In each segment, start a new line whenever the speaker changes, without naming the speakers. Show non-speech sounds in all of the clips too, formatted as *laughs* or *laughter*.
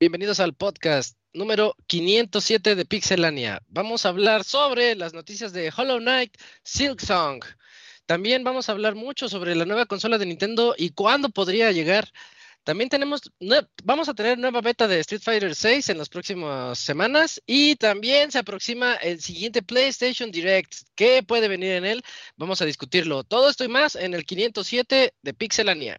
Bienvenidos al podcast número 507 de Pixelania. Vamos a hablar sobre las noticias de Hollow Knight, Silk Song. También vamos a hablar mucho sobre la nueva consola de Nintendo y cuándo podría llegar. También tenemos, vamos a tener nueva beta de Street Fighter 6 en las próximas semanas y también se aproxima el siguiente PlayStation Direct. ¿Qué puede venir en él? Vamos a discutirlo. Todo esto y más en el 507 de Pixelania.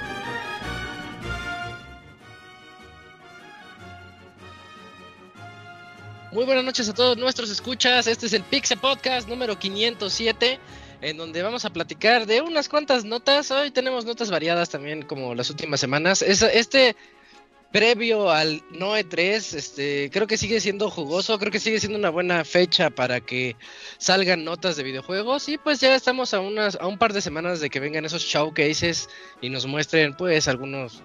Muy buenas noches a todos nuestros escuchas. Este es el Pixel Podcast número 507, en donde vamos a platicar de unas cuantas notas. Hoy tenemos notas variadas también, como las últimas semanas. este previo al Noe 3, este, creo que sigue siendo jugoso, creo que sigue siendo una buena fecha para que salgan notas de videojuegos. Y pues ya estamos a, unas, a un par de semanas de que vengan esos showcases y nos muestren, pues, algunos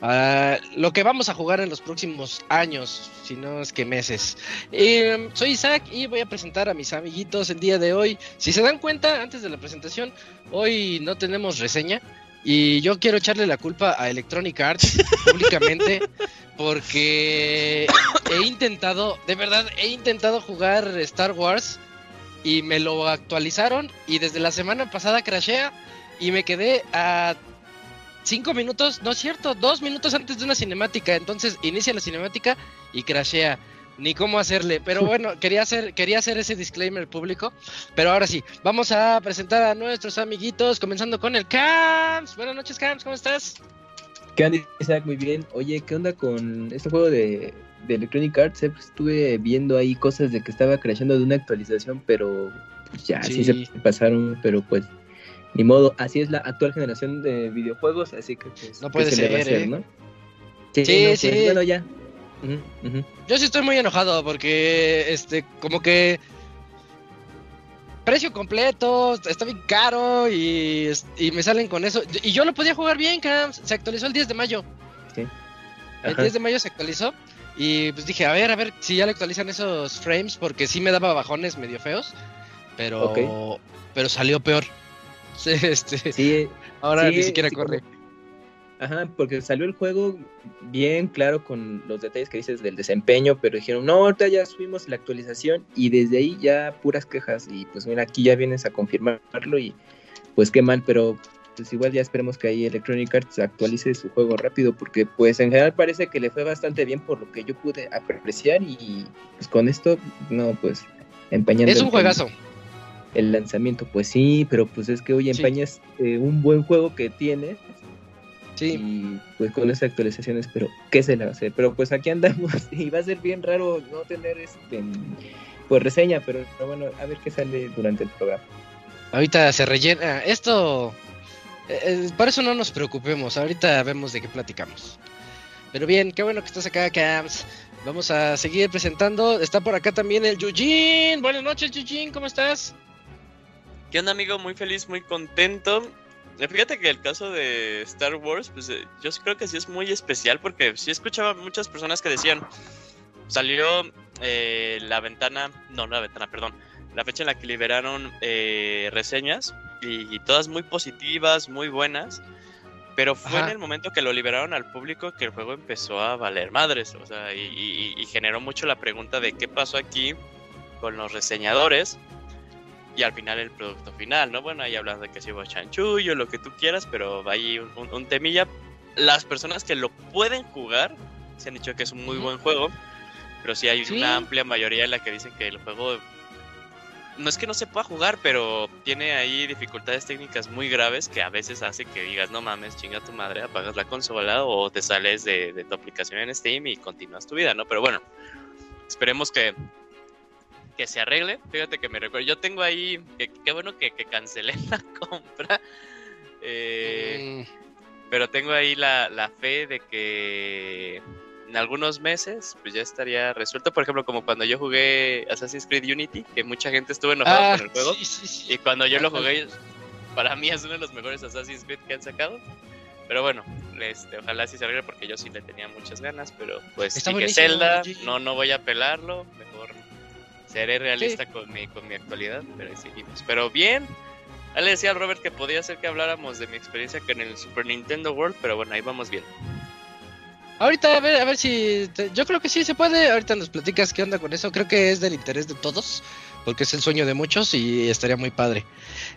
lo que vamos a jugar en los próximos años, si no es que meses. Em, soy Isaac y voy a presentar a mis amiguitos el día de hoy. Si se dan cuenta, antes de la presentación, hoy no tenemos reseña. Y yo quiero echarle la culpa a Electronic Arts *laughs* públicamente porque he intentado, de verdad, he intentado jugar Star Wars y me lo actualizaron y desde la semana pasada crashea y me quedé a cinco minutos, no es cierto, dos minutos antes de una cinemática. Entonces inicia la cinemática y crashea. Ni cómo hacerle. Pero *laughs* bueno, quería hacer, quería hacer ese disclaimer público. Pero ahora sí, vamos a presentar a nuestros amiguitos, comenzando con el Camps. Buenas noches, Camps, ¿cómo estás?
¿Qué onda, Isaac? Muy bien. Oye, ¿qué onda con este juego de, Electronic Arts? Eh, pues, estuve viendo ahí cosas de que estaba crashando de una actualización, pero pues, ya sí se pasaron, pero pues ni modo, así es la actual generación de videojuegos, así que pues,
no puede ser, ¿eh? ¿no?
Sí, sí.
Pues,
bueno, ya.
Yo sí estoy muy enojado porque, este, como que precio completo, está bien caro y, y, me salen con eso. Y yo lo podía jugar bien, Camps. Se actualizó el 10 de mayo. Sí. El 10 de mayo se actualizó. Y pues dije, a ver, a ver si ya le actualizan esos frames, porque sí me daba bajones medio feos. Pero, pero salió peor. Sí, *laughs* este,
sí,
ahora ni siquiera corre.
Ajá, porque salió el juego bien claro con los detalles que dices del desempeño, pero dijeron, no, ahorita ya subimos la actualización y desde ahí ya puras quejas y pues mira, aquí ya vienes a confirmarlo y pues qué mal, pero pues igual ya esperemos que ahí Electronic Arts actualice su juego rápido porque pues en general parece que le fue bastante bien por lo que yo pude apreciar y pues con esto, no, pues empañando.
Es un juegazo
el lanzamiento. Pues sí, pero pues es que hoy empañas eh, un buen juego que tiene. Sí. Y pues con esas actualizaciones, pero ¿qué se le va a hacer? Pero pues aquí andamos *laughs* y va a ser bien raro no tener este pues reseña, pero, bueno, a ver qué sale durante el programa.
Ahorita se rellena. Esto, eh, eh, por eso no nos preocupemos. Ahorita vemos de qué platicamos. Pero bien, qué bueno que estás acá, Cams. Vamos a seguir presentando. Está por acá también el Yujin. Buenas noches, Yujin, ¿cómo estás?
¿Qué onda, amigo? Muy feliz, muy contento. Eh, fíjate que el caso de Star Wars, pues eh, yo creo que sí es muy especial porque sí escuchaba muchas personas que decían, salió eh, la ventana, no, no la ventana, perdón, la fecha en la que liberaron reseñas y, todas muy positivas, muy buenas, pero fue en el momento que lo liberaron al público que el juego empezó a valer madres, o sea, y, y generó mucho la pregunta de qué pasó aquí con los reseñadores y al final el producto final, ¿no? Bueno, ahí hablas de que si hubo chanchullo, lo que tú quieras, pero hay un, temilla. Las personas que lo pueden jugar se han dicho que es un muy buen juego, pero sí hay una amplia mayoría en la que dicen que el juego no es que no se pueda jugar, pero tiene ahí dificultades técnicas muy graves que a veces hace que digas, no mames, chinga tu madre, apagas la consola o te sales de, de tu aplicación en Steam y continúas tu vida, ¿no? Pero bueno, esperemos que, que se arregle. Fíjate que me recuerdo, yo tengo ahí, qué bueno que, que cancelé *laughs* la compra. Eh,
Mm,
pero tengo ahí la, la fe de que en algunos meses pues ya estaría resuelto. Por ejemplo, como cuando yo jugué Assassin's Creed Unity, que mucha gente estuvo enojada
ah,
con el juego.
sí, sí, sí.
Y cuando yo lo jugué, para mí es uno de los mejores Assassin's Creed que han sacado. Pero bueno, este, ojalá sí se arregle porque yo sí le tenía muchas ganas. Pero pues
Está
Zelda, no, no voy a pelarlo. Mejor seré realista con, mi, con mi actualidad. Pero ahí seguimos. Pero bien. Ya le decía a Robert que podía ser que habláramos de mi experiencia con el Super Nintendo World. Pero bueno, ahí vamos bien.
Ahorita a ver, a ver si. te- yo creo que sí se puede. Ahorita nos platicas qué onda con eso. Creo que es del interés de todos. Porque es el sueño de muchos y estaría muy padre.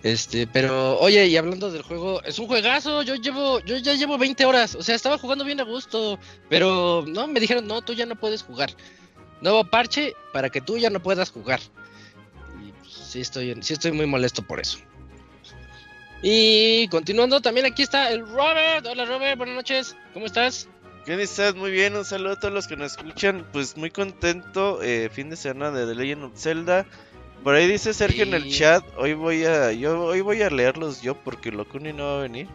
Este, pero, oye, y hablando del juego, es un juegazo. Yo llevo, yo ya llevo 20 horas. O sea, estaba jugando bien a gusto. Pero no, me dijeron, no, tú ya no puedes jugar. Nuevo parche para que tú ya no puedas jugar. Y pues, sí estoy, sí estoy muy molesto por eso. Y continuando, también aquí está el Robert. Hola Robert, buenas noches. ¿Cómo estás?
¿Qué estás? Muy bien, un saludo a todos los que nos escuchan. Pues muy contento, eh, fin de semana de The Legend of Zelda. Por ahí dice Sergio en el chat, hoy voy a yo hoy voy a leerlos yo porque Locuni no va a venir.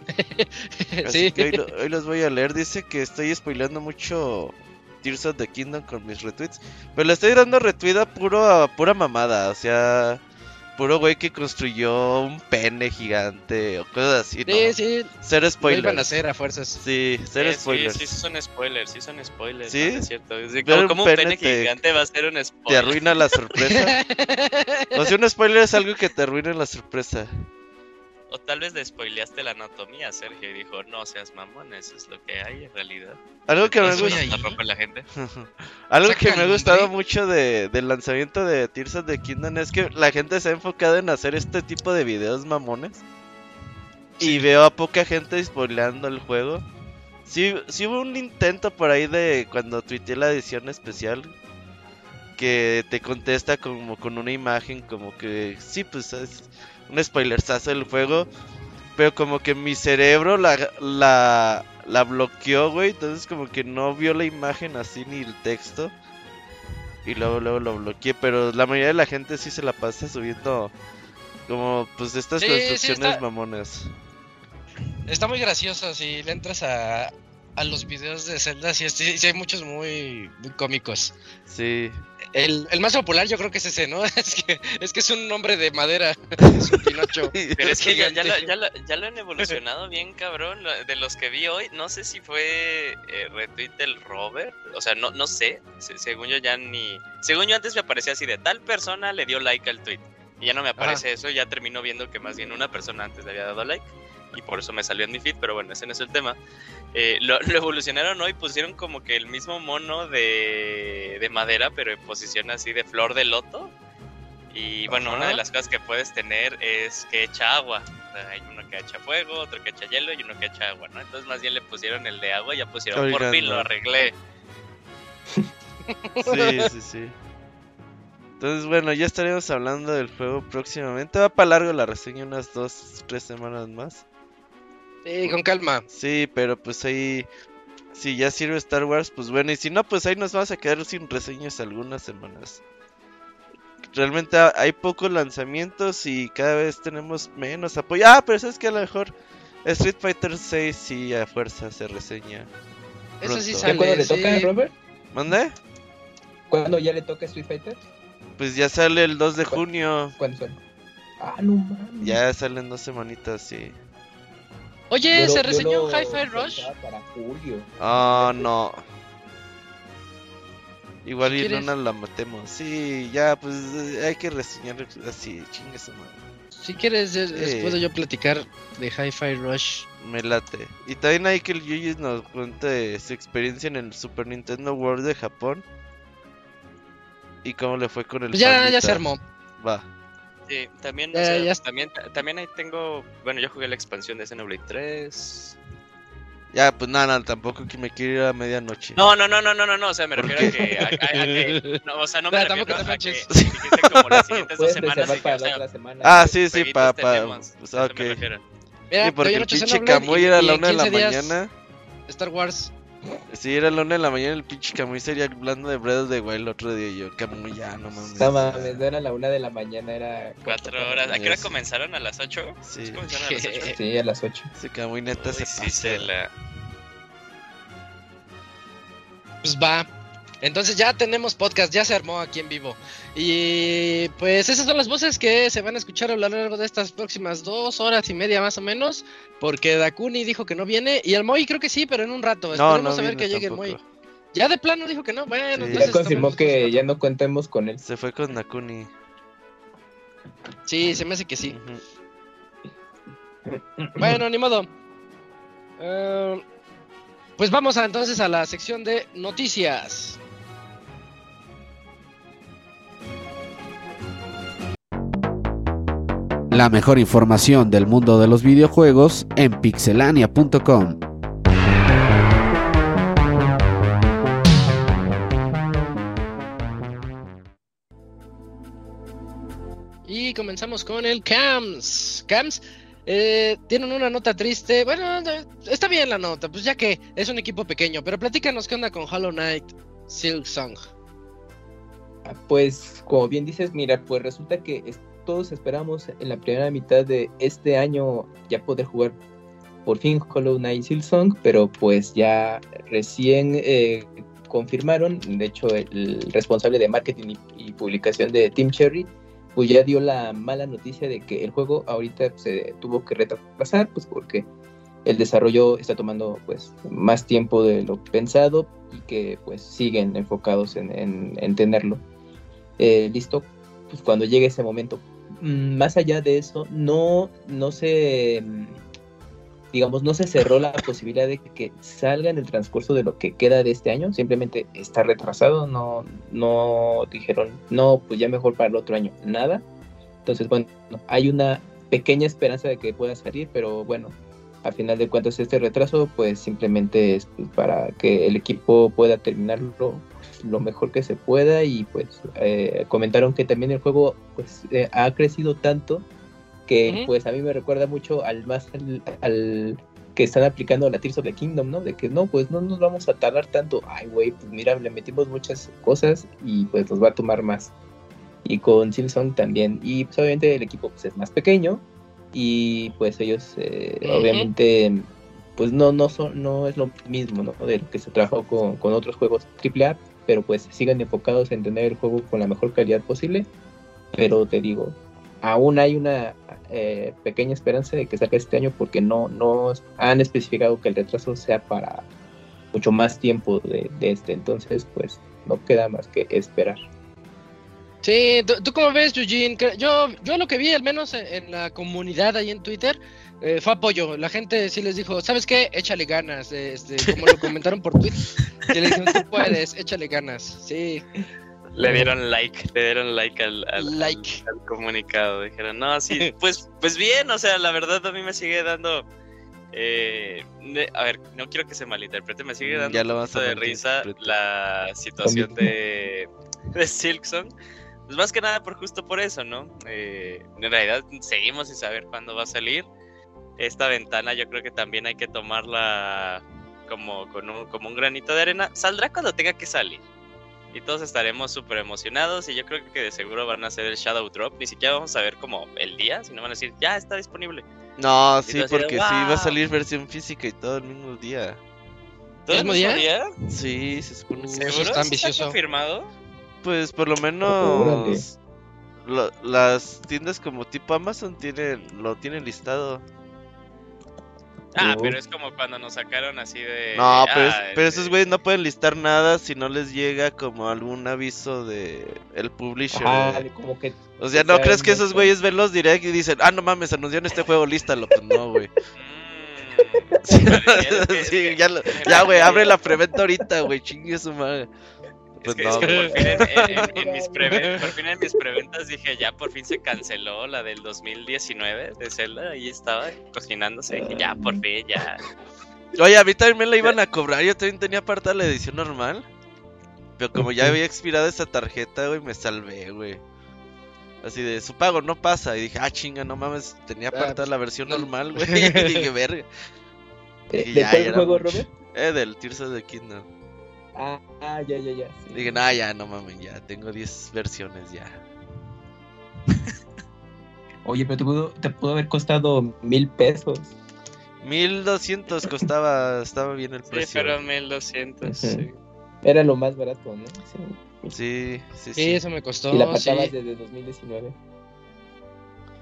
*laughs* Así
sí.
que hoy, hoy los voy a leer. Dice que estoy spoileando mucho Tears of the Kingdom con mis retweets. Pero le estoy dando retweet a puro, a pura mamada. O sea, puro güey que construyó un pene gigante o cosas así.
Sí,
¿no?
sí,
Ser
lo iban a
spoilers.
hacer a fuerzas.
Sí, ser
sí,
spoilers.
Sí, sí, son spoilers, sí son spoilers.
¿Sí?
no, es cierto. Es de-
Ver
como,
un
como un
pene
pene
te-
gigante va a ser un spoiler.
Te arruina la sorpresa. *laughs* O sea, un spoiler es algo que te arruina la sorpresa.
O tal vez le spoileaste la anatomía, Sergio, y dijo, no seas mamón, eso es lo que hay en realidad.
Algo que me gusta,
La rompe la gente. *laughs*
algo
Saca
que me ha gustado mucho de, del lanzamiento de Tears of the Kingdom es que la gente se ha enfocado en hacer este tipo de videos mamones. Y veo a poca gente spoileando el juego. Sí, sí hubo un intento por ahí de cuando tuiteé la edición especial que te contesta como con una imagen como que sí, pues es un spoilersazo del juego, pero como que mi cerebro la, la, la bloqueó, güey, entonces como que no vio la imagen así ni el texto. Y luego, luego lo bloqueé, pero la mayoría de la gente sí se la pasa subiendo como pues estas
Sí, sí,
construcciones
está-
mamonas.
Está muy gracioso si le entras a, a los videos de Zelda, sí, sí, sí hay muchos muy, muy cómicos.
Sí.
El, el más popular yo creo que es ese, ¿no? *laughs* Es que es, que es un hombre de madera, *laughs* es un Pinocho. *laughs*
Pero es que ya, ya, lo, ya, lo, ya lo han evolucionado bien, cabrón. De los que vi hoy, no sé si fue eh, retweet del Robert. O sea, no, no sé. se- según yo ya ni... Según yo antes me aparecía así de tal persona le dio like al tweet. Y ya no me aparece eso, ya termino viendo que más bien una persona antes le había dado like. Y por eso me salió en mi feed, pero bueno, ese no es el tema. Eh, lo, lo evolucionaron hoy, pusieron como que el mismo mono de, de madera, pero en posición así de flor de loto. Y bueno,
Ajá.
una de las cosas que puedes tener es que echa agua. Hay uno que echa fuego, otro que echa hielo y uno que echa agua, ¿no? Entonces más bien le pusieron el de agua y ya pusieron por fin, lo arreglé.
Sí, sí, sí. Entonces, bueno, ya estaremos hablando del juego próximamente. Va para largo la reseña, unas dos, tres semanas más.
Sí, con calma.
Sí, pero pues ahí, si ya sirve Star Wars, pues bueno. Y si no, pues ahí nos vamos a quedar sin reseñas algunas semanas. Realmente ha- hay pocos lanzamientos y cada vez tenemos menos apoyo. Ah, pero sabes que a lo mejor Street Fighter 6 sí a fuerza se reseña.
Eso sí sale.
¿Ya cuándo le
sí.
toca, Robert?
¿Mande?
¿Cuándo ya le toca Street Fighter?
Pues ya sale el 2 de junio.
¿Cuándo sale? Ah, no mames.
Ya salen dos semanitas, sí.
Oye,
Yo lo-
se
yo
reseñó
lo
Hi-Fi Rush.
pensaba Para julio.
Ah, no. Igual
Si
y
quieres-
no la matemos. Sí, ya, pues eh, hay que reseñar así, chingue su madre.
Si quieres,
Sí.
puedo yo platicar de Hi-Fi Rush.
Me late. Y también hay que el Yuji nos cuente su experiencia en el Super Nintendo World de Japón. Y cómo le fue con el
Pues ya, ya se armó.
Va.
Sí, también, o
Ya,
sea,
ya-
también, también ahí tengo, bueno, yo jugué la expansión de Xenoblade 3.
Ya, pues nada, tampoco que me quiero ir a medianoche.
No, no, no, no, no, no, no, o sea, me
¿Por
refiero a que, a, a- a que- no, o sea, no me
Pero
refiero a que dijiste como las siguientes dos semanas y que,
para
o sea,
semana.
Ah, sí, sí, para... Pa,
tenemos,
pues,
a eso
ok.
me refiero.
Mira,
Sí, porque el pinche Camuy era a la una de la
15 días
mañana.
Star Wars.
Sí, era la una de la mañana el pinche Camuy sería hablando de Breath of the Wild el otro día y yo, Camuy ya, no mames.
No mames, no era la una de la mañana, era.
Cuatro horas. ¿A qué hora comenzaron? ¿A las ocho?
Sí.
¿Comenzaron a las ocho?
Sí, a las 8.
Ese Camuy neta
Uy,
se
sí,
pasa.
se la...
Pues va. Entonces ya tenemos podcast, ya se armó aquí en vivo. Y pues esas son las voces que se van a escuchar a lo largo de estas próximas dos horas y media más o menos. Porque Dakuni dijo que no viene. Y el Moy creo que sí, pero en un rato.
No,
Esperemos
no
a ver
viene
que llegue
tampoco.
el Moy. Ya de plano dijo que no. Bueno,
Sí.
entonces
Ya confirmó
estamos-
que ya no contemos con él.
Se fue con Nakuni.
Sí, se me hace que sí. *coughs* Bueno, ni modo. Eh, pues vamos a, entonces a la sección de noticias.
La mejor información del mundo de los videojuegos en pixelania.com.
Y comenzamos con el CAMS. CAMS eh, tienen una nota triste. Bueno, está bien la nota, pues ya que es un equipo pequeño. Pero platícanos qué onda con Hollow Knight Silk Song.
Pues, como bien dices, mira, pues resulta que todos esperamos en la primera mitad de este año ya poder jugar por fin Hollow Knight Silksong, pero pues ya recién eh, confirmaron, de hecho el responsable de marketing y, publicación de Team Cherry, pues ya dio la mala noticia de que el juego ahorita se tuvo que retrasar, pues porque el desarrollo está tomando pues más tiempo de lo pensado y que pues siguen enfocados en, en- en tenerlo. Eh, listo pues cuando llegue ese momento más allá de eso no no se mm, digamos no se cerró la posibilidad de que salga en el transcurso de lo que queda de este año simplemente está retrasado no no dijeron no pues ya mejor para el otro año nada. Entonces bueno hay una pequeña esperanza de que pueda salir pero bueno a final de cuentas este retraso pues simplemente es pues, para que el equipo pueda terminarlo lo mejor que se pueda y pues eh, comentaron que también el juego pues eh, ha crecido tanto que pues a mí me recuerda mucho al más al, al que están aplicando la Tears of the Kingdom, ¿no? De que no, pues no nos vamos a tardar tanto. Ay, güey, pues mira, le metimos muchas cosas y pues nos va a tomar más. Y con Silsong también. Y pues obviamente el equipo pues es más pequeño y pues ellos eh, obviamente pues no no son no es lo mismo no de lo que se trabajó con, con otros juegos AAA pero pues siguen enfocados en tener el juego con la mejor calidad posible. Pero te digo aún hay una eh, pequeña esperanza de que salga este año porque no no han especificado que el retraso sea para mucho más tiempo de, este. Entonces pues no queda más que esperar.
Sí, ¿tú, cómo ves, Eugene? Yo, yo lo que vi, al menos en, en la comunidad ahí en Twitter, eh, fue apoyo. La gente sí les dijo, ¿sabes qué? Échale ganas. eh, Este, como lo comentaron por Twitter. Y le dijeron, tú puedes, échale ganas. Sí,
Le dieron like, le dieron like al, al-
Like.
al- al comunicado. Dijeron, no, sí, *laughs* pues, pues bien, o sea, la verdad a mí me sigue dando. eh, a ver, no quiero que se malinterprete, me sigue
Mm,
dando
ya
un
lo vas
poquito
a
de risa la situación de, de Silksong. Pues más que nada por justo por eso, ¿no? Eh, en realidad seguimos sin saber cuándo va a salir. Esta ventana yo creo que también hay que tomarla como, con un, como un granito de arena. Saldrá cuando tenga que salir. Y todos estaremos súper emocionados y yo creo que de seguro van a hacer el Shadow Drop. Ni siquiera vamos a ver como el día, sino van a decir, ya está disponible.
No,
Y
sí, porque sí va a
"Wow".
salir versión física y todo el mismo día.
¿Todo el
¿Mismo día?
día?
Sí, se supone que
¿Seguro?
Eso está
¿Sí
ambicioso.
confirmado?
Pues por lo menos lo- las tiendas como tipo Amazon tienen lo tienen listado.
Ah, pero es como cuando nos sacaron así de...
No, pero, es-
ah,
pero
este,
esos güeyes no pueden listar nada si no les llega como algún aviso de el publisher. De-
como que
O sea, ¿no crees que esos güeyes ven los direct y dicen, ah, no mames, anunciaron este juego, lístalo? Pues no, güey. *laughs*
mm,
Sí, *laughs* *laughs* ya, güey, abre la preventa ahorita, güey, chingue su madre.
Es
Pues
que,
no,
es que
güey.
por *laughs* fin en, en- en- en mis preven- por fin en mis preventas dije, ya por fin se canceló la del 2019 de Zelda, ahí estaba cocinándose, dije, ya por fin, ya.
Oye, a mí también me la iban a cobrar. Yo también tenía apartada la edición normal. Pero como ya había expirado esa tarjeta, güey, me salvé, güey. Así de, su pago no pasa. Y dije, ah, chinga, no mames, tenía
Ah,
apartada la versión
no.
normal, güey. Y *laughs* *laughs* dije, verga.
¿De,
Y
de
ya
cuál juego,
mucho.
Robert?
Eh, del Tears of the Kingdom.
Ah, ah, ya, ya, ya. sí.
Dije, nah, ya, no mames, ya. Tengo 10 versiones ya. *laughs*
Oye, pero te pudo, te pudo haber costado mil pesos.
1200 costaba, estaba bien el
Sí,
precio.
pero 1200. sí.
Era lo más barato, ¿no? Sí.
Sí, sí,
Sí,
sí.
eso me costó.
y la
sí.
patabas desde 2019.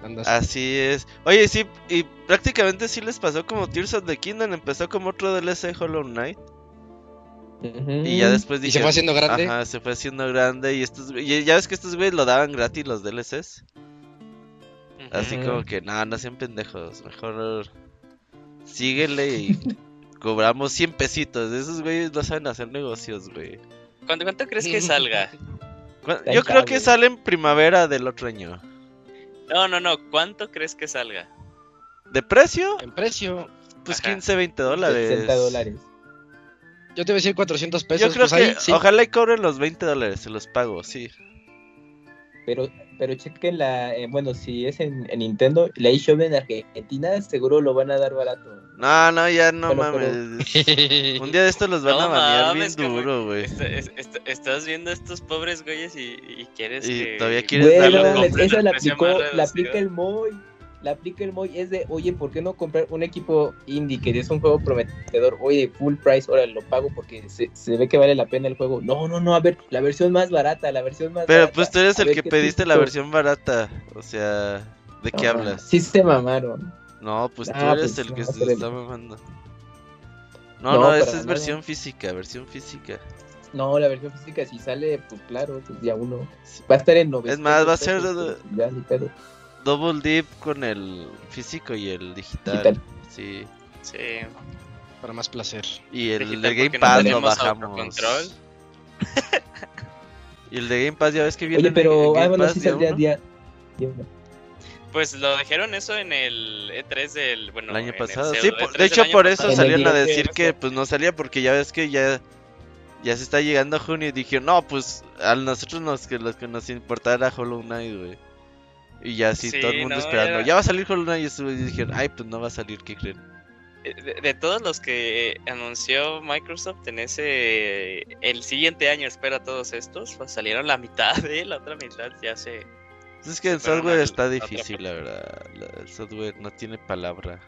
Andas-
Así es. Oye, sí, y prácticamente sí les pasó como Tears of the Kingdom. Empezó como otro DLC Hollow Knight. Y ya después
¿Y
dije.
se fue haciendo grande?
Ajá, se fue haciendo grande. Y estos y ya ves que estos güeyes lo daban gratis los DLCs. Así
Ujú.
como que, nada, no sean pendejos. Mejor síguele y *laughs* cobramos 100 pesitos. Esos güeyes no saben hacer negocios, güey.
¿Cuánto, cuánto crees que salga? *laughs*
Yo creo que sale en primavera del otro año.
No, no, no. ¿Cuánto crees que salga?
¿De precio?
En precio,
Pues
Ajá.
15, 20 dólares.
60 dólares.
Yo te voy a decir 400 pesos.
Yo creo
pues ahí,
que
sí.
ojalá y cobren los 20 dólares, se los pago, sí.
Pero, pero chequen la. eh, bueno, si es en, en Nintendo, la eShop en Argentina, seguro lo van a dar barato.
No, no, ya no
Pero, pero-
mames. *laughs* Un día de estos los van
No
a banear
mames,
bien duro, güey.
Est- est- est- estás viendo a estos pobres güeyes y, y quieres
Y
que...
todavía quieres
Bueno,
darle-
esa la aplicó, la aplica el Moy. La aplica el Moy es de, oye, ¿por qué no comprar un equipo indie que es un juego prometedor? Oye, full price, ahora lo pago porque se, se ve que vale la pena el juego. No, no, no, a ver, la versión más barata, la versión más
Pero
barata.
pues tú eres
A
el que pediste la versión barata. O sea, ¿de qué
No,
hablas?
Sí se mamaron.
No, pues tú
Ah,
eres
pues,
el que
no,
se está mamando. No,
No,
no, esa es
nada.
versión física, versión física.
No, la versión física si sale, pues claro, pues ya uno. Va a estar en 900
Es más, va a ser
pues, Ya, ni pedo.
Double dip con el físico y el digital.
Digital.
Sí.
Sí.
Para más placer.
Y el,
Digital
de Game
porque no
Pass lo bajamos.
autocontrol. *laughs*
Y el de Game Pass ya ves que viene
Oye, pero,
Game
ah, bueno,
Pass
sí
día
saldría día. día uno.
Pues lo dijeron eso en el E3 del... Bueno,
el año pasado. Sí,
E3
por- de hecho por eso
pasado.
Salieron a decir que pues no salía porque ya ves que ya ya se está llegando a junio y dije, "No, pues a nosotros nos que los que nos importaba era Hollow Knight, güey." Y ya así
Sí,
todo el mundo
no,
esperando,
era-
"Ya va a salir Hollow Knight." Y estuve- y dijeron, "Ay, pues no va a salir, ¿qué creen?"
Eh, De, de todos los que anunció Microsoft en ese... El siguiente año espera todos estos, pues salieron la mitad de la otra mitad ya se...
Es que el software está
otra
difícil, la verdad. El software no tiene palabra.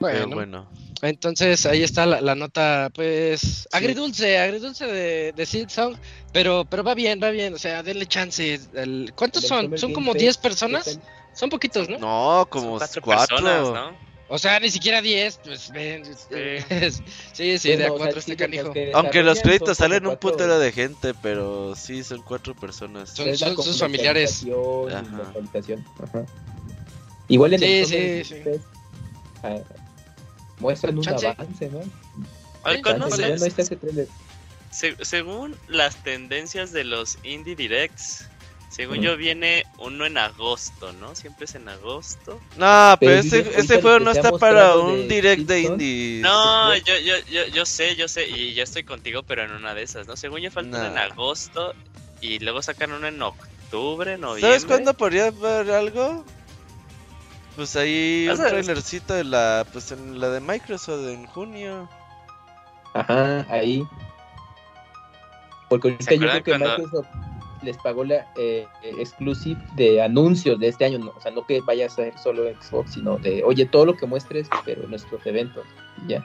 Bueno,
Pero bueno.
Entonces ahí está la, la nota, pues, agridulce, agridulce de, de Silksong, pero, pero va bien, va bien, o sea, denle chance. el- ¿Cuántos
El
son? ¿Son como
Fest,
10
¿qué
personas? Son poquitos, ¿no?
No, como
cuatro,
cuatro.
personas, ¿no?
O sea, ni siquiera 10, pues ven. Sí, *laughs* sí, de a
Bueno, o sea,
cuatro
sí,
este
los
canijo.
que
Aunque los créditos salen un putero de gente, pero sí, son cuatro personas.
Son- sus familiares.
Ajá.
Igual en
Sí,
el
sí, sí.
Muestran un avance, ¿no?
¿cuándo
Chance,
se-
está ese
según las tendencias de los Indie Directs, según
Ujú.
yo viene uno en agosto, ¿no? Siempre es en agosto.
No, pero,
Pero
este, este juego no está para un
de
direct de indie.
No,
¿no?
yo, yo, yo, yo sé, yo sé, y ya estoy contigo, pero en una de esas, ¿no? Según yo falta uno en
Nah.
agosto y luego sacan uno en octubre, noviembre.
¿Sabes cuándo podría ver algo? Pues ahí
Ah,
un trailercito de la, pues en la de Microsoft en junio.
Ajá, ahí. Porque ahorita
¿Se
yo creo que
cuando-
Microsoft les pagó la eh, exclusive de anuncios de este año, ¿no? o sea, no que vaya a ser solo Xbox, sino de, oye, todo lo que muestres, pero en nuestros eventos, ya.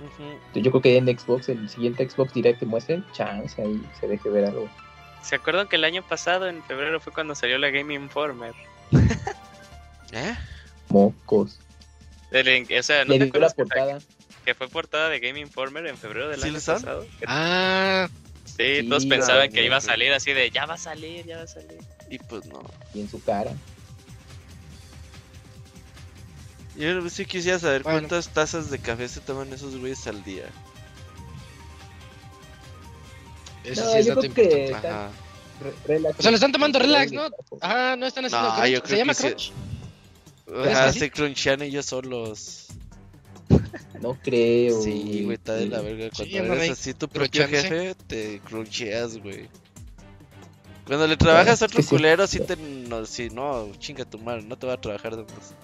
Entonces, yo creo que en Xbox, el siguiente Xbox Direct que muestren, chance, ahí se deje ver algo.
¿Se acuerdan que el año pasado, en febrero, fue cuando salió la Game Informer? *laughs*
¿Eh?
Mocos.
O sea, ¿no
Le
te
la
que,
portada.
que fue portada de Game Informer en febrero del
¿Sí
año
lo
pasado?
Ah,
Sí,
Sí,
todos pensaban que iba a salir así de, ya va a salir, ya va a salir.
Y pues no.
Y en su cara.
Yo sí quisiera saber
Bueno.
cuántas tazas de café se toman esos güeyes al día.
eso
No,
sí es
yo
dato
creo que
importante.
está-
Ajá.
Re- relax.
O sea, le están tomando relax, ¿no? Ah, no están haciendo
No,
crunch.
yo
¿Se
creo
llama crunch? Sí?
se crunchean ellos solos.
No creo.
Sí, güey, está de la verga.
Sí,
Cuando
andan
eres así tu propio jefe, te cruncheas, güey. Cuando le trabajas a
es
otro
que sí.
culero, sí te. No, sí, no, chinga tu madre, no te va a trabajar de más.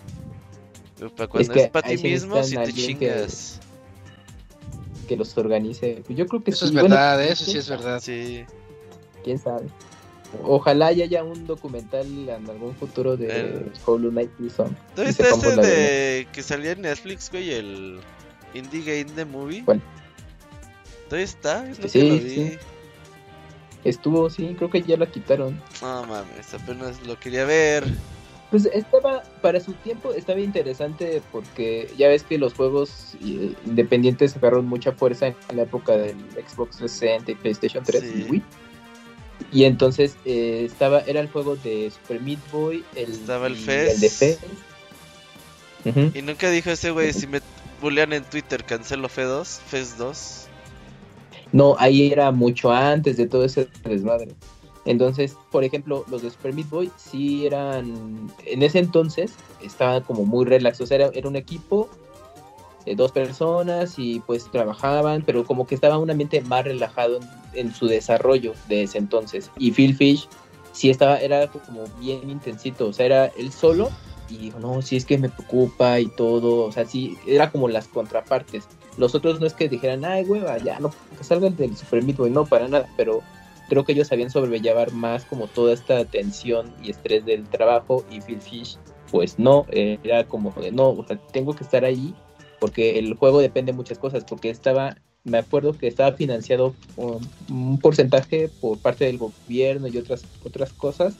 Pero para cuando
que
es, para ti
sí
mismo, sí te
que-
chingas.
Que los organice. Yo creo que
Eso
sí.
es
bueno,
verdad, eso sí es verdad.
Sí.
quién sabe. Ojalá y haya un documental en algún futuro de
El-
Hollow Knight Wilson.
¿Tú
y
viste ese de que salía en Netflix, güey? El Indie Game The Movie.
¿Cuál?
¿Todavía está? Es lo
Sí,
que lo vi.
sí. Estuvo, sí, creo que ya la quitaron.
No mames, apenas lo quería ver.
Pues estaba, para su tiempo, estaba interesante porque ya ves que los juegos eh, independientes agarraron mucha fuerza en la época del Xbox 360 y PlayStation 3
Sí.
y Wii. Y entonces eh, estaba, era el juego de Super Meat Boy, el,
Estaba el
y
Fez.
el de Fez.
Y nunca dijo ese güey, si me bulean en Twitter, cancelo F2, FES 2.
No, ahí era mucho antes de todo ese desmadre. Entonces, por ejemplo, los de Super Meat Boy sí eran, en ese entonces, estaba como muy relax, o sea, era, era un equipo de dos personas y pues trabajaban, pero como que estaba un ambiente más relajado en, en su desarrollo de ese entonces. Y Phil Fish sí estaba, era como bien intensito, o sea, era él solo y dijo, no, sí es que me preocupa y todo, o sea, sí, era como las contrapartes. Los otros no es que dijeran, ay, hueva, ya, no, que salgan del Super Meat Boy, no, para nada, pero creo que ellos sabían sobrellevar más como toda esta tensión y estrés del trabajo y Phil Fish, pues no, eh, era como de, no, o sea, tengo que estar ahí porque el juego depende de muchas cosas, porque estaba, me acuerdo que estaba financiado um, un porcentaje por parte del gobierno y otras, otras cosas,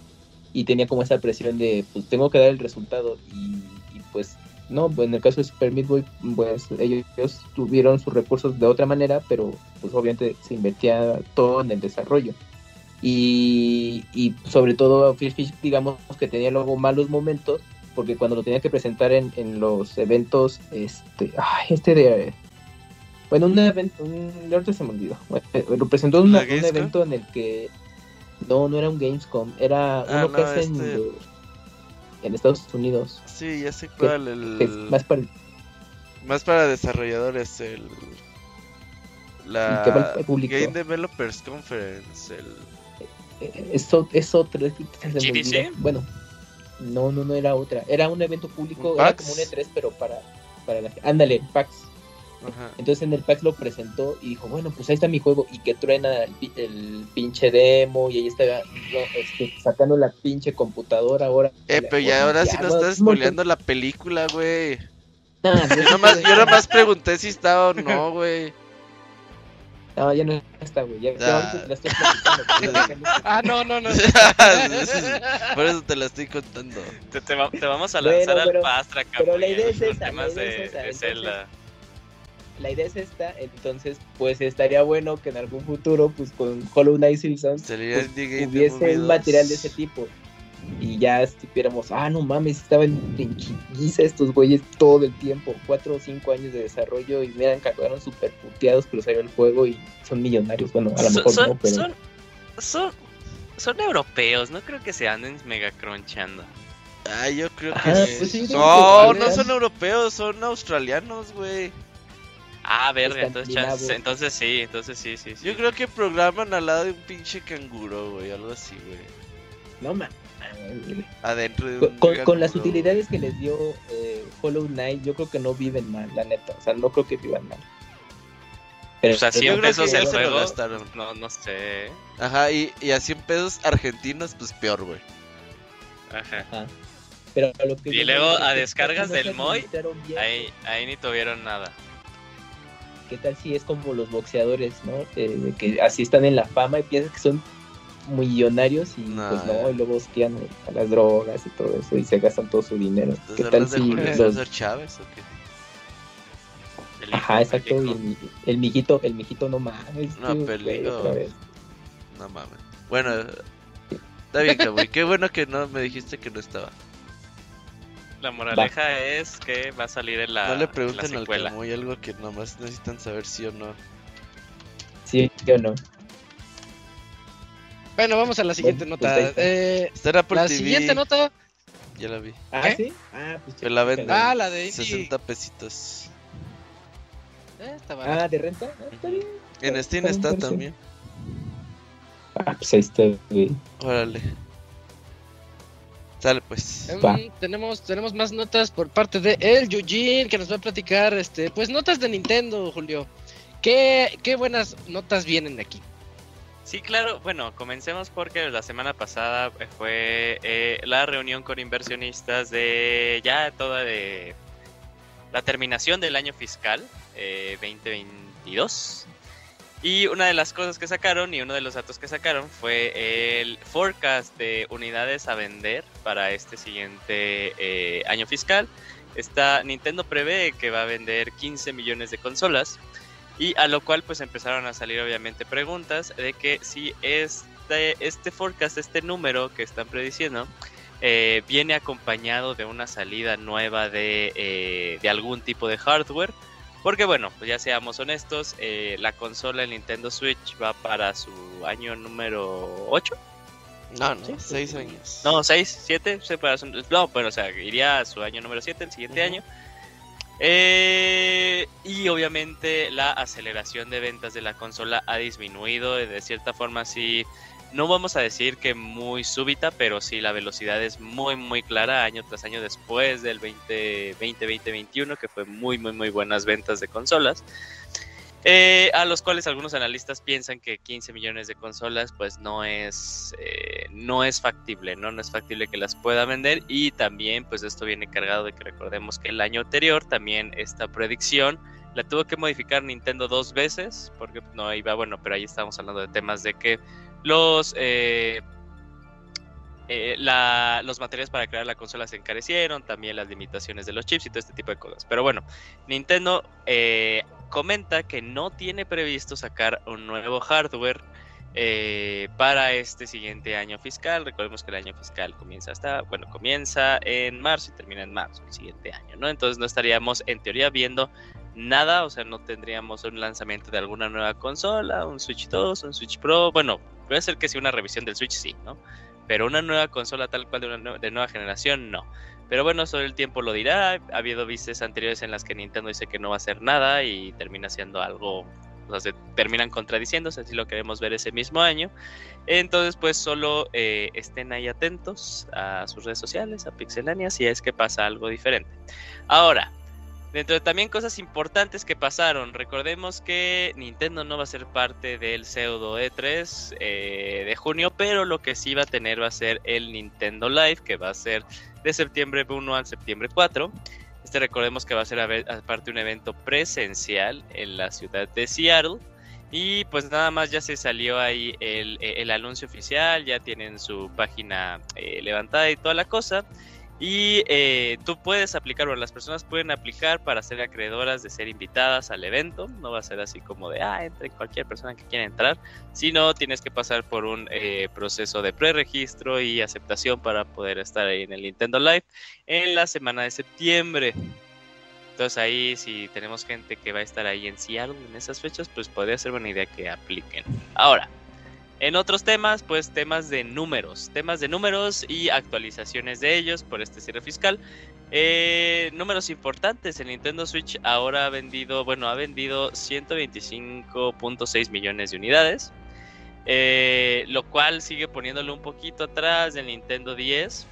y tenía como esa presión de, pues tengo que dar el resultado, y, y, pues no, pues, en el caso de Super Meat Boy, pues ellos, ellos tuvieron sus recursos de otra manera, pero pues obviamente se invertía todo en el desarrollo. Y, y sobre todo Phil Fish, digamos que tenía luego malos momentos, porque cuando lo tenía que presentar en, en los eventos, este, ay, este de, bueno, un evento, un, ahorita se me olvidó, Eh, *laughs* lo presentó en una-
¿La
un evento en el que, no, no era un Gamescom, era
Ah,
uno que hacen
este-
de- en Estados Unidos,
Sí, ya sé cuál. El...
que es más para
Más para desarrolladores, el. La
que va al público.
Game Developers Conference. El...
Eh, Es, o- es es. Bueno, no, no, no era otra. Era un evento público,
¿Un
era como un E3, pero para, para la Ándale, PAX.
Ajá.
Entonces en el PAX lo presentó y dijo, bueno, pues ahí está mi juego. Y que truena el, el pinche demo. Y ahí estaba no, este, sacando la pinche computadora ahora.
Eh, pero ya ahora sí nos
no,
estás spoileando la película, güey.
Nah,
Yo nomás, yo nomás pregunté si estaba o no, güey.
No, ya no está, güey. Ya,
Ah.
te la estoy platicando.
Ah, no, no, no. *laughs*
Por eso te la estoy contando.
Te, te va- te vamos a
Bueno,
lanzar al
pero-
pastra,
pero la
cabrón,
idea es esa, la idea
de,
es esa,
de
entonces-
Zelda.
la idea es esta, entonces pues estaría bueno que en algún futuro pues con Hollow Knight Silson pues, hubiese un
2.
material de ese tipo y ya estuviéramos, ah no mames, estaban en chinguiza estos güeyes todo el tiempo, cuatro o cinco años de desarrollo y miran que acabaron súper puteados pero salió el juego y son millonarios, bueno a lo
Son,
mejor
son,
no, pero
son, son, son europeos, no creo que se anden mega crunchando.
Ah, yo creo que
Ajá,
sí.
pues sí,
No,
que
no son europeos, son australianos, güey.
Ah, verga, entonces, entonces sí, entonces sí, sí. sí.
Yo creo que programan al lado de un pinche canguro, güey, algo así, güey.
no mames.
Adentro de
Con,
un
con- con las utilidades que les dio eh, Hollow Knight, yo creo que no viven mal, la neta. O sea, no creo que vivan mal. Pero,
O sea,
Yo
100
creo
pesos el juego.
gastaron.
No, no sé.
Ajá, y, y a 100 pesos argentinos, pues peor, güey.
Ajá.
pero a lo que
Y luego, a
que
descargas
no
del Moy. Ahí, ahí ni tuvieron nada.
¿Qué tal si es como los boxeadores, no? Eh, que así están en la fama y piensan que son millonarios y
No,
pues no, y luego hostian a las drogas y todo eso y se gastan todo su dinero.
¿Entonces
¿Qué tal
de
si
Julio
los-
César Chávez o qué?
El
Ajá, exacto, el, el mijito, el mijito no mames.
No,
tío, güey, vez.
No mames. Bueno, está bien, Camuy. Qué bueno que no me dijiste que no estaba.
La moraleja es que va a salir en la,
no le
en la
pregunten al. Camuy algo que nomás necesitan saber sí o no.
Sí, yo no.
Bueno, vamos a la siguiente
Bueno,
nota.
pues está.
Eh,
Apple
la
TV.
siguiente nota
ya la vi.
Ah,
¿Qué?
sí. Ah, pues
Que la venden.
Ah, la de Indie.
60 pesitos.
Eh, está.
Ah, de renta. Ah, está bien.
En Steam
Está bien,
también.
Ah, pues ahí está, güey.
Órale. Sale pues.
Va.
tenemos, tenemos más notas por parte de El Yujin que nos va a platicar, este, pues notas de Nintendo, Julio. ¿Qué, qué buenas notas vienen aquí?
Sí, claro. Bueno, comencemos porque la semana pasada fue eh, la reunión con inversionistas de ya toda de la terminación del año fiscal eh, 2022. Y una de las cosas que sacaron y uno de los datos que sacaron fue el forecast de unidades a vender para este siguiente eh, año fiscal. Esta Nintendo prevé que va a vender 15 millones de consolas. Y a lo cual pues empezaron a salir obviamente preguntas de que si este, este forecast, este número que están prediciendo, eh, viene acompañado de una salida nueva de, eh, de algún tipo de hardware. Porque bueno, pues ya seamos honestos, eh, la consola el Nintendo Switch va para su año número 8.
No, no,
Sí,
6
sí.
años.
No, 6, 7, no, pero o sea, iría a su año número 7 el siguiente año. Eh, y obviamente la aceleración de ventas de la consola ha disminuido. De cierta forma, sí, no vamos a decir que muy súbita, pero sí la velocidad es muy, muy clara año tras año después del 2020, 2021, que fue muy, muy, muy buenas ventas de consolas. Eh, a los cuales algunos analistas piensan que 15 millones de consolas pues no es eh, no es factible no no es factible que las pueda vender y también pues esto viene cargado de que recordemos que el año anterior también esta predicción la tuvo que modificar Nintendo dos veces porque no iba bueno pero ahí estamos hablando de temas de que los eh, eh, la- los materiales para crear la consola se encarecieron, también las limitaciones de los chips y todo este tipo de cosas. Pero bueno, Nintendo comenta que no tiene previsto sacar un nuevo hardware eh, para este siguiente año fiscal. Recordemos que el año fiscal comienza hasta, bueno, comienza en marzo y termina en marzo el siguiente año, ¿no? Entonces no estaríamos en teoría viendo nada, o sea, no tendríamos un lanzamiento de alguna nueva consola, un Switch 2, un Switch Pro, bueno, puede ser que sí una revisión del Switch, sí, ¿no? Pero una nueva consola tal cual de, una nueva generación, no. Pero bueno, sobre el tiempo lo dirá. Ha habido vistas anteriores en las que Nintendo dice que no va a hacer nada y termina siendo algo. O sea, se terminan contradiciéndose, así lo queremos ver ese mismo año. Entonces, pues solo eh, estén ahí atentos a sus redes sociales, a Pixelania, si es que pasa algo diferente. Ahora, dentro de también cosas importantes que pasaron, recordemos que Nintendo no va a ser parte del pseudo E3 eh, de junio, pero lo que sí va a tener va a ser el Nintendo Live, que va a ser de septiembre 1 al septiembre 4. Este recordemos que va a ser aparte un evento presencial en la ciudad de Seattle. Y pues nada más ya se salió ahí el, el anuncio oficial, ya tienen su página eh, levantada y toda la cosa. Y eh, tú puedes aplicar, o las personas pueden aplicar para ser acreedoras de ser invitadas al evento. No va a ser así como de, ah, entre cualquier persona que quiera entrar, sino tienes que pasar por un eh, proceso de preregistro y aceptación para poder estar ahí en el Nintendo Live en la semana de septiembre. Entonces ahí si tenemos gente que va a estar ahí en Seattle en esas fechas, pues podría ser buena idea que apliquen. Ahora, en otros temas, pues temas de números, temas de números y actualizaciones de ellos por este cierre fiscal. Eh, números importantes, el Nintendo Switch ahora ha vendido, bueno, ha vendido 125.6 millones de unidades, eh, lo cual sigue poniéndolo un poquito atrás del Nintendo 10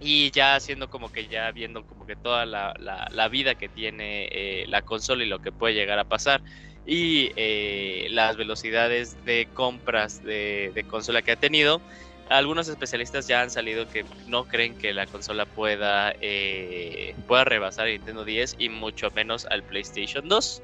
y ya haciendo como que ya viendo como que toda la, la- vida que tiene eh, la consola y lo que puede llegar a pasar y eh, las velocidades de compras de, consola que ha tenido. Algunos especialistas ya han salido que no creen que la consola pueda, eh, pueda rebasar el Nintendo 10 y mucho menos al PlayStation 2.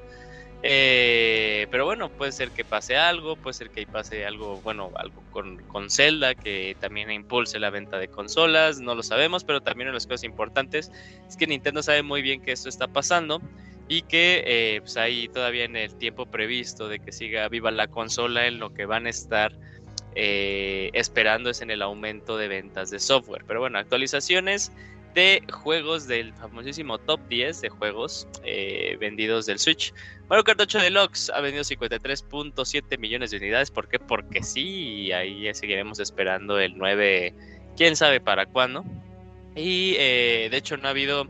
Eh, pero bueno, puede ser que pase algo, puede ser que pase algo, bueno, algo con, con Zelda que también impulse la venta de consolas, no lo sabemos, pero también una de las cosas importantes es que Nintendo sabe muy bien que esto está pasando y que eh, pues ahí todavía en el tiempo previsto de que siga viva la consola en lo que van a estar eh, esperando es en el aumento de ventas de software. Pero bueno, actualizaciones de juegos del famosísimo top 10 de juegos eh, vendidos del Switch. Mario Kart 8 Deluxe ha vendido 53.7 millones de unidades. ¿Por qué? Porque sí, y ahí seguiremos esperando el 9, quién sabe para cuándo. Y eh, de hecho no ha habido...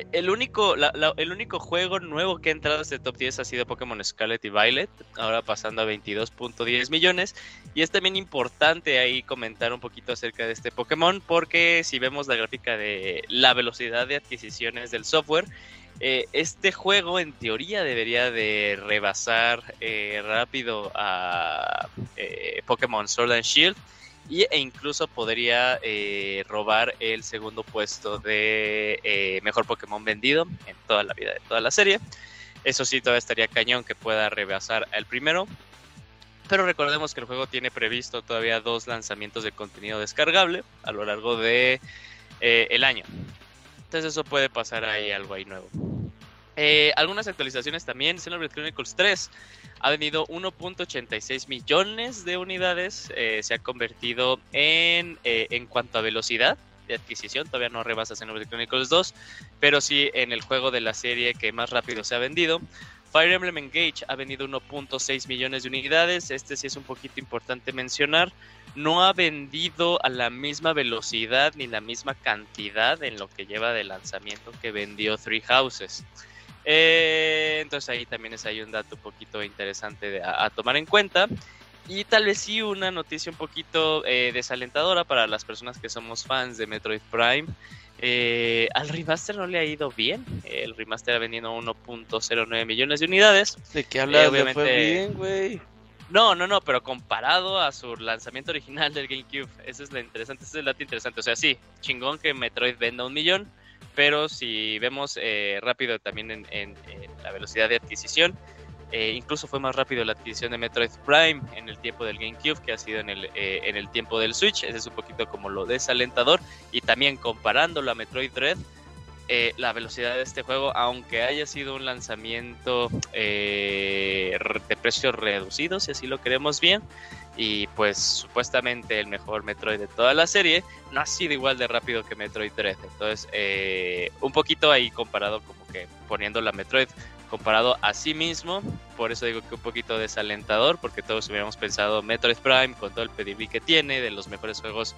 eh, el único, el único juego nuevo que ha entrado a este top 10 ha sido Pokémon Scarlet y Violet, ahora pasando a 22.10 millones. Y es también importante ahí comentar un poquito acerca de este Pokémon, porque si vemos la gráfica de la velocidad de adquisiciones del software, eh, este juego en teoría debería de rebasar eh, rápido a Pokémon Sword and Shield y, e incluso podría eh, robar el segundo puesto de eh, mejor Pokémon vendido en toda la vida de toda la serie. Eso sí, todavía estaría cañón que pueda rebasar al primero. Pero recordemos que el juego tiene previsto todavía dos lanzamientos de contenido descargable a lo largo de eh, el año. Entonces eso puede pasar ahí algo ahí nuevo. Eh, algunas actualizaciones también. Xenoblade Chronicles 3 ha vendido 1.86 millones de unidades. eh, se ha convertido en, eh, en cuanto a velocidad de adquisición. Todavía no rebasa Xenoblade Chronicles 2, pero sí en el juego de la serie que más rápido se ha vendido. Fire Emblem Engage ha vendido 1.6 millones de unidades. Este sí es un poquito importante mencionar. No ha vendido a la misma velocidad ni la misma cantidad en lo que lleva de lanzamiento que vendió Three Houses. Eh, entonces ahí también es ahí un dato un poquito interesante de- a, a tomar en cuenta. Y tal vez sí una noticia un poquito eh, desalentadora para las personas que somos fans de Metroid Prime. Eh, al remaster no le ha ido bien. El remaster ha vendido 1.09 millones de unidades.
¿De qué hablas? Fue
obviamente-
bien, güey.
No, no, no, pero comparado a su lanzamiento original del GameCube, ese es lo interesante, ese es el dato interesante. O sea, sí, chingón que Metroid venda un millón, pero si vemos eh, rápido también en, la velocidad de adquisición, eh, incluso fue más rápido la adquisición de Metroid Prime en el tiempo del GameCube que ha sido en el, eh, en el tiempo del Switch. Ese es un poquito como lo desalentador. Y también comparándolo a Metroid Dread, eh, la velocidad de este juego, aunque haya sido un lanzamiento eh, de precios reducidos, si así lo queremos bien, y pues supuestamente el mejor Metroid de toda la serie, no ha sido igual de rápido que Metroid Dread. Entonces, eh, un poquito ahí comparado, como que poniendo la Metroid comparado a sí mismo, por eso digo que un poquito desalentador, porque todos hubiéramos pensado Metroid Prime con todo el pedigrí que tiene, de los mejores juegos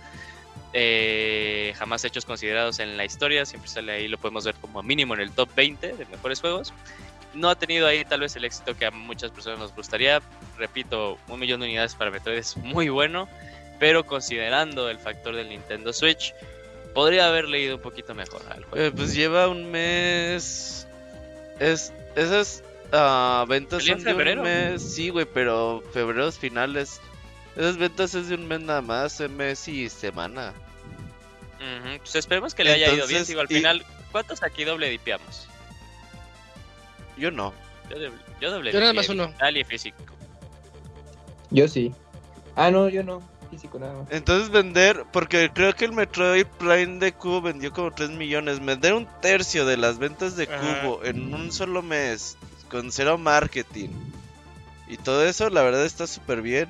eh, jamás hechos considerados en la historia, siempre sale ahí, lo podemos ver como mínimo en el top 20 de mejores juegos. No ha tenido ahí tal vez el éxito que a muchas personas nos gustaría. Repito, un millón de unidades para Metroid es muy bueno, pero considerando el factor del Nintendo Switch, podría haber leído un poquito mejor al juego.
Eh, pues lleva un mes. Es, esas ah, ventas son de
febrero.
un mes. Sí, güey, pero febrero es finales. Esas ventas es de un mes nada más, un mes y semana.
Ujú, Pues esperemos que le haya ido bien. Digo, al
y-
final, ¿cuántos aquí doble dipiamos?
Yo no.
Yo, doble- yo doble
Yo nada más uno.
y físico.
Yo sí. Ah, no, yo no. Físico nada más.
Entonces vender, porque creo que el Metroid Prime de Cubo vendió como 3 millones. Vender un tercio de las ventas de
Ajá.
Cubo en un solo mes, con cero marketing. Y todo eso, la verdad está súper bien.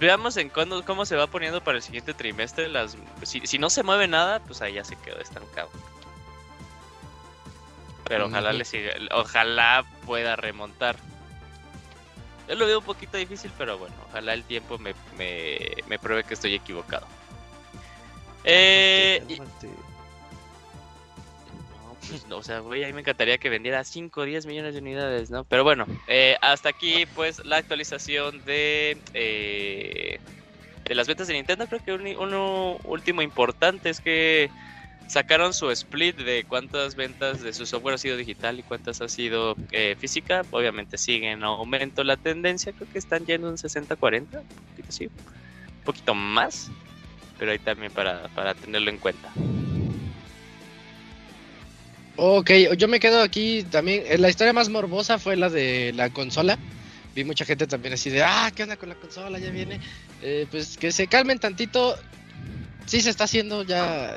Veamos en cuándo, cómo se va poniendo para el siguiente trimestre. Las, si, si no se mueve nada, pues ahí ya se quedó estancado. Pero ojalá le siga, ojalá pueda remontar. Yo lo veo un poquito difícil, pero bueno, ojalá el tiempo me, me, me pruebe que estoy equivocado. Eh, y-. No, pues, no, o sea, güey, a mí me encantaría que vendiera 5 o 10 millones de unidades, ¿no? Pero bueno, eh, hasta aquí, pues, la actualización de, eh, de las ventas de Nintendo. Creo que un- uno último importante es que sacaron su split de cuántas ventas de su software ha sido digital y cuántas ha sido eh, física. Obviamente sigue en aumento la tendencia, creo que están yendo en 60-40, un poquito sí, un poquito más, pero ahí también para, para tenerlo en cuenta.
Ok, yo me quedo aquí también. eh, La historia más morbosa fue la de la consola. Vi mucha gente también así de, ah, ¿qué onda con la consola? Ya viene. Eh, pues que se calmen tantito. Sí se está haciendo, ya.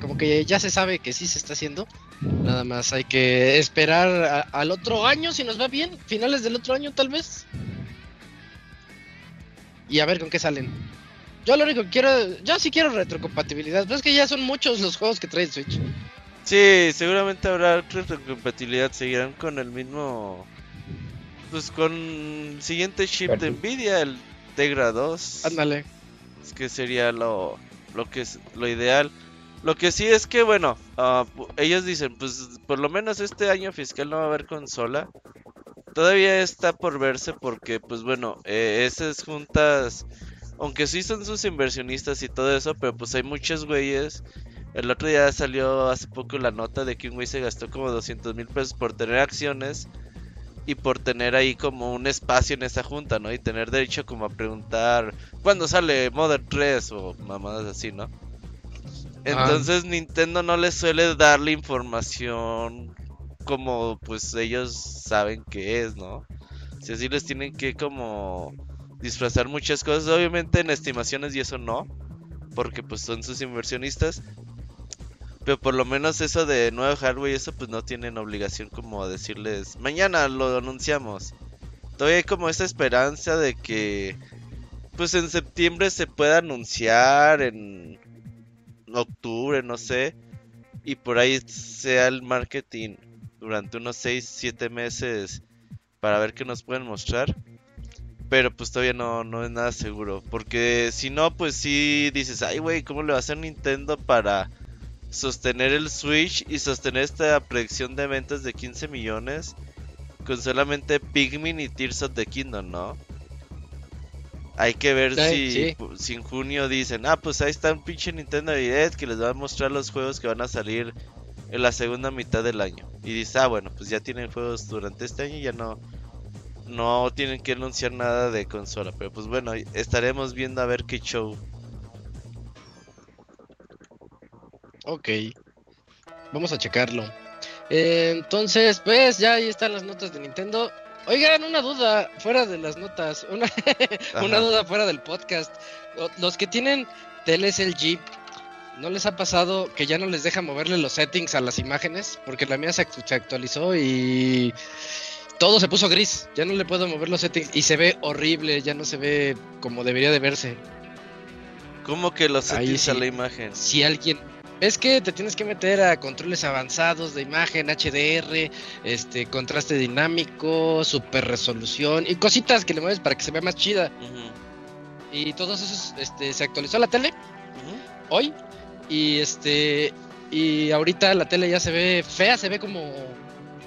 Como que ya se sabe que sí se está haciendo. Nada más hay que esperar a- al otro año si nos va bien. Finales del otro año, tal vez. Y a ver con qué salen. Yo lo único que quiero. Yo sí quiero retrocompatibilidad. Pero es que ya son muchos los juegos que trae el Switch.
Sí, seguramente habrá retrocompatibilidad. Seguirán con el mismo. Pues con el siguiente chip de. Nvidia, el Tegra 2.
Ándale.
Es que sería lo, lo que es lo ideal. Lo que sí es que, bueno, pu- ellos dicen, pues por lo menos este año fiscal no va a haber consola. Todavía está por verse porque, pues bueno, eh, esas juntas, aunque sí son sus inversionistas y todo eso, pero pues hay muchos güeyes. El otro día salió hace poco la nota de que un güey se gastó como 200 mil pesos por tener acciones y por tener ahí como un espacio en esa junta, ¿no? Y tener derecho como a preguntar cuándo sale Mother 3 o mamadas así, ¿no? Entonces Nintendo no les suele dar la información como pues ellos saben que es, ¿no? Si así les tienen que como disfrazar muchas cosas, obviamente en estimaciones y eso no, porque pues son sus inversionistas. Pero por lo menos eso de nuevo hardware y eso pues no tienen obligación como a decirles, mañana lo anunciamos. Todavía hay como esa esperanza de que pues en septiembre se pueda anunciar en octubre, no sé, y por ahí sea el marketing durante unos 6, 7 meses para ver qué nos pueden mostrar. Pero pues todavía no, no es nada seguro. Porque si no, pues sí dices, ay güey, ¿cómo le va a hacer Nintendo para sostener el Switch y sostener esta predicción de ventas de 15 millones con solamente Pikmin y Tears of the Kingdom, ¿no? Hay que ver
Sí,
si,
sí.
si en junio dicen, ah, pues ahí está un pinche Nintendo Direct que les va a mostrar los juegos que van a salir en la segunda mitad del año. Y dice, ah, bueno, pues ya tienen juegos durante este año y ya no, no tienen que anunciar nada de consola. Pero pues bueno, estaremos viendo a ver qué show.
Ok. Vamos a checarlo. Eh, entonces, pues ya ahí están las notas de Nintendo. Oigan, una duda fuera de las notas, una, *laughs* una duda fuera del podcast. Los que tienen teles LG, ¿no les ha pasado que ya no les deja moverle los settings a las imágenes? Porque la mía se, actu- se actualizó y todo se puso gris. Ya no le puedo mover los settings y se ve horrible, ya no se ve como debería de verse.
¿Cómo que los
Ahí
settings a
sí.
la imagen?
si alguien es que te tienes que meter a controles avanzados de imagen, HDR, este contraste dinámico, super resolución y cositas que le mueves para que se vea más chida. Y todos esos este se actualizó la tele hoy y este y ahorita la tele ya se ve fea, se ve como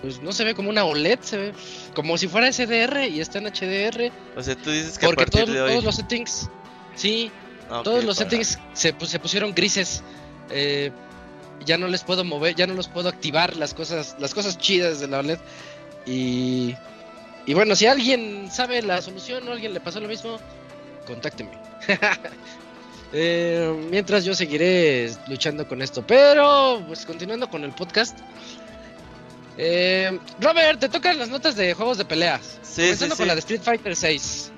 pues no se ve como una OLED, se ve como si fuera SDR y está en HDR
O sea, tú dices que a
porque
partir
todos,
de hoy...
todos los settings sí,
Ah,
todos los
para-
settings se, pu- se pusieron grises. Eh, ya no les puedo mover, ya no los puedo activar las cosas, las cosas chidas de la OLED. Y, y bueno, si alguien sabe la solución o alguien le pasó lo mismo, contácteme. *laughs* Eh, mientras yo seguiré luchando con esto. Pero, pues continuando con el podcast. Eh, Robert, te tocan las notas de juegos de peleas.
Sí,
Comenzando
sí,
con la de Street Fighter 6.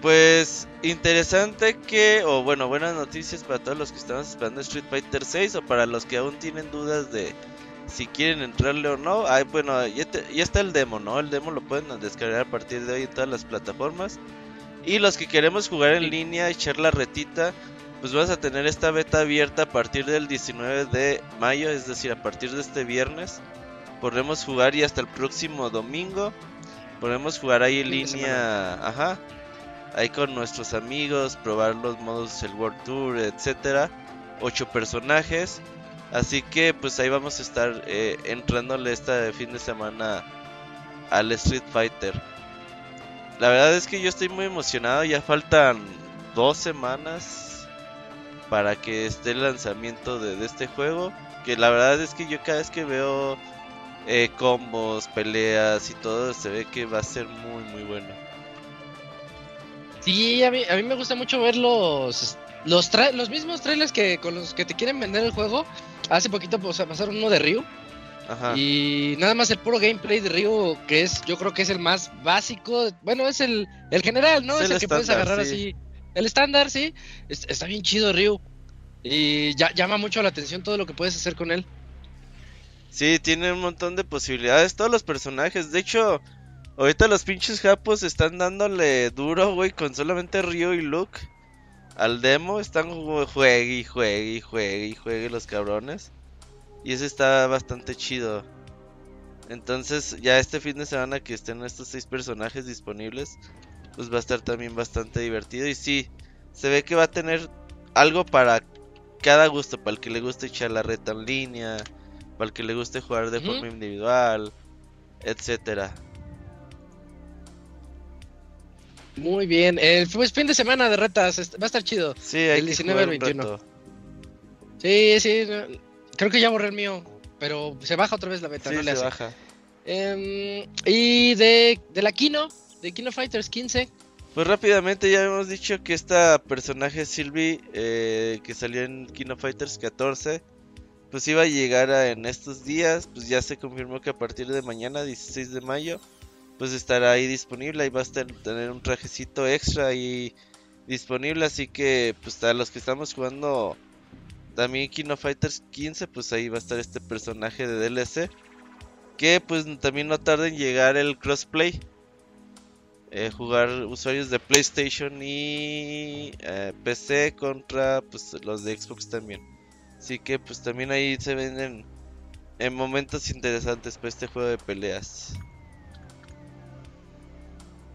Pues interesante que, o bueno, buenas noticias para todos los que estamos esperando Street Fighter 6 o para los que aún tienen dudas de si quieren entrarle o no. Ay, bueno, ya, te- ya está el demo, ¿no? El demo lo pueden descargar a partir de hoy en todas las plataformas. Y los que queremos jugar en línea, echar la retita, pues vas a tener esta beta abierta a partir del 19 de mayo, es decir, a partir de este viernes. Podremos jugar y hasta el próximo domingo. Podemos jugar ahí en línea, ajá, ahí con nuestros amigos, probar los modos el World Tour, etcétera. Ocho personajes. Así que pues ahí vamos a estar eh, entrándole este fin de semana al Street Fighter. La verdad es que yo estoy muy emocionado, ya faltan dos semanas para que esté el lanzamiento de, de este juego. Que la verdad es que yo cada vez que veo eh, combos, peleas y todo, se ve que va a ser muy muy bueno.
Sí, a mí, a mí me gusta mucho ver los los, tra- los mismos trailers que con los que te quieren vender el juego. Hace poquito pues, pasaron uno de Ryu
Ajá.
y nada más el puro gameplay de Ryu que es yo creo que es el más básico, bueno, es el el general, ¿no?
Es
Es,
el
el, que puedes agarrar
sí.
así. El estándar, sí. Es- está bien chido Ryu. Y ya llama mucho la atención todo lo que puedes hacer con él.
Sí, tiene un montón de posibilidades. Todos los personajes. De hecho, ahorita los pinches japos están dándole duro, güey, con solamente Ryo y Luke. Al demo están ju- juegue y juegue y juegue y juegue los cabrones. Y ese está bastante chido. Entonces, ya este fin de semana que estén estos seis personajes disponibles, pues va a estar también bastante divertido. Y sí, se ve que va a tener algo para cada gusto, para el que le guste echar la reta en línea, para el que le guste jugar de forma individual, etcétera.
Muy bien. El pues, fin de semana de retas est- va a estar chido.
Sí,
El
que
19 al
jugar un
21.
rato.
Sí, sí. Creo que ya borré el mío. Pero se baja otra vez la beta,
Sí,
no le
se
hace.
baja.
Em, y de, de la Kino, de Kino Fighters 15.
Pues rápidamente ya hemos dicho que esta personaje Sylvie eh, que salió en Kino Fighters 14 pues iba a llegar a- en estos días, pues ya se confirmó que a partir de mañana 16 de mayo pues estará ahí disponible y va a estar, tener un trajecito extra ahí disponible, así que pues a los que estamos jugando también Kino Fighters 15 pues ahí va a estar este personaje de DLC que pues también no tarda en llegar el crossplay eh, jugar usuarios de PlayStation y eh, PC contra pues los de Xbox también. Así que pues también ahí se venden en momentos interesantes para este juego de peleas.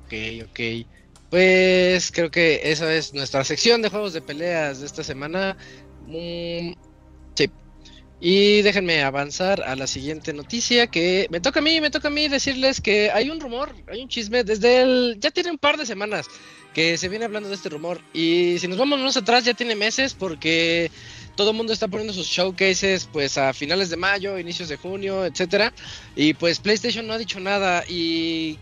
Ok, ok. Pues creo que esa es nuestra sección de juegos de peleas de esta semana. Mm, sí. Y déjenme avanzar a la siguiente noticia que me toca a mí, me toca a mí decirles que hay un rumor, hay un chisme desde el... ya tiene un par de semanas que se viene hablando de este rumor. Y si nos vamos más atrás ya tiene meses porque todo el mundo está poniendo sus showcases pues a finales de mayo, inicios de junio, etcétera. Y pues PlayStation no ha dicho nada y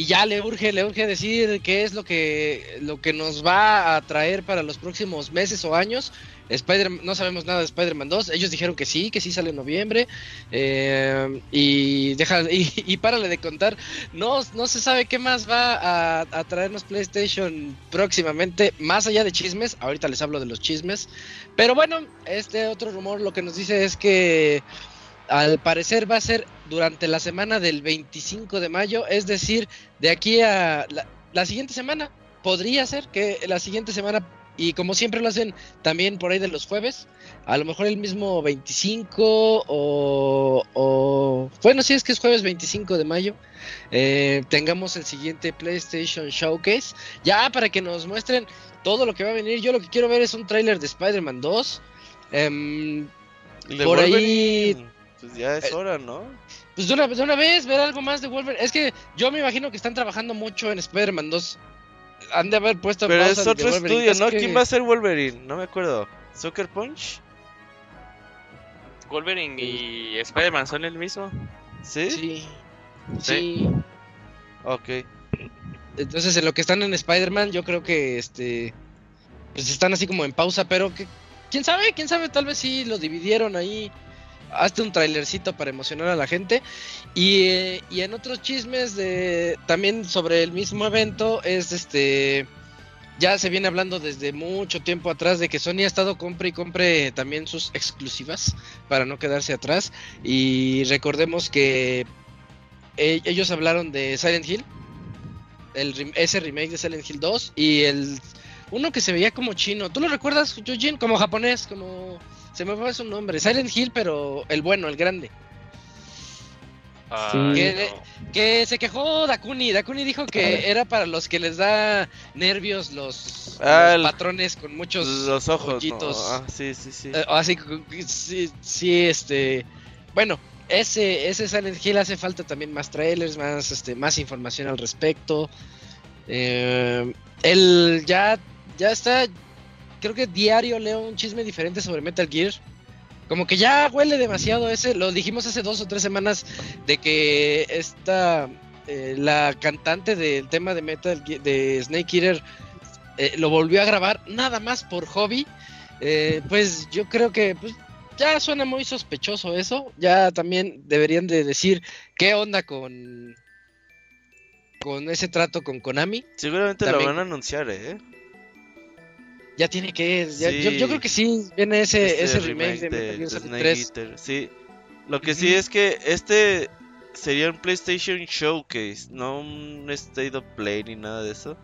y ya le urge, le urge decir qué es lo que, lo que nos va a traer para los próximos meses o años. Spider no sabemos nada de Spider-Man 2. Ellos dijeron que sí, que sí sale en noviembre. eh, y deja *laughs* y, párale de contar. No, no se sabe qué más va a, a traernos PlayStation próximamente. Más allá de chismes. Ahorita les hablo de los chismes. Pero bueno, este otro rumor lo que nos dice es que al parecer va a ser durante la semana del 25 de mayo, es decir, de aquí a la, la siguiente semana. Podría ser que la siguiente semana, y como siempre lo hacen también por ahí de los jueves, a lo mejor el mismo 25 o... o bueno, si es que es jueves 25 de mayo, eh, tengamos el siguiente PlayStation Showcase, ya para que nos muestren todo lo que va a venir. Yo lo que quiero ver es un tráiler de Spider-Man 2. em, Por ahí-
Pues ya es
Eh,
hora, ¿no?
Pues de una, de una vez, ver algo más de Wolverine. Es que yo me imagino que están trabajando mucho en Spider-Man 2. Han de haber puesto
Pero es otro estudio,
Es
¿no?
que-
¿Quién va a ser Wolverine? No me acuerdo. ¿Sucker Punch?
Wolverine y Spider-Man son el mismo.
¿Sí?
Sí.
Sí.
Sí.
Ok.
Entonces, en lo que están en Spider-Man, yo creo que este. Pues están así como en pausa, pero que. ¿Quién sabe? ¿Quién sabe? Tal vez sí lo dividieron ahí. Hazte un trailercito para emocionar a la gente. Y, eh, y en otros chismes de también sobre el mismo evento es este ya se viene hablando desde mucho tiempo atrás de que Sony ha estado compre y compre también sus exclusivas para no quedarse atrás y recordemos que eh, ellos hablaron de Silent Hill el ese remake de Silent Hill 2 y el uno que se veía como chino. ¿Tú lo recuerdas, Yujin? Como japonés, como se me fue su nombre. Silent Hill, pero el bueno, el grande.
Ah,
Sí.
Que- Que se quejó Dakuni. Dakuni dijo que era para los que les da nervios los,
Ah,
los
el-
patrones con muchos
Los ojos. Ah, sí, sí, sí.
Eh, así sí, sí, este. Bueno, ese, ese Silent Hill hace falta también más trailers, más, este, más información al respecto. Eh, él ya, ya está. Creo que diario leo un chisme diferente sobre Metal Gear. Como que ya huele demasiado ese. Lo dijimos hace dos o tres semanas de que esta. eh, la cantante del tema de Metal Gear, de Snake Eater eh, lo volvió a grabar nada más por hobby. Eh, pues yo creo que pues, ya suena muy sospechoso eso. Ya también deberían de decir qué onda con con ese trato con Konami.
Seguramente
también-
lo van a anunciar, ¿eh?
Ya tiene que ya- yo,
Sí.
yo creo que sí viene ese,
Este
ese remake, de Metal Gear Solid
Snake
3.
Eater, Sí. Lo que sí es que este sería un PlayStation Showcase, no un State of Play ni nada de eso.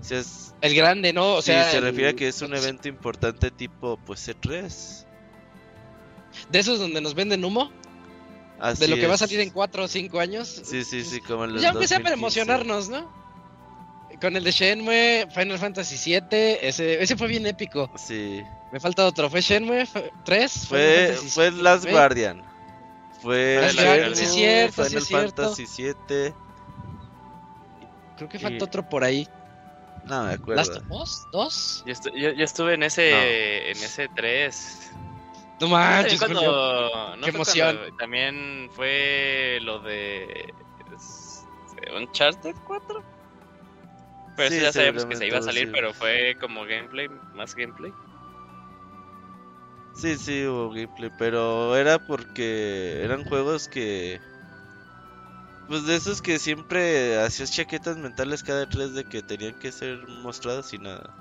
O sea, es-
El grande, ¿no? O
sí,
sea,
se
el-
refiere a que es un evento importante tipo pues E3.
de esos donde nos venden humo,
Así
de lo que va a salir en 4 o 5 años.
Sí, sí, sí, como el del
Ya aunque sea para
2015.
emocionarnos, ¿no? Con el de Shenmue, Final Fantasy VII, ese, ese fue bien épico.
Sí.
Me falta otro, ¿fue Shenmue 3?
Fue, fue Last Guardian. Fue
Last Guardian, sí
es cierto, sí
Final
es cierto.
Fantasy 7.
Creo que
Y-
falta otro por ahí.
No me acuerdo.
¿Last of Us? ¿Dos?
Yo, estu- yo- yo estuve en ese, en ese 3.
No
También
manches, Julio.
cuando, ¿no
Qué
fue
emoción.
cuando también fue lo de Uncharted 4. Pero
Sí,
eso ya sabíamos que se iba a salir,
sí.
pero fue como gameplay, más gameplay.
Sí, sí, hubo gameplay, pero era porque eran juegos que... Pues de esos que siempre hacías chaquetas mentales cada tres de que tenían que ser mostrados y nada.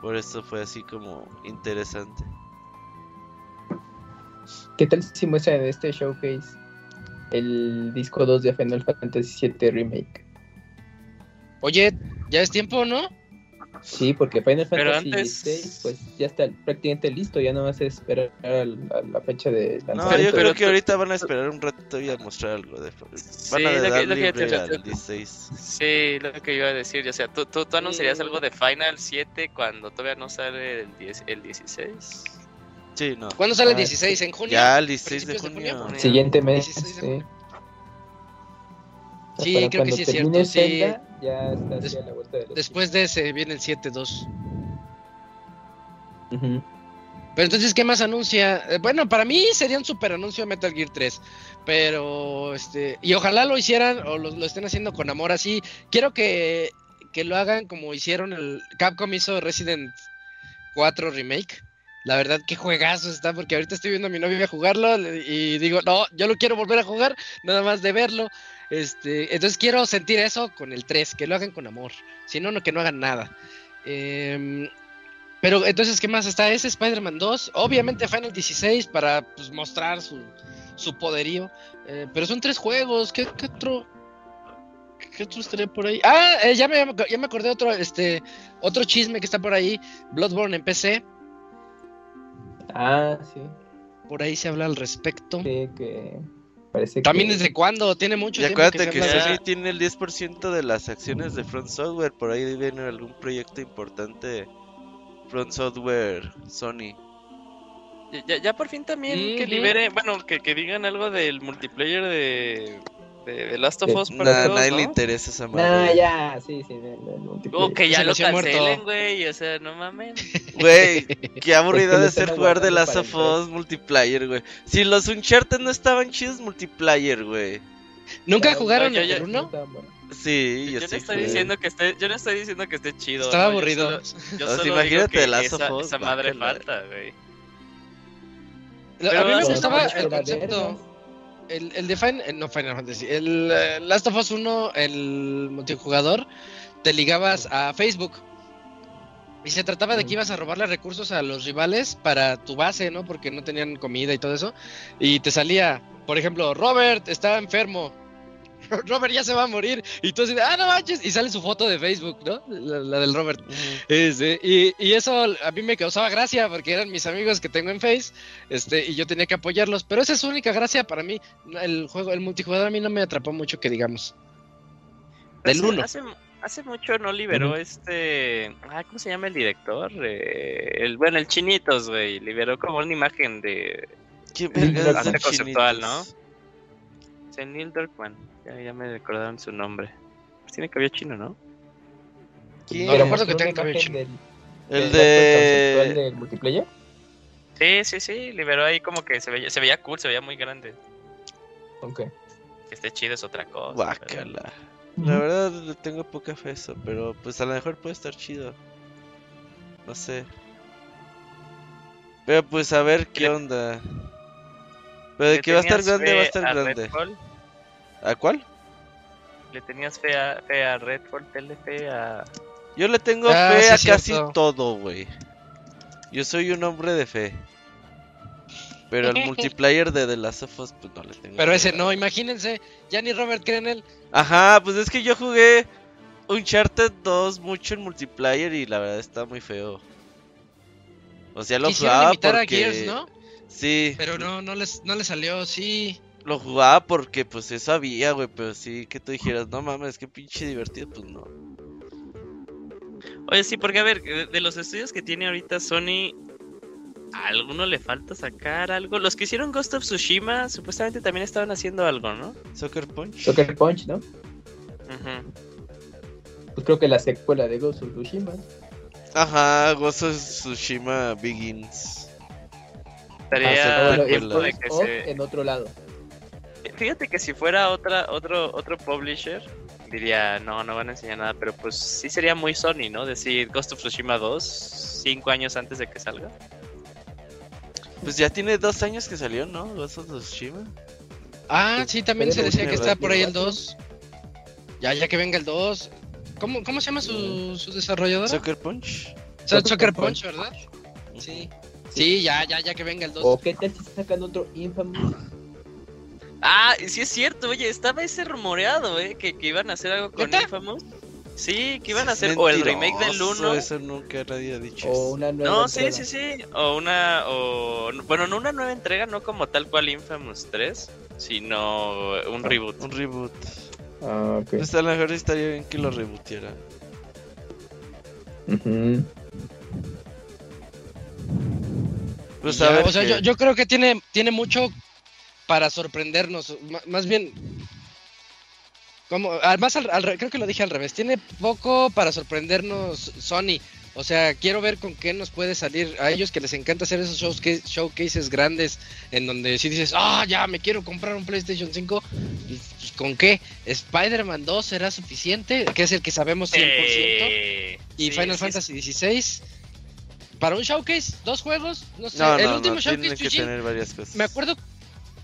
Por eso fue así como interesante.
¿Qué tal si muestran en este showcase el disco 2 de Final Fantasy VII Remake?
Oye, ya es tiempo, ¿no?
Sí, porque Final
Pero
Fantasy
antes-
VI pues ya está prácticamente listo, ya no vas a esperar al- a la fecha de
No,
lanzamiento.
yo creo que ahorita van a esperar un rato y a mostrar algo de... Van
Sí,
a
lo que- lo que te-
al 16.
Sí, lo que iba a decir, o sea, ¿tú, tú, tú anunciarías
Mm.
algo de Final 7 cuando todavía no sale el, 10 el 16.
Sí, no.
¿Cuándo sale el
Ah,
16? ¿En junio?
Ya el 16 de
¿Principios de
junio.
junio?
Siguiente mes,
16 de
sí.
junio.
O sea,
Sí,
para
creo que
cuando
sí es
termine
cierto, sí.
Zelda, ya está
Des-
hacia la vuelta de los
Después de ese viene el 7-2.
Ujú.
Pero entonces, ¿qué más anuncia? Eh, Bueno, para mí sería un super anuncio de Metal Gear 3. Pero, este, y ojalá lo hicieran o lo, lo estén haciendo con amor así. Quiero que, que lo hagan como hicieron el Capcom hizo Resident 4 Remake. La verdad, qué juegazo está, porque ahorita estoy viendo a mi novia jugarlo y digo, no, yo lo quiero volver a jugar, nada más de verlo. Este, entonces quiero sentir eso con el 3, que lo hagan con amor. Si no, no que no hagan nada. Em, pero entonces, ¿qué más está? Ese Spider-Man 2. Obviamente Final 16 para pues, mostrar su, su poderío. Eh, pero son tres juegos. ¿Qué, qué otro? ¿Qué otro estaría por ahí? Ah, eh, ya, me, ya me acordé otro, este, otro chisme que está por ahí. Bloodborne en PC.
Ah, sí,
Por ahí se habla al respecto.
sí, que parece
También
que...
desde cuándo, tiene mucho
Y
tiempo
acuérdate que Sony tiene el 10% de las acciones de Front Software. Por ahí viene algún proyecto importante. Front Software, Sony.
Ya, ya, por fin también que libere, bueno, que, que digan algo del multiplayer de, de, de Last of Us para
Nah,
todos,
nadie
¿no?
le interesa esa
Nah,
madre.
ya, sí, sí, el, el multiplayer.
O que ya lo cancelen, güey, o sea, no mames. *laughs*
Güey, qué aburrido de ser jugar de Last of Us multiplayer, güey. Si los Uncharted no estaban chidos multiplayer, güey.
¿Nunca
Ya,
jugaron el
ya.
uno?
Sí, yo,
Yo,
sí
no estoy diciendo que esté, yo no estoy diciendo que esté chido.
Estaba
¿no? Yo
aburrido.
solo- Yo solo
imagínate
que
Last of
esa,
Us,
esa madre falta, güey. Pero
a mí me gustaba
no,
el
no,
concepto. El, el de Final, eh, no Final Fantasy, el eh, Last of Us 1, el multijugador, te ligabas a Facebook. Y se trataba de que ibas a robarle recursos a los rivales para tu base, ¿no? Porque no tenían comida y todo eso. Y te salía, por ejemplo, Robert está enfermo. *laughs* Robert ya se va a morir. Y tú de, ah, no manches. Y sale su foto de Facebook, ¿no? La, la del Robert. Este, y, y eso a mí me causaba gracia porque eran mis amigos que tengo en Face, este, y yo tenía que apoyarlos. Pero esa es su única gracia para mí. El juego, el multijugador a mí no me atrapó mucho que digamos. Del
Hace-
uno.
Hace, hace mucho no liberó este. Ah, ¿cómo se llama el director? Eh, el, bueno, el Chinitos, güey. Liberó como una imagen de.
¿Qué
Arte conceptual,
chinitos?
es Neil Druckmann. Ya, ya me recordaron su nombre. Pues tiene cabello chino, ¿no?
¿Quién?
No
Pero
recuerdo que tenga cabello chino.
del-
El
del
de...
del multiplayer.
Sí, sí, sí. Liberó ahí como que se veía, se veía cool, se veía muy grande.
Ok.
Que esté chido es otra cosa. pero-
Guácala. La verdad le tengo poca fe a eso, pero pues a lo mejor puede estar chido. No sé. Pero pues a ver qué onda. Pero de
¿Le
que va a estar grande, va a estar
a
grande.
Redfall?
¿A cuál?
¿Le tenías fe a, fe a Redfall? Tenle fe a...
Yo le tengo
Ah,
fe
sí
a casi
cierto.
todo, güey. Yo soy un hombre de fe. Pero el *laughs* multiplayer de The Last of Us, pues no le tengo
Pero
fe.
ese no, imagínense, ya ni Robert cree en él.
Ajá, pues es que yo jugué Uncharted 2 mucho en multiplayer y la verdad está muy feo. O sea, lo jugaba
imitar a
porque...
Gears, ¿no?
Sí.
Pero no, no les, no les salió, sí.
Lo jugaba porque pues eso había, güey, pero sí que tú dijeras, no mames, qué pinche divertido, pues no.
Oye, sí, porque a ver, de, de los estudios que tiene ahorita Sony, ¿a alguno le falta sacar algo? Los que hicieron Ghost of Tsushima supuestamente también estaban haciendo algo, ¿no?
Soccer Punch.
Soccer Punch, ¿no?
Ujú.
Pues creo que la secuela de Ghost of Tsushima.
Ajá, Ghost of Tsushima Begins.
Estaría
Ah,
bueno,
tiempo de
es
que
of
se-
en otro lado.
Fíjate que si fuera otra, otro, otro publisher, diría, no, no van a enseñar nada, pero pues sí sería muy Sony, ¿no? Decir Ghost of Tsushima 2, cinco años antes de que salga.
Pues ya tiene dos años que salió, ¿no? Ghost of Tsushima.
Ah, sí, también se decía que está por ahí el
rato.
2. Ya, ya que venga el 2. ¿Cómo, cómo se llama su, su desarrolladora?
Soccer Punch.
So-
Soccer
Soccer
Punch.
Punch, ¿verdad? Sí. Sí, ya, ya, ya que venga el 2.
¿O qué tal si sacan otro Infamous?
Ah, sí es cierto, oye, estaba ese rumoreado, ¿eh? Que, que iban a hacer algo con. Infamous. Sí, que iban a hacer o el remake del
Mentiroso,
1.
Eso nunca nadie ha dicho.
¿O una nueva
No, sí,
entrega?
sí, sí. O una, o... Bueno, no una nueva entrega, no como tal cual Infamous 3, sino un reboot.
Un reboot.
Ah, ok.
Pues a lo mejor estaría bien que lo rebootiera. Pues a
ya,
ver.
o sea, yo, yo creo que tiene, tiene mucho para sorprendernos. Más bien, como, además, al- al re- creo que lo dije al revés. Tiene poco para sorprendernos Sony. O sea, quiero ver con qué nos puede salir. A ellos que les encanta hacer esos showca- showcases grandes en donde si dices, ah, ya me quiero comprar un PlayStation 5. pues, pues, ¿Con qué? ¿Spider-Man 2 será suficiente? Que es el que sabemos 100%.
Eh,
y
sí,
Final
sí,
Fantasy XVI. Para un showcase, dos juegos, no sé.
No,
el
no,
último
no,
showcase
tiene que tener varias cosas.
me acuerdo,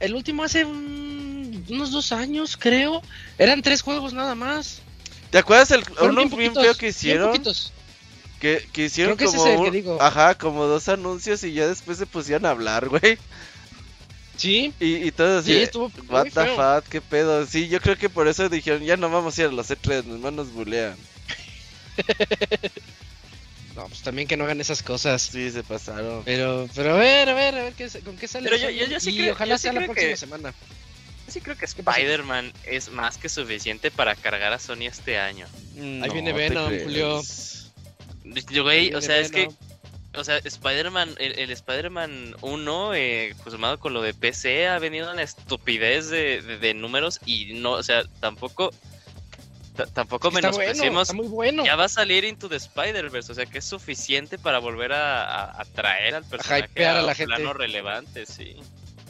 el último hace un- unos dos años, creo. Eran tres juegos nada más.
¿Te acuerdas el uno
bien
bien
poquitos,
feo que hicieron? Que, que hicieron
que
como
que digo.
Ajá, como dos anuncios y ya después se pusieron a hablar, güey.
Sí,
Y, y todos así,
sí, estuvo
what
muy
the
feo.
fuck, qué pedo. Sí, yo creo que por eso dijeron, ya no vamos a ir a los E3, mis manos bulean. *laughs*
No, pues también que no hagan esas cosas.
Sí, se pasaron.
Pero, pero a ver, a ver, a ver qué, con qué sale.
Pero yo- yo- yo sí
y
creo-
ojalá
yo sí
sea la próxima
que-
semana.
Sí creo que? Spider-Man es más que suficiente para cargar a Sony este año.
Ahí viene Venom. Julio.
Güey, o sea, es que. O sea, Spider-Man, el, el Spider-Man 1, eh, pues sumado con lo de PC, ha venido una estupidez de, de- de números y no, o sea, tampoco, ta- tampoco
Está bueno,
menospreciemos.
está muy bueno.
ya va a salir Into the Spider-Verse, o sea, que es suficiente para volver a, a- a traer al personaje
hypear a la
un
gente.
plano relevante, sí.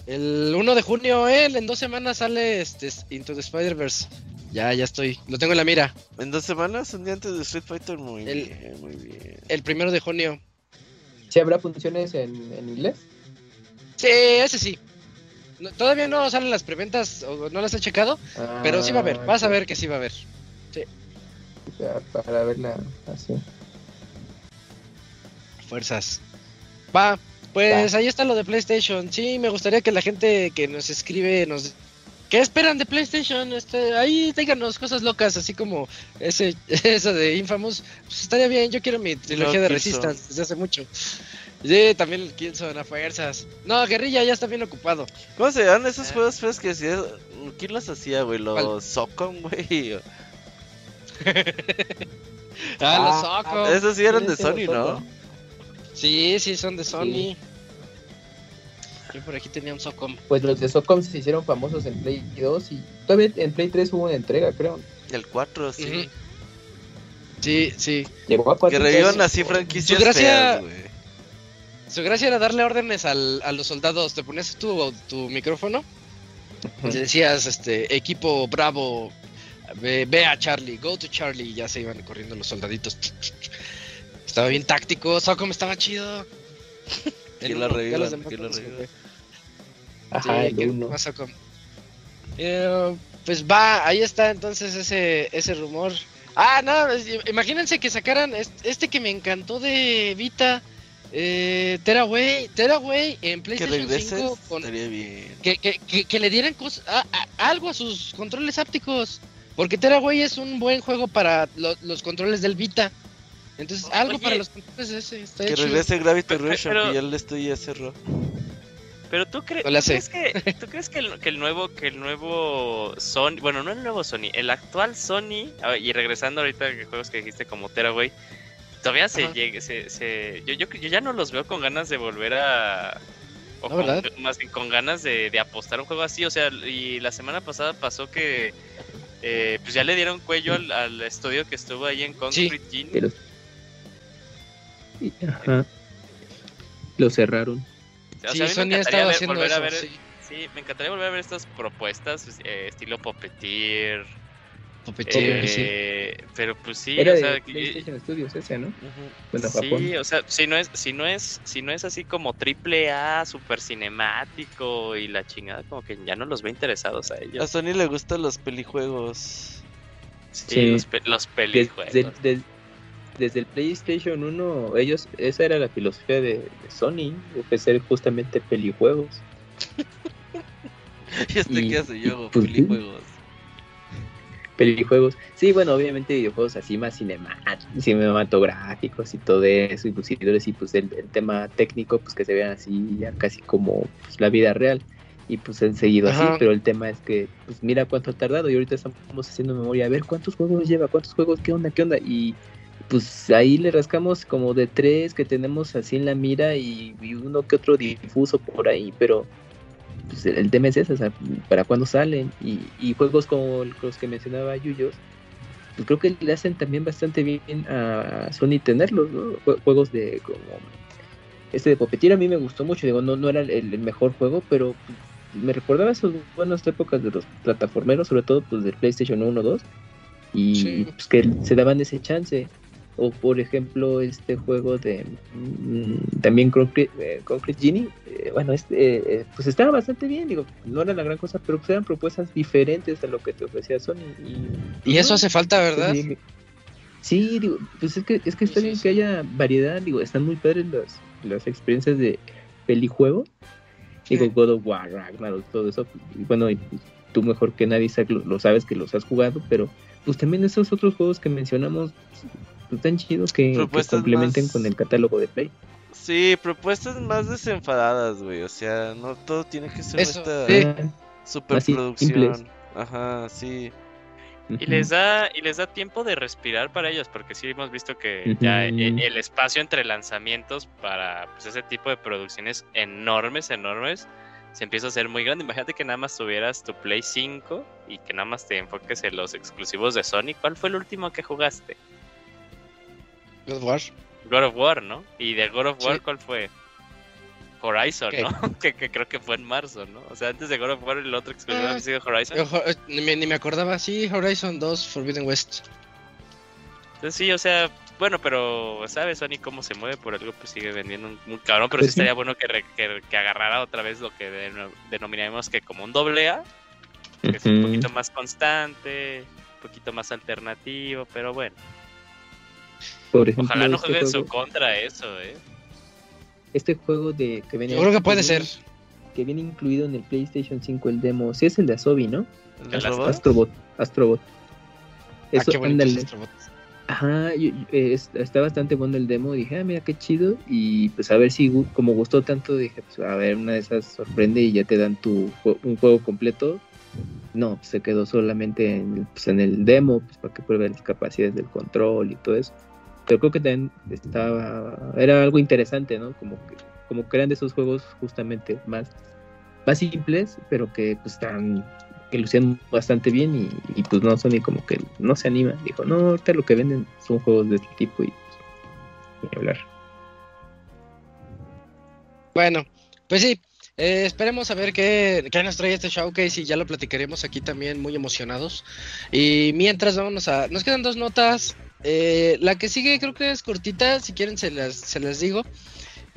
El 1 de junio, él, en dos semanas sale este Into the Spider-Verse. Ya, ya estoy. Lo tengo en la mira.
En dos semanas, un día antes de Street Fighter, muy
El-
bien, muy bien.
El primero de junio.
¿Sí habrá funciones en, en inglés?
Sí, ese sí. No- todavía no salen las preventas o no las he checado, pero sí va a haber. Vas a ver que sí va a haber.
O sea, para verla así.
Fuerzas. Va, pues ahí está lo de PlayStation. Sí, me gustaría que la gente que nos escribe nos ¿Qué esperan de PlayStation? Este, ahí díganos cosas locas, así como ese *laughs* eso de Infamous. Pues estaría bien, yo quiero mi trilogía
No,
de. Resistance desde hace mucho. Sí, también el Killzone a fuerzas. No, Guerrilla ya está bien ocupado.
¿Cómo se llaman esos
Eh.
juegos feos que hacía? ¿Quién los hacía, güey?
¿Cuál?
Los Socom, güey.
Ah, los
Ah.
Esos sí eran de Sony. ¿no?
Sí, sí, son de Sony.
Sí.
Yo por aquí tenía un Socom.
Pues los de Socom se hicieron famosos en Play 2 y todavía en Play 3 hubo una entrega, creo.
El 4, sí.
Ujú. Sí, sí.
Llegó a
Que
cuatro
revivan así franquicias
Su gracia-
feas.
Su gracia era darle órdenes al, a los soldados. Te ponías tu, tu micrófono y decías, este, equipo bravo, ve, ve a Charlie, go to Charlie, y ya se iban corriendo los soldaditos. Estaba bien táctico, Socom estaba chido.
Que que lo
los
revivan.
jugué.
Ajá,
Sí,
el
que
uno.
más Socom. Eh, pues va, ahí está entonces ese, ese rumor. Ah, no, es- imagínense que sacaran est- este que me encantó de Vita, eh, Teraway, Teraway en
Que
PlayStation
regreses
5 con,
estaría bien.
que, que, que, que le dieran cos- a- a- algo a sus controles ápticos. Porque Teraway es un buen juego para lo- los controles del Vita. Entonces, algo
Oye.
para los controles de ese. Está
Que
chido.
regrese Gravity Rush,
pero-
ya el estudio ya cerró.
Pero tú, cre-
No le
¿tú
hace.
crees que, ¿tú crees que el, que el nuevo, que el nuevo Sony, bueno, no el nuevo Sony, el actual Sony, y regresando ahorita a juegos que dijiste como Teraway, todavía se llegue, se, se, yo, yo, yo ya no los veo con ganas de volver a, o
No,
con- más bien con ganas de, de apostar un juego así, o sea, y la semana pasada pasó que, eh, pues ya le dieron cuello al, al estudio que estuvo ahí en Concrete Genie.
Pero- y- ajá. Lo cerraron.
O
Sí,
sea,
Sony ha
encantaría
estado
ver-
haciendo
volver a
eso.
ver
sí.
Sí, me encantaría volver a ver estas propuestas, pues, eh, estilo Puppeteer.
Sí.
eh, Pero pues sí,
Era
o
de
sea, que-
PlayStation Studios ese, ¿no? Bueno,
sí,
Japón.
o sea, si no es, si no es, si no es así como triple A, super cinemático y la chingada, como que ya no los ve interesados a
A
ellos.
Sony le gustan los pelijuegos.
Sí,
Sí.
los, pe- los
Desde,
pelijuegos.
desde- desde el PlayStation 1, ellos, esa era la filosofía de, de Sony, ofrecer justamente pelijuegos. *laughs*
y este
Y-
que hace yo
pues
pelijuegos.
Pelijuegos. Sí, bueno, obviamente videojuegos así más cinema- cinematográficos y todo eso, y pues, y y, pues el, el tema técnico, pues que se vean así ya casi como pues, la vida real. Y pues han seguido así, pero el tema es que, pues mira cuánto ha tardado y ahorita estamos haciendo memoria, a ver cuántos juegos lleva, cuántos juegos, qué onda, qué onda. Y pues ahí le rascamos como de tres que tenemos así en la mira y, y uno que otro difuso por ahí, pero pues el, el tema es ese, o sea, para cuándo salen y, y juegos como los que mencionaba Yuyos, pues creo que le hacen también bastante bien a Sony tenerlos, ¿no? Jue- Juegos de como este de Puppeteer a mí me gustó mucho, digo, no, no era el, el mejor juego, pero pues, me recordaba esas buenas épocas de los plataformeros, sobre todo pues del PlayStation 1, 2, y
Sí.
pues que se daban ese chance. O por ejemplo este juego de mm, también Concrete, eh, Concrete Genie, eh, bueno, este, eh, eh, pues estaba bastante bien, digo, no era la gran cosa, pero pues eran propuestas diferentes a lo que te ofrecía Sony. Y,
Y eso
no,
hace falta, ¿verdad?
Sí, Sí, digo, pues es que, es que está
Sí,
bien
sí,
que haya variedad, digo, están muy padres las, las experiencias de pelijuego. Digo. God of War, Ragnarok, todo eso. Y bueno, y tú mejor que nadie lo sabes que los has jugado, pero pues también esos otros juegos que mencionamos, pues tan chidos que, que complementen
más-
con el catálogo de Play.
Sí, propuestas más desenfadadas, güey. O sea, no todo tiene que ser
Eso,
esta
sí.
Superproduccción.
simples.
Ajá, sí.
Y les da y les da tiempo de respirar para ellos, porque sí hemos visto que ya
Ujú.
e- el espacio entre lanzamientos para pues, ese tipo de producciones enormes, enormes, se empieza a hacer muy grande. Imagínate que nada más tuvieras tu Play 5 y que nada más te enfoques en los exclusivos de Sony. ¿Cuál fue el último que jugaste?
God of War.
God of War, ¿no? Y de God of War,
Sí.
¿cuál fue? Horizon,
¿Qué?
¿no? *laughs* que, que creo que fue en marzo, ¿no? O sea, antes de God of War, el otro exclusivo
Ah.
había sido Horizon.
Eh, jo- eh, Ni me, ni me acordaba, sí, Horizon 2 Forbidden West.
Entonces sí, o sea, bueno, pero ¿sabes Sony cómo se mueve? Por algo pues sigue vendiendo un, un cabrón, pero
Pues
sí
sí.
estaría bueno que, re- que, que agarrara otra vez lo que deno- denominaremos que como un doble A, que es un poquito más constante, un poquito más alternativo, pero bueno,
Por ejemplo,
ojalá no
este
jueguen su contra eso, ¿eh?
este juego de que venía
Yo creo que puede ser.
que viene incluido en el PlayStation 5 el demo, sí es el de Asobi, ¿no?
¿El
¿El
de robot?
Astrobot, Astrobot.
Ah,
Eso,
qué bonito es. Astrobot.
Ajá, yo- yo- eh, es- está bastante bueno el demo. Dije, ah, mira qué chido. Y pues a ver si, como gustó tanto, dije, pues a ver, una de esas sorprende y ya te dan tu un juego completo. No, se quedó solamente en, pues, en el demo, pues para que pruebe las capacidades del control y todo eso. Pero creo que también estaba, era algo interesante, ¿no? Como que, como que de esos juegos justamente más, más simples, pero que pues están que lucían bastante bien y, y, pues no Sony como que no se anima dijo no ahorita lo que venden son juegos de este tipo y pues, ni hablar
Bueno, pues sí, eh, esperemos a ver qué, qué nos trae este showcase y ya lo platicaremos aquí también muy emocionados. Y mientras vámonos a... Nos quedan dos notas. Eh, la que sigue creo que es cortita, si quieren se las, se las digo.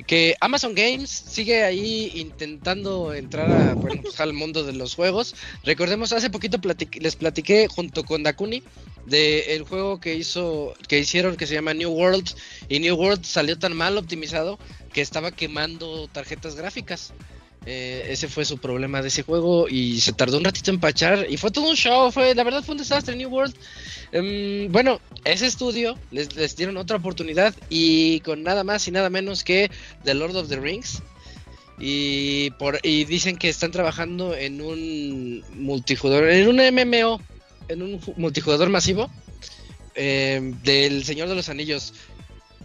Que Amazon Games sigue ahí intentando entrar a, pues, al mundo de los juegos. Recordemos, hace poquito les platiqué junto con Dakuni del juego que hizo, que hicieron que se llama New World. Y New World salió tan mal optimizado que estaba quemando tarjetas gráficas. Eh, ese fue su problema de ese juego y se tardó un ratito en pachar y fue todo un show, fue la verdad fue un desastre New World. Em, bueno, ese estudio les, les dieron otra oportunidad y con nada más y nada menos que The Lord of the Rings. Y, por, y dicen que están trabajando en un multijugador, en un MMO, en un multijugador masivo eh, del Señor de los Anillos.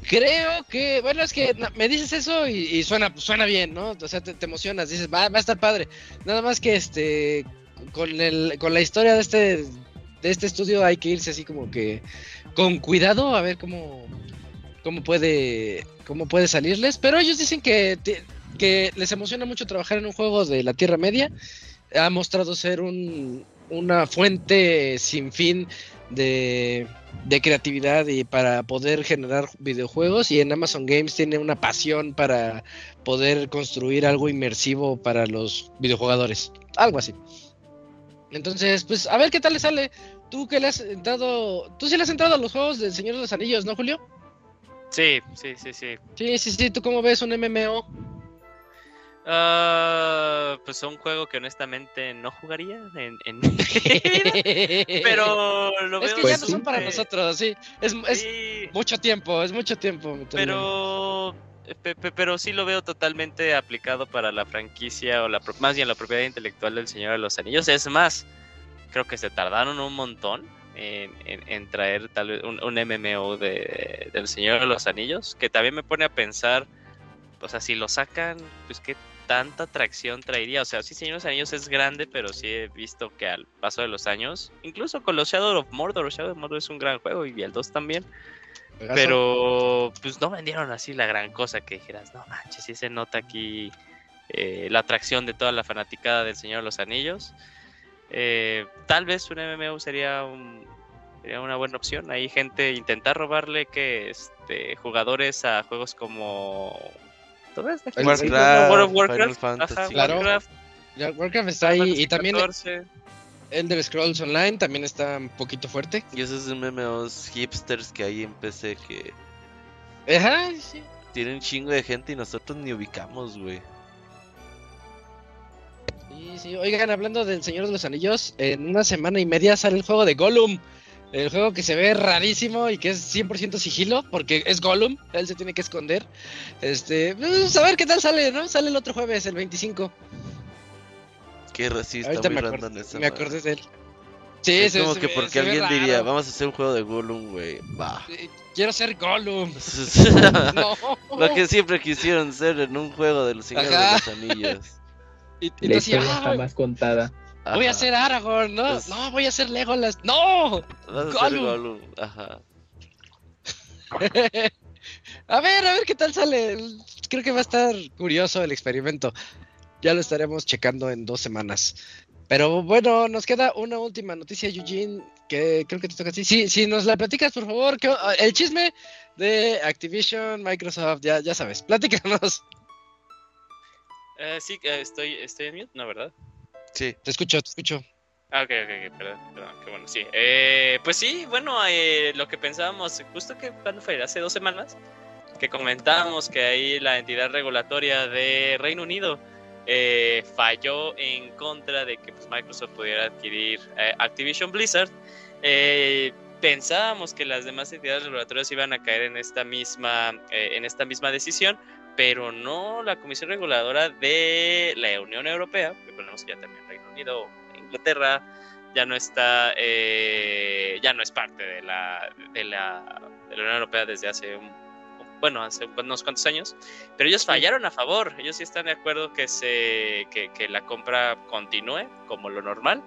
Creo que, bueno, es que me dices eso y, suena, suena bien, ¿no? O sea, te, emocionas, dices, va, va, a estar padre. Nada más que este, con, el, con la historia de este, de este estudio hay que irse así como que con cuidado a ver cómo, cómo puede, cómo puede salirles. Pero ellos dicen que, que les emociona mucho trabajar en un juego de la Tierra Media. Ha mostrado ser un, una fuente sin fin de, creatividad y para poder generar videojuegos y en Amazon Games tiene una pasión para poder construir algo inmersivo para los videojugadores, algo así. Entonces, pues a ver qué tal le sale. Tú que le has entrado, tú sí le has entrado a los juegos del Señor de los Anillos, ¿no, Julio?
Sí, sí, sí, sí.
Sí, sí, sí, ¿tú cómo ves un MMO?
Uh, pues un juego que honestamente no jugaría en, *laughs* pero lo veo
es que ya no son para nosotros sí. Es, mucho tiempo es mucho tiempo
pero pero sí lo veo totalmente aplicado para la franquicia o la más bien la propiedad intelectual del Señor de los Anillos. Es más creo que se tardaron un montón en, traer tal vez un, un MMO de, del Señor de los Anillos que también me pone a pensar o sea, si lo sacan, pues qué tanta atracción traería. O sea, sí, Señor de los Anillos es grande, pero sí he visto que al paso de los años, incluso con los Shadow of Mordor, Shadow of Mordor es un gran juego y el 2 también. Pero pues no vendieron así la gran cosa que dijeras, no manches, sí se nota aquí eh, la atracción de toda la fanaticada del Señor de los Anillos. Eh, tal vez un MMO sería, un, sería una buena opción. Hay gente intentar robarle que este, jugadores a juegos como
Warcraft,
World of Warcraft,
Warcraft. Warcraft está ahí y también Elder Scrolls Online también está un poquito fuerte.
Y esos MMOs hipsters que hay en PC que
Ajá, sí.
Tienen un chingo de gente y nosotros ni ubicamos, güey.
Sí, sí. Oigan, hablando del Señor de los Anillos, en una semana y media sale el juego de Gollum. El juego que se ve rarísimo y que es 100% sigilo, porque es Gollum, él se tiene que esconder. Este, pues, a ver qué tal sale, ¿no? Sale el otro jueves, el 25.
Qué racista,
Ahorita me, me acordé de él. Sí,
es como que porque alguien diría, vamos a hacer un juego de Gollum, güey. Va.
Quiero ser Gollum. *laughs* *laughs*
no. Lo que siempre quisieron ser en un juego de los Señores de los Anillos.
y, y La historia más contada.
Voy a ser Aragorn, ¿no? No, voy a ser Legolas. ¡No!
Gollum. Ajá. *laughs*
a ver, a ver qué tal sale. Creo que va a estar curioso el experimento. Ya lo estaremos checando en dos semanas. Pero bueno, nos queda una última noticia, Eugene, que creo que te toca así. Sí, si nos la platicas, por favor. el chisme de Activision, Microsoft, ya, ya sabes. Platícanos.
Eh, sí, eh, estoy, estoy en mute, ¿no, verdad?
Sí.
Te escucho, te escucho.
Ah, ok, ok, perdón, perdón, qué bueno, sí. Eh, pues sí, bueno, eh, lo que pensábamos, justo que cuando fue, hace dos semanas, que comentábamos que ahí la entidad regulatoria de Reino Unido eh, falló en contra de que pues, Microsoft pudiera adquirir Activision Blizzard. pensábamos que las demás entidades regulatorias iban a caer en esta misma, en esta misma decisión, pero no la Comisión Reguladora de la Unión Europea, recordemos que ya también Reino Unido, Inglaterra, ya no está, eh, ya no es parte de la, de la, de la Unión Europea desde hace bueno, hace unos cuantos años, pero ellos fallaron a favor, ellos sí están de acuerdo que, se, que, que la compra continúe como lo normal,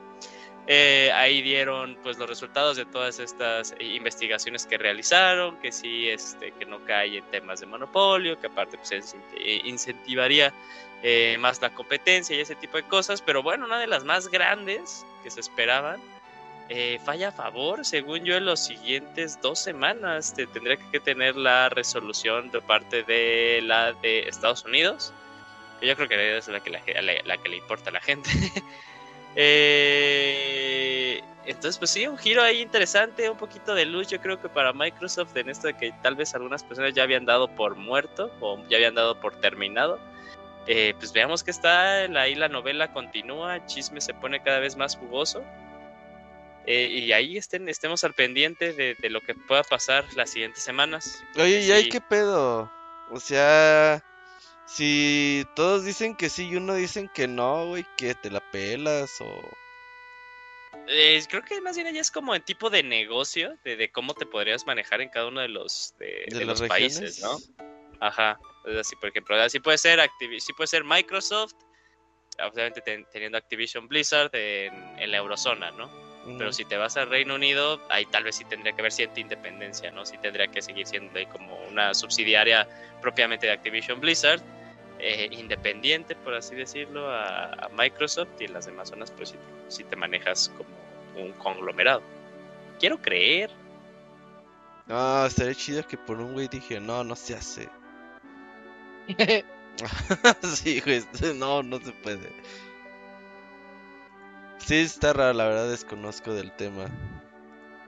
eh, ahí dieron pues los resultados de todas estas investigaciones que realizaron, que sí, este, que no cae en temas de monopolio, que aparte pues, eh, incentivaría eh, más la competencia y ese tipo de cosas, pero bueno, una de las más grandes que se esperaban falla a favor, según yo en los siguientes dos semanas tendría que tener la resolución de parte de la de Estados Unidos, que yo creo que es la que, la que le importa a la gente. *laughs* Eh, entonces, pues sí, un giro ahí interesante, un poquito de luz, yo creo que para Microsoft en esto de que tal vez algunas personas ya habían dado por muerto o ya habían dado por terminado. Eh, pues veamos que está, ahí la novela continúa, el chisme se pone cada vez más jugoso. Eh, y ahí estén, estemos al pendiente de, lo que pueda pasar las siguientes semanas.
Oye, ¿y ahí qué pedo? O sea, Si todos dicen que sí y uno dicen que no, güey, que te la pelas o...
Eh, creo que más bien allá es como el tipo de negocio, de, de cómo te podrías manejar en cada uno de los, de,
¿De
de
las
los países, ¿no? Ajá. Es así, por ejemplo, así puede ser Activi- sí puede ser Microsoft, obviamente ten- teniendo Activision Blizzard en, en la eurozona, ¿no? Pero si te vas al Reino Unido, ahí tal vez sí tendría que haber cierta independencia, ¿no? Sí tendría que seguir siendo ahí como una subsidiaria propiamente de Activision Blizzard, eh, independiente, por así decirlo, a, a Microsoft y en las demás zonas, pues sí, sí te manejas como un conglomerado. Quiero creer.
No, estaría chido que por un güey dije, no, no se hace. *laughs* *laughs* sí, güey, este, no, no se puede. Sí, está raro, la verdad desconozco del tema.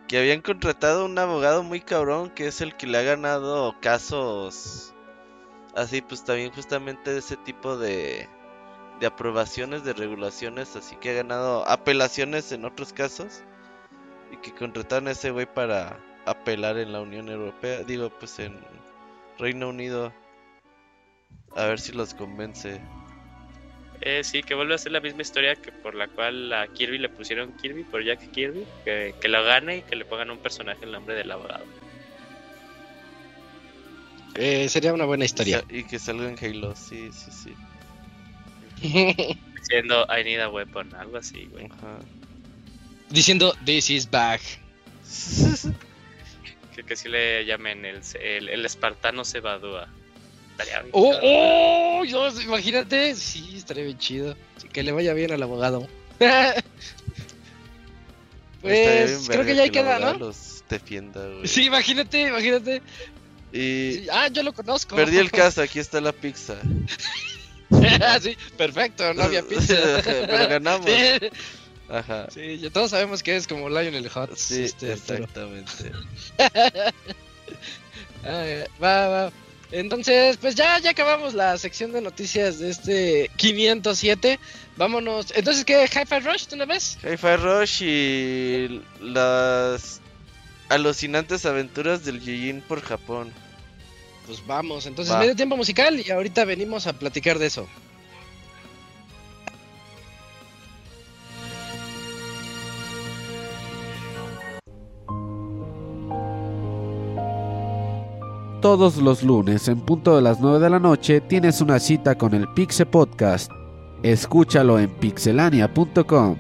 Que habían contratado un abogado muy cabrón que es el que le ha ganado casos así, pues también justamente ese tipo de, de aprobaciones, de regulaciones, así que ha ganado apelaciones en otros casos. Y que contrataron a ese güey para apelar en la Unión Europea, digo, pues en Reino Unido. A ver si los convence.
Eh, sí, que vuelve a ser la misma historia que por la cual a Kirby le pusieron Kirby por Jack Kirby, que, que lo gane y que le pongan un personaje en nombre del abogado.
Eh, sería una buena historia.
Y que salga en Halo, sí, sí, sí. *laughs*
Diciendo I need a weapon, algo así, güey.
Ajá.
Diciendo, this is back. *laughs*
Que, que sí le llamen el, el, el espartano Sebadúa. Estaría bien
¡Oh, oh! Dios, imagínate. Sí, estaría bien chido. Sí, que le vaya bien al abogado. Pues creo que ya ahí
el
queda, ¿no?
los defienda, güey.
Sí, imagínate, imagínate.
Y
Sí, Ah, yo lo conozco.
perdí el *laughs* caso, aquí está la pizza.
Ah, sí, perfecto, no había *laughs* pizza.
Pero ganamos.
Sí, *laughs*
Ajá.
sí, ya todos sabemos que es como Lionel Hutz.
Sí,
este,
exactamente.
Va, va. Entonces, pues ya, ya acabamos la sección de noticias de este 507. Vámonos. Entonces, ¿qué? ¿Hi-Fi Rush de una vez?
Hi-Fi Rush y las alucinantes aventuras del Yujin por Japón.
Pues vamos. Entonces,
Va.
medio tiempo musical y ahorita venimos a platicar de eso.
Todos los lunes en punto de las 9 de la noche tienes una cita con el Pixe Podcast. Escúchalo en pixelania.com.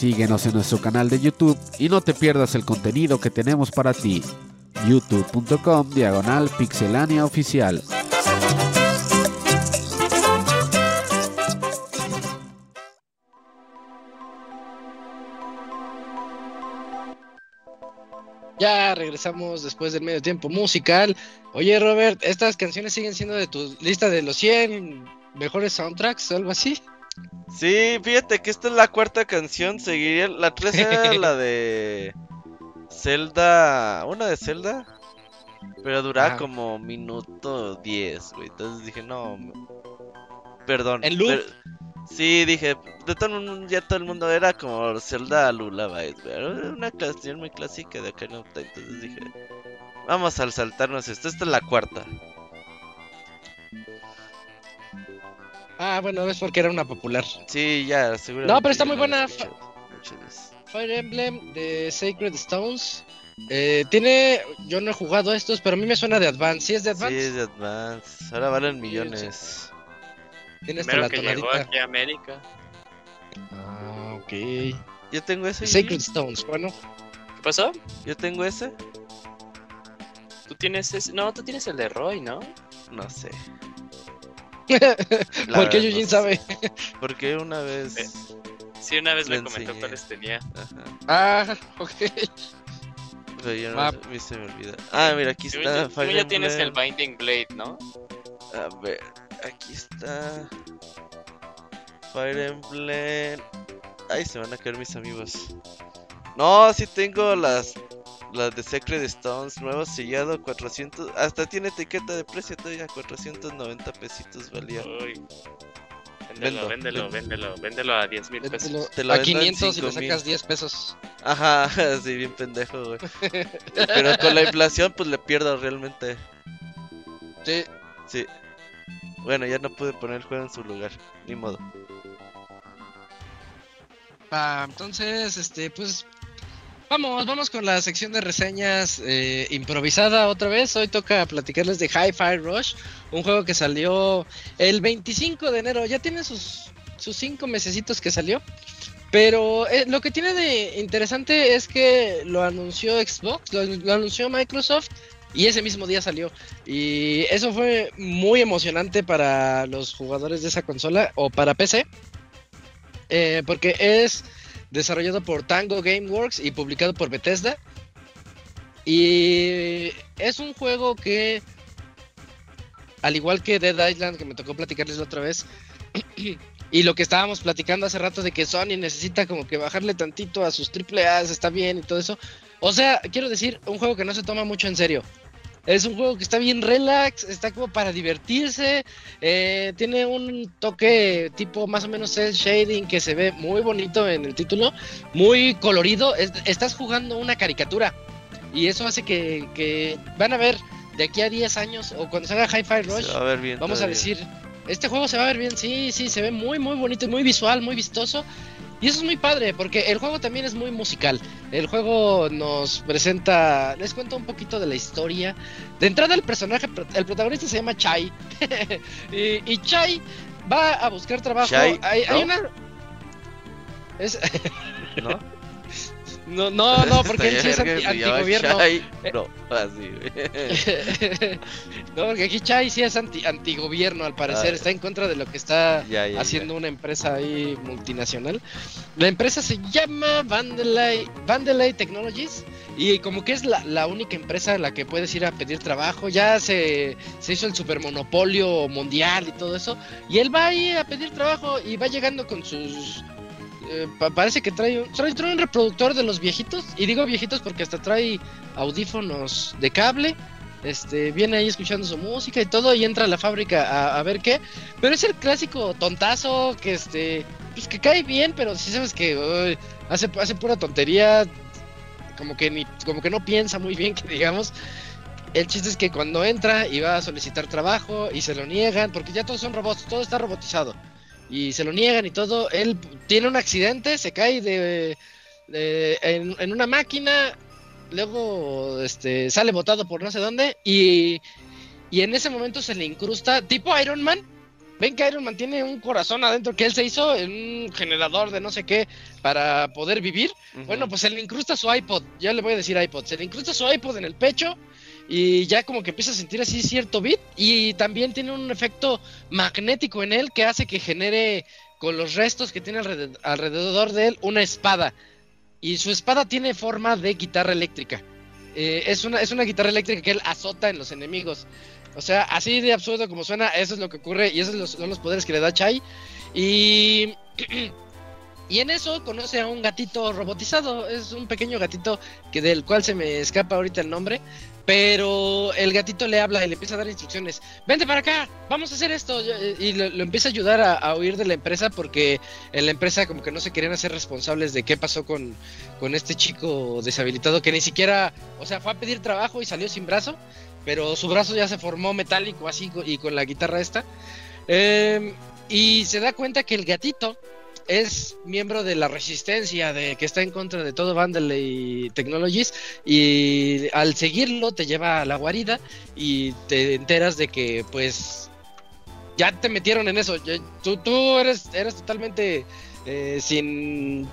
Síguenos en nuestro canal de YouTube y no te pierdas el contenido que tenemos para ti. youtube.com diagonal pixelania oficial.
Ya regresamos después del medio tiempo musical. Oye, Robert, ¿estas canciones siguen siendo de tu lista de los 100 mejores soundtracks o algo así?
Sí, fíjate que esta es la cuarta canción. Seguiría. La 3 era *laughs* la de. Zelda. Una de Zelda. Pero duraba como minuto 10, güey. Entonces dije, no. Perdón.
¿En loop?
Sí, dije, de todo el mundo, ya todo el mundo era como Zelda güey. Era una canción muy clásica de Ocarina of Time. Entonces dije, vamos a saltarnos esto. Esta es la cuarta.
Ah, bueno, es porque era una popular.
Sí, ya, seguro.
No, pero está muy buena. Fire Emblem de Sacred Stones. Eh, tiene. Yo no he jugado estos, pero a mí me suena de Advance. ¿Sí es de
Sí,
Advance?
es de Advance. Ahora valen millones.
Tiene hasta
Primero
la
que llegó
tonadita.
aquí a América.
Ah, ok.
Yo tengo ese.
Sacred. Stones, bueno.
¿Qué pasó?
Yo tengo ese.
Tú tienes ese... No, tú tienes el de Roy, ¿no?
No sé. *laughs*
Porque
verdad,
Eugene
no sé.
sabe.
Porque una vez.
Eh. Sí, una vez
Le
me comentó
enseñé.
cuáles tenía.
Ajá.
Ah, ok.
Pero yo no
Ah.
sé, a mí se me olvida. Ah, mira, aquí está.
yo- según
Fire
ya tienes el. Binding Blade, ¿no?
A ver, aquí está. Fire Emblem. Ay, se van a caer mis amigos. No, sí tengo las. Las de Secret Stones, nuevo sellado, 400. Hasta tiene etiqueta de precio todavía, 490 pesitos valía.
Uy. Véndelo, véndelo, véndelo, véndelo a 10 mil pesos.
Véndelo
Te lo
a
vendo en
500 y le
5,000.
sacas 10 pesos.
Ajá, *laughs* sí, bien pendejo, güey. Pero con la inflación, pues le pierdo realmente.
Sí.
Sí. Bueno, ya no pude poner el juego en su lugar, ni modo.
Ah, entonces, este, pues. Vamos, vamos con la sección de reseñas eh, improvisada otra vez. Hoy toca platicarles de Hi-Fi Rush, un juego que salió el 25 de enero. Ya tiene sus, sus cinco mesecitos que salió. Pero eh, lo que tiene de interesante es que lo anunció Xbox, lo, anunció Microsoft y ese mismo día salió. Y eso fue muy emocionante para los jugadores de esa consola o para PC. eh, porque es desarrollado por Tango Gameworks y publicado por Bethesda. Y es un juego que, al igual que Dead Island, que me tocó platicarles la otra vez, *clears throat* y lo que estábamos platicando hace rato de que Sony necesita como que bajarle tantito a sus triple A's, está bien y todo eso. O sea, quiero decir, un juego que no se toma mucho en serio. Es un juego que está bien relax, está como para divertirse, eh, tiene un toque tipo más o menos cel shading que se ve muy bonito en el título, muy colorido, es- estás jugando una caricatura y eso hace que, que van a ver de aquí a 10 años o cuando se haga Hi-Fi Rush,
va a ver bien.
vamos a decir, este juego se va a ver bien, sí, sí, se ve muy, muy bonito, y muy visual, muy vistoso. Y eso es muy padre, porque el juego también es muy musical. El juego nos presenta, les cuento un poquito de la historia. De entrada el personaje, el protagonista se llama Chai. *laughs* y, y Chai va a buscar trabajo.
Chai,
hay, una... Es... *laughs*
¿No?
No, no, no, *laughs* porque él sí es anti- antigobierno.
No, así, güey. *laughs*
no, porque aquí Chai sí es anti, antigobierno, al parecer.
Ah.
Está en contra de lo que está
Ya, ya,
haciendo una empresa ahí multinacional. La empresa se llama Vandelay, Vandelay Technologies y como que es la, la única empresa en la que puedes ir a pedir trabajo. Ya se, se hizo el supermonopolio mundial y todo eso. Y él va ahí a pedir trabajo y va llegando con sus... eh, pa- parece que trae trae, trae un reproductor de los viejitos. Y digo viejitos porque hasta trae audífonos de cable. Este, viene ahí escuchando su música y todo y entra a la fábrica a, ver qué. Pero es el clásico tontazo que este, pues que cae bien, pero si sabes que hace, hace pura tontería, como que ni, como que no piensa muy bien *laughs* que digamos. El chiste es que cuando entra y va a solicitar trabajo y se lo niegan, porque ya todos son robots, todo está robotizado. Y se lo niegan y todo, él tiene un accidente, se cae de, de- en, en una máquina, luego este sale botado por no sé dónde y, y en ese momento se le incrusta tipo Iron Man. Ven que Iron Man tiene un corazón adentro que él se hizo en un generador de no sé qué para poder vivir. Bueno, pues se le incrusta su iPod, ya le voy a decir iPod, se le incrusta su iPod en el pecho y ya como que empieza a sentir así cierto beat y también tiene un efecto magnético en él que hace que genere con los restos que tiene alrededor, alrededor de él una espada y su espada tiene forma de guitarra eléctrica. Eh, es, una, es una guitarra eléctrica que él azota en los enemigos. O sea, así de absurdo como suena, eso es lo que ocurre y esos son los poderes que le da Chai. Y, *clears throat* y en eso conoce a un gatito robotizado. Es un pequeño gatito que del cual se me escapa ahorita el nombre. Pero el gatito le habla y le empieza a dar instrucciones. Vente para acá, vamos a hacer esto. Y lo, empieza a ayudar a, huir de la empresa porque en la empresa como que no se querían hacer responsables de qué pasó con, con este chico deshabilitado que ni siquiera, o sea, fue a pedir trabajo y salió sin brazo, pero su brazo ya se formó metálico así y con la guitarra esta. Eh, y se da cuenta que el gatito es miembro de la resistencia, de que está en contra de todo Vandalay Technologies y al seguirlo te lleva a la guarida y te enteras de que pues ya te metieron en eso. Tú, tú eres, eres totalmente eh, sin,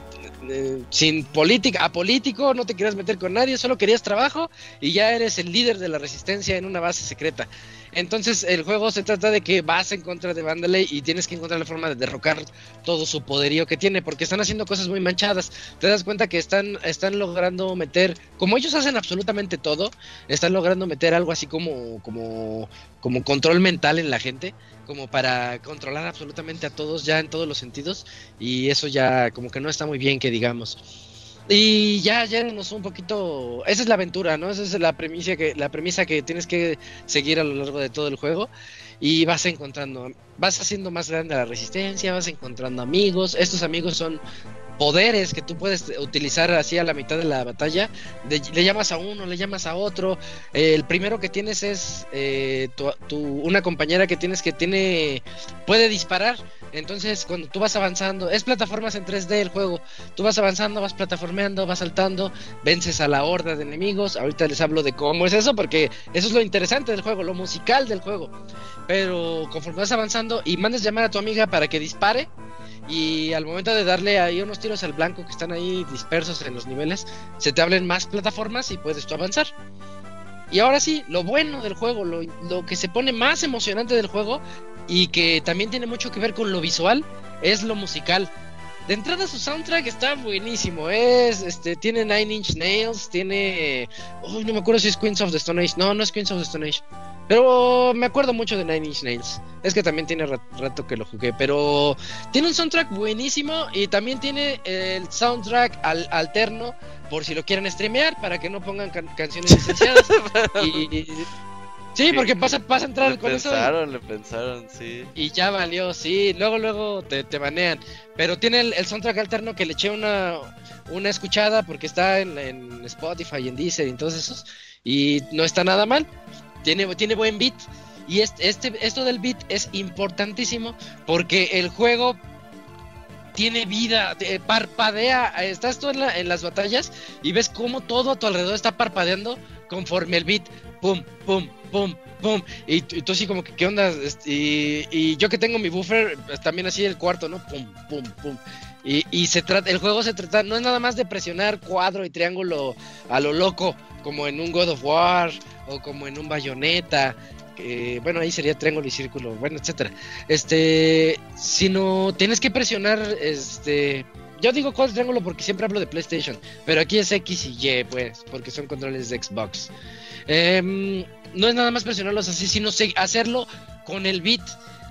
eh, sin política, apolítico, no te querías meter con nadie, solo querías trabajo y ya eres el líder de la resistencia en una base secreta. Entonces el juego se trata de que vas en contra de Vandalay y tienes que encontrar la forma de derrocar todo su poderío que tiene, porque están haciendo cosas muy manchadas. Te das cuenta que están, están logrando meter, como ellos hacen absolutamente todo, están logrando meter algo así como, como, como control mental en la gente, como para controlar absolutamente a todos ya en todos los sentidos, y eso ya como que no está muy bien que digamos. Y ya, ya nos un poquito. Esa es la aventura, ¿no? Esa es la premisa que, la premisa que tienes que seguir a lo largo de todo el juego. Y vas encontrando, vas haciendo más grande la resistencia, vas encontrando amigos. Estos amigos son poderes que tú puedes utilizar así a la mitad de la batalla. Le llamas a uno, le llamas a otro. Eh, el primero que tienes es eh, tu- una compañera que tienes que tiene puede disparar. Entonces, cuando tú vas avanzando, es plataformas en 3D el juego. Tú vas avanzando, vas plataformeando, vas saltando, vences a la horda de enemigos. Ahorita les hablo de cómo es eso, porque eso es lo interesante del juego, lo musical del juego. Pero conforme vas avanzando y mandas llamar a tu amiga para que dispare, y al momento de darle ahí unos tiros al blanco que están ahí dispersos en los niveles, se te abren más plataformas y puedes tú avanzar. Y ahora sí, lo bueno del juego, lo, lo que se pone más emocionante del juego y que también tiene mucho que ver con lo visual, es lo musical. De entrada su soundtrack está buenísimo, es este tiene Nine Inch Nails, tiene uy, no me acuerdo si es Queens of the Stone Age. No, no es Queens of the Stone Age. Pero me acuerdo mucho de Nine Inch Nails. Es que también tiene ra- rato que lo jugué, pero tiene un soundtrack buenísimo y también tiene el soundtrack al- alterno por si lo quieren streamear para que no pongan can- canciones *laughs* licenciadas. y, sí, porque pasa, pasa a entrar
le
con eso. y-
pensaron, le pensaron, sí.
y ya valió, sí, luego luego te, te banean. Pero tiene el, el soundtrack alterno que le eché una, una escuchada porque está en, en Spotify y en Deezer y en todos esos. Y no está nada mal. Tiene, tiene buen beat. Y este, este, esto del beat es importantísimo porque el juego tiene vida, parpadea. Estás tú en, la- en las batallas y ves cómo todo a tu alrededor está parpadeando conforme el beat. Pum, pum, pum, pum. Y, y tú así como que, ¿qué onda? Este, Y, y yo que tengo mi buffer, pues, también así el cuarto, ¿no? Pum, pum, pum. Y, y se trata, el juego se trata, no es nada más de presionar cuadro y triángulo a lo loco, como en un God of War o como en un Bayonetta. bueno, ahí sería triángulo y círculo, bueno, etcétera. Este, sino tienes que presionar, este, yo digo cuadro y triángulo porque siempre hablo de PlayStation, pero aquí es X y Y, pues, porque son controles de Xbox. Em, no es nada más presionarlos así, sino hacerlo con el beat.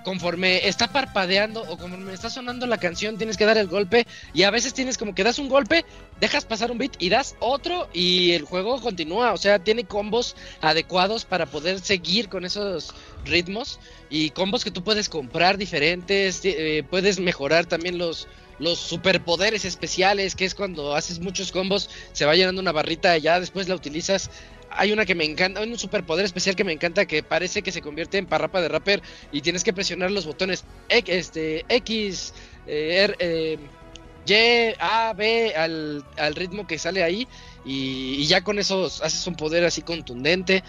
Conforme está parpadeando o conforme está sonando la canción, tienes que dar el golpe. Y a veces tienes como que das un golpe, dejas pasar un beat y das otro. Y el juego continúa. O sea, tiene combos adecuados para poder seguir con esos ritmos. Y combos que tú puedes comprar diferentes. eh, puedes mejorar también los, los superpoderes especiales. Que es cuando haces muchos combos, se va llenando una barrita y ya después la utilizas hay una que me encanta, un superpoder especial que me encanta que parece que se convierte en parrapa de rapper y tienes que presionar los botones este, X eh, R, eh, Y, A, B al, al ritmo que sale ahí y, ya con eso haces un poder así contundente.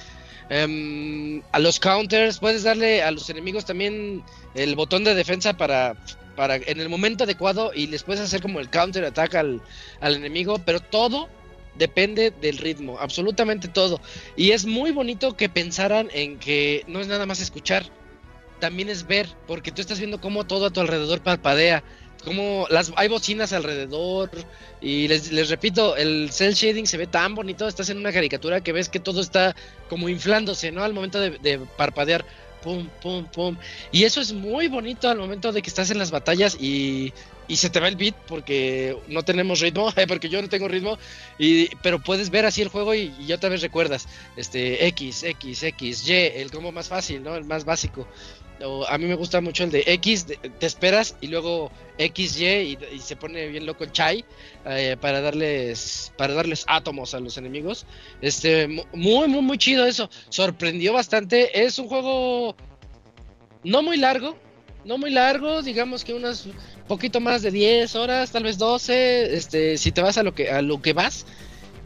Em, a los counters, puedes darle a los enemigos también el botón de defensa para, para en el momento adecuado y les puedes hacer como el counter attack al, al enemigo, pero todo depende del ritmo, absolutamente todo. Y es muy bonito que pensaran en que no es nada más escuchar, también es ver, porque tú estás viendo cómo todo a tu alrededor parpadea, como las hay bocinas alrededor y les, les repito, el cel shading se ve tan bonito, estás en una caricatura que ves que todo está como inflándose, ¿no? Al momento de, de parpadear, pum, pum, pum. Y eso es muy bonito al momento de que estás en las batallas y, y se te va el beat porque no tenemos ritmo, *laughs* porque yo no tengo ritmo, y, pero puedes ver así el juego y, y otra vez recuerdas, este X, X, X, Y, el combo más fácil, ¿no? El más básico. O a mí me gusta mucho el de X, te esperas y luego X, Y y, se pone bien loco el Chai eh, para darles para darles átomos a los enemigos. Este mu- muy muy muy chido eso. Sorprendió bastante. Es un juego no muy largo, no muy largo, digamos que unas poquito más de 10 horas, tal vez 12, este si te vas a lo que a lo que vas.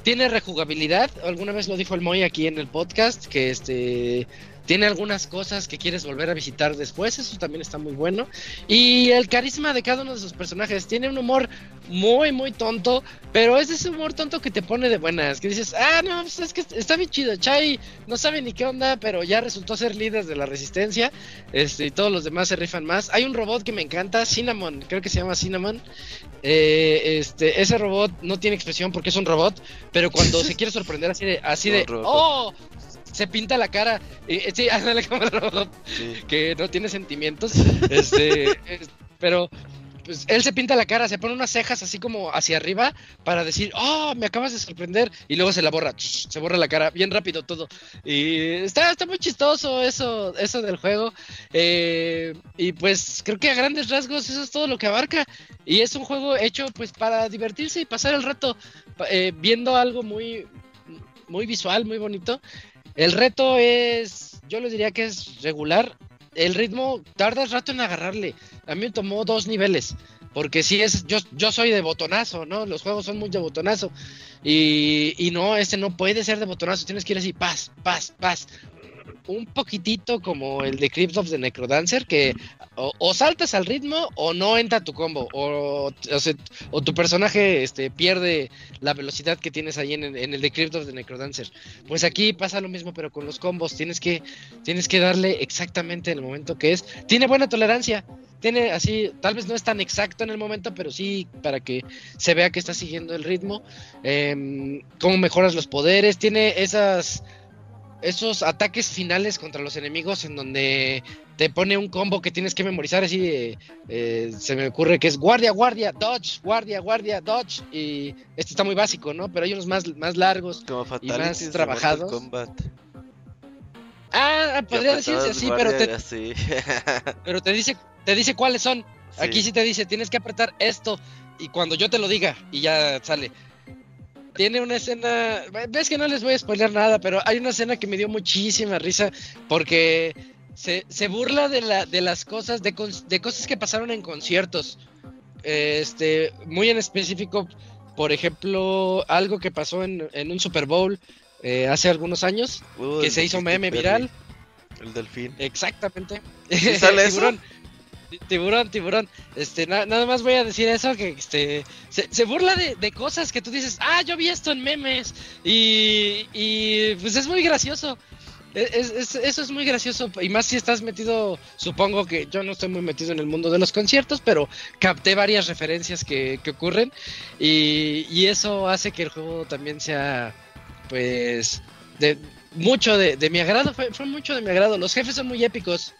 Tiene rejugabilidad, alguna vez lo dijo el Moy aquí en el podcast, que este tiene algunas cosas que quieres volver a visitar después, eso también está muy bueno. Y el carisma de cada uno de sus personajes tiene un humor muy, muy tonto, pero es ese humor tonto que te pone de buenas, que dices, ah, no, pues es que está bien chido, Chai no sabe ni qué onda, pero ya resultó ser líder de la resistencia, este, y todos los demás se rifan más. Hay un robot que me encanta, Cinnamon, creo que se llama Cinnamon. Eh, este, ese robot no tiene expresión porque es un robot, pero cuando *laughs* se quiere sorprender así de, así de, oh, se pinta la cara. Eh, sí, *laughs* ándale como el robot
Sí.
que no tiene sentimientos. *laughs* Este, es- pero pues él se pinta la cara, se pone unas cejas así como hacia arriba para decir, oh, me acabas de sorprender. Y luego se la borra, se borra la cara, bien rápido todo. Y está, está muy chistoso eso, eso del juego. Eh, y pues creo que a grandes rasgos eso es todo lo que abarca. Y es un juego hecho pues para divertirse y pasar el rato eh, viendo algo muy, muy visual, muy bonito. El reto es, yo le diría que es regular. El ritmo tarda rato en agarrarle. A mí me tomó dos niveles. Porque si es, yo, yo soy de botonazo, ¿no? Los juegos son muy de botonazo. Y, y no, este no puede ser de botonazo. Tienes que ir así, paz, paz, paz. Un poquitito como el de Crypt of the Necrodancer, que o, saltas al ritmo o no entra tu combo. O, o, o tu personaje este, pierde la velocidad que tienes ahí en, en el de of the Necrodancer. Pues aquí pasa lo mismo, pero con los combos. Tienes que, tienes que darle exactamente en el momento que es. Tiene buena tolerancia. Tiene así, tal vez no es tan exacto en el momento, pero sí para que se vea que está siguiendo el ritmo. Em, cómo mejoras los poderes. Tiene esas esos ataques finales contra los enemigos en donde te pone un combo que tienes que memorizar así de, eh, se me ocurre que es guardia, guardia, dodge, guardia, guardia, dodge y este está muy básico, ¿no? Pero hay unos más, más largos.
Como
más trabajados. Ah, podría decirse así, pero te,
así. *laughs*
pero te dice, te dice cuáles son.
Sí.
Aquí sí te dice, tienes que apretar esto y cuando yo te lo diga y ya sale. Tiene una escena, ves que no les voy a spoiler nada, pero hay una escena que me dio muchísima risa porque se, se burla de, la, de las cosas, de, de cosas que pasaron en conciertos. Este, muy en específico, por ejemplo, algo que pasó en, en un Super Bowl eh, hace algunos años,
Uh,
que se hizo meme viral.
El delfín.
Exactamente.
¿Sí sale *laughs* eso?
Tiburón. Ti- Tiburón. Este, na- nada más voy a decir eso, que este, se, burla de, de cosas que tú dices, ah, yo vi esto en memes. Y, y pues es muy gracioso. E- es- es- eso es muy gracioso. Y más si estás metido, supongo que yo no estoy muy metido en el mundo de los conciertos, pero capté varias referencias que, que ocurren. Y, y eso hace que el juego también sea, pues, de mucho de, de mi agrado. Fue, fue mucho de mi agrado. Los jefes son muy épicos.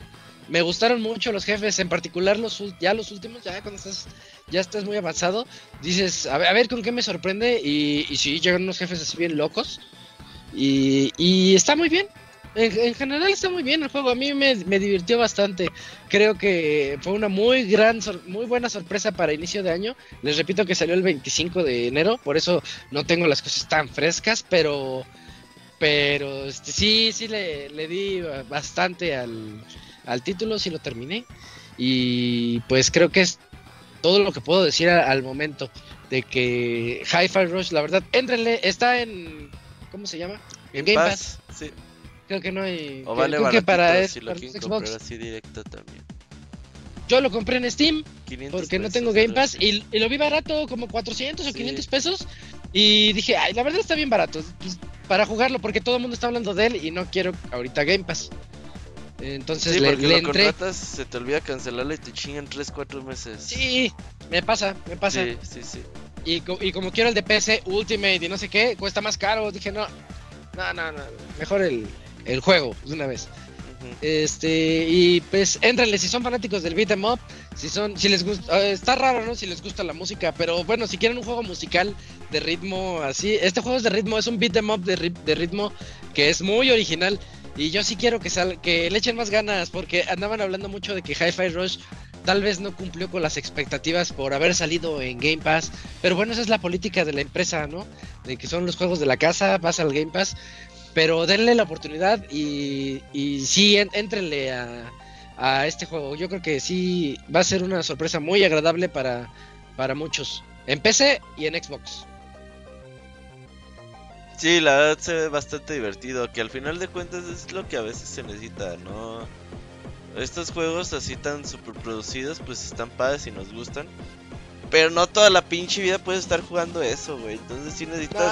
Me gustaron mucho los jefes, en particular los ya los últimos, ya cuando estás ya estás muy avanzado, dices, a ver, a ver con qué me sorprende y, y sí, llegan unos jefes así bien locos y, está muy bien. En, en general está muy bien el juego, a mí me, me divirtió bastante. Creo que fue una muy gran, muy buena sorpresa para inicio de año. Les repito que salió el 25 de enero, por eso no tengo las cosas tan frescas, pero pero este, sí, sí le, le di bastante al, al título, sí lo terminé. Y pues creo que es todo lo que puedo decir a- al momento de que Hi-Fi Rush, la verdad, éntrenle, está en. ¿Cómo se llama? En Game Pass.
Sí.
Creo que no hay.
O vale
creo que para,
si lo
para Xbox.
así directo también.
Yo lo compré en Steam
500
porque no tengo Game Pass y, y lo vi barato, como 400 o
Sí.
500 pesos. Y dije, ay, la verdad está bien barato pues, para jugarlo porque todo el mundo está hablando de él y no quiero ahorita Game Pass. Entonces
Sí,
le,
porque
le
lo
entré.
contratas, se te olvida cancelarlo y te chingan 3, 4 meses.
Sí, me pasa, me pasa.
Sí, sí, sí.
Y, co- y como quiero el de PC Ultimate y no sé qué, cuesta más caro. Dije, no, no, no, no. Mejor el, el juego de una vez. Este, y pues éntrenle si son fanáticos del beat 'em up, si son, si les gusta, eh, está raro, ¿no? Si les gusta la música, pero bueno, si quieren un juego musical de ritmo así, este juego es de ritmo, es un beat 'em up de, ri- de ritmo que es muy original. Y yo sí quiero que sal, que le echen más ganas, porque andaban hablando mucho de que Hi-Fi Rush tal vez no cumplió con las expectativas por haber salido en Game Pass. Pero bueno, esa es la política de la empresa, ¿no? De que son los juegos de la casa, vas al Game Pass. Pero denle la oportunidad y, y sí, en- éntrenle a, a este juego. Yo creo que sí va a ser una sorpresa muy agradable para, para muchos. En PC y en Xbox.
Sí, la verdad se ve bastante divertido, que al final de cuentas es lo que a veces se necesita, ¿no? Estos juegos así tan super producidos pues están padres y nos gustan. Pero no toda la pinche vida puedes estar jugando eso, güey. Entonces sí necesitas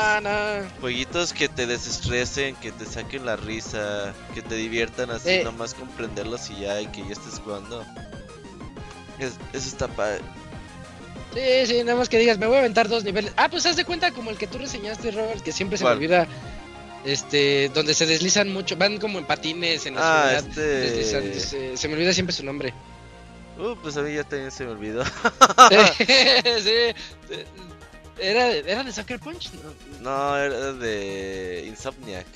jueguitos que te desestresen, que te saquen la risa, que te diviertan así,
Eh.
nomás comprenderlos y ya, y que ya estés jugando. Es- eso está padre.
Sí, sí, nada más que digas, me voy a aventar dos niveles. Ah, pues haz de cuenta como el que tú reseñaste, Robert, que siempre se
¿Cuál?
me olvida. Este, donde se deslizan mucho, van como en patines en la
Ah,
ciudad.
este...
se, se me olvida siempre su nombre.
Uh, pues a mí ya también se me olvidó. *laughs* *laughs*
sí, ¿Era, de- ¿Era de Sucker Punch? No,
No, era de Insomniac.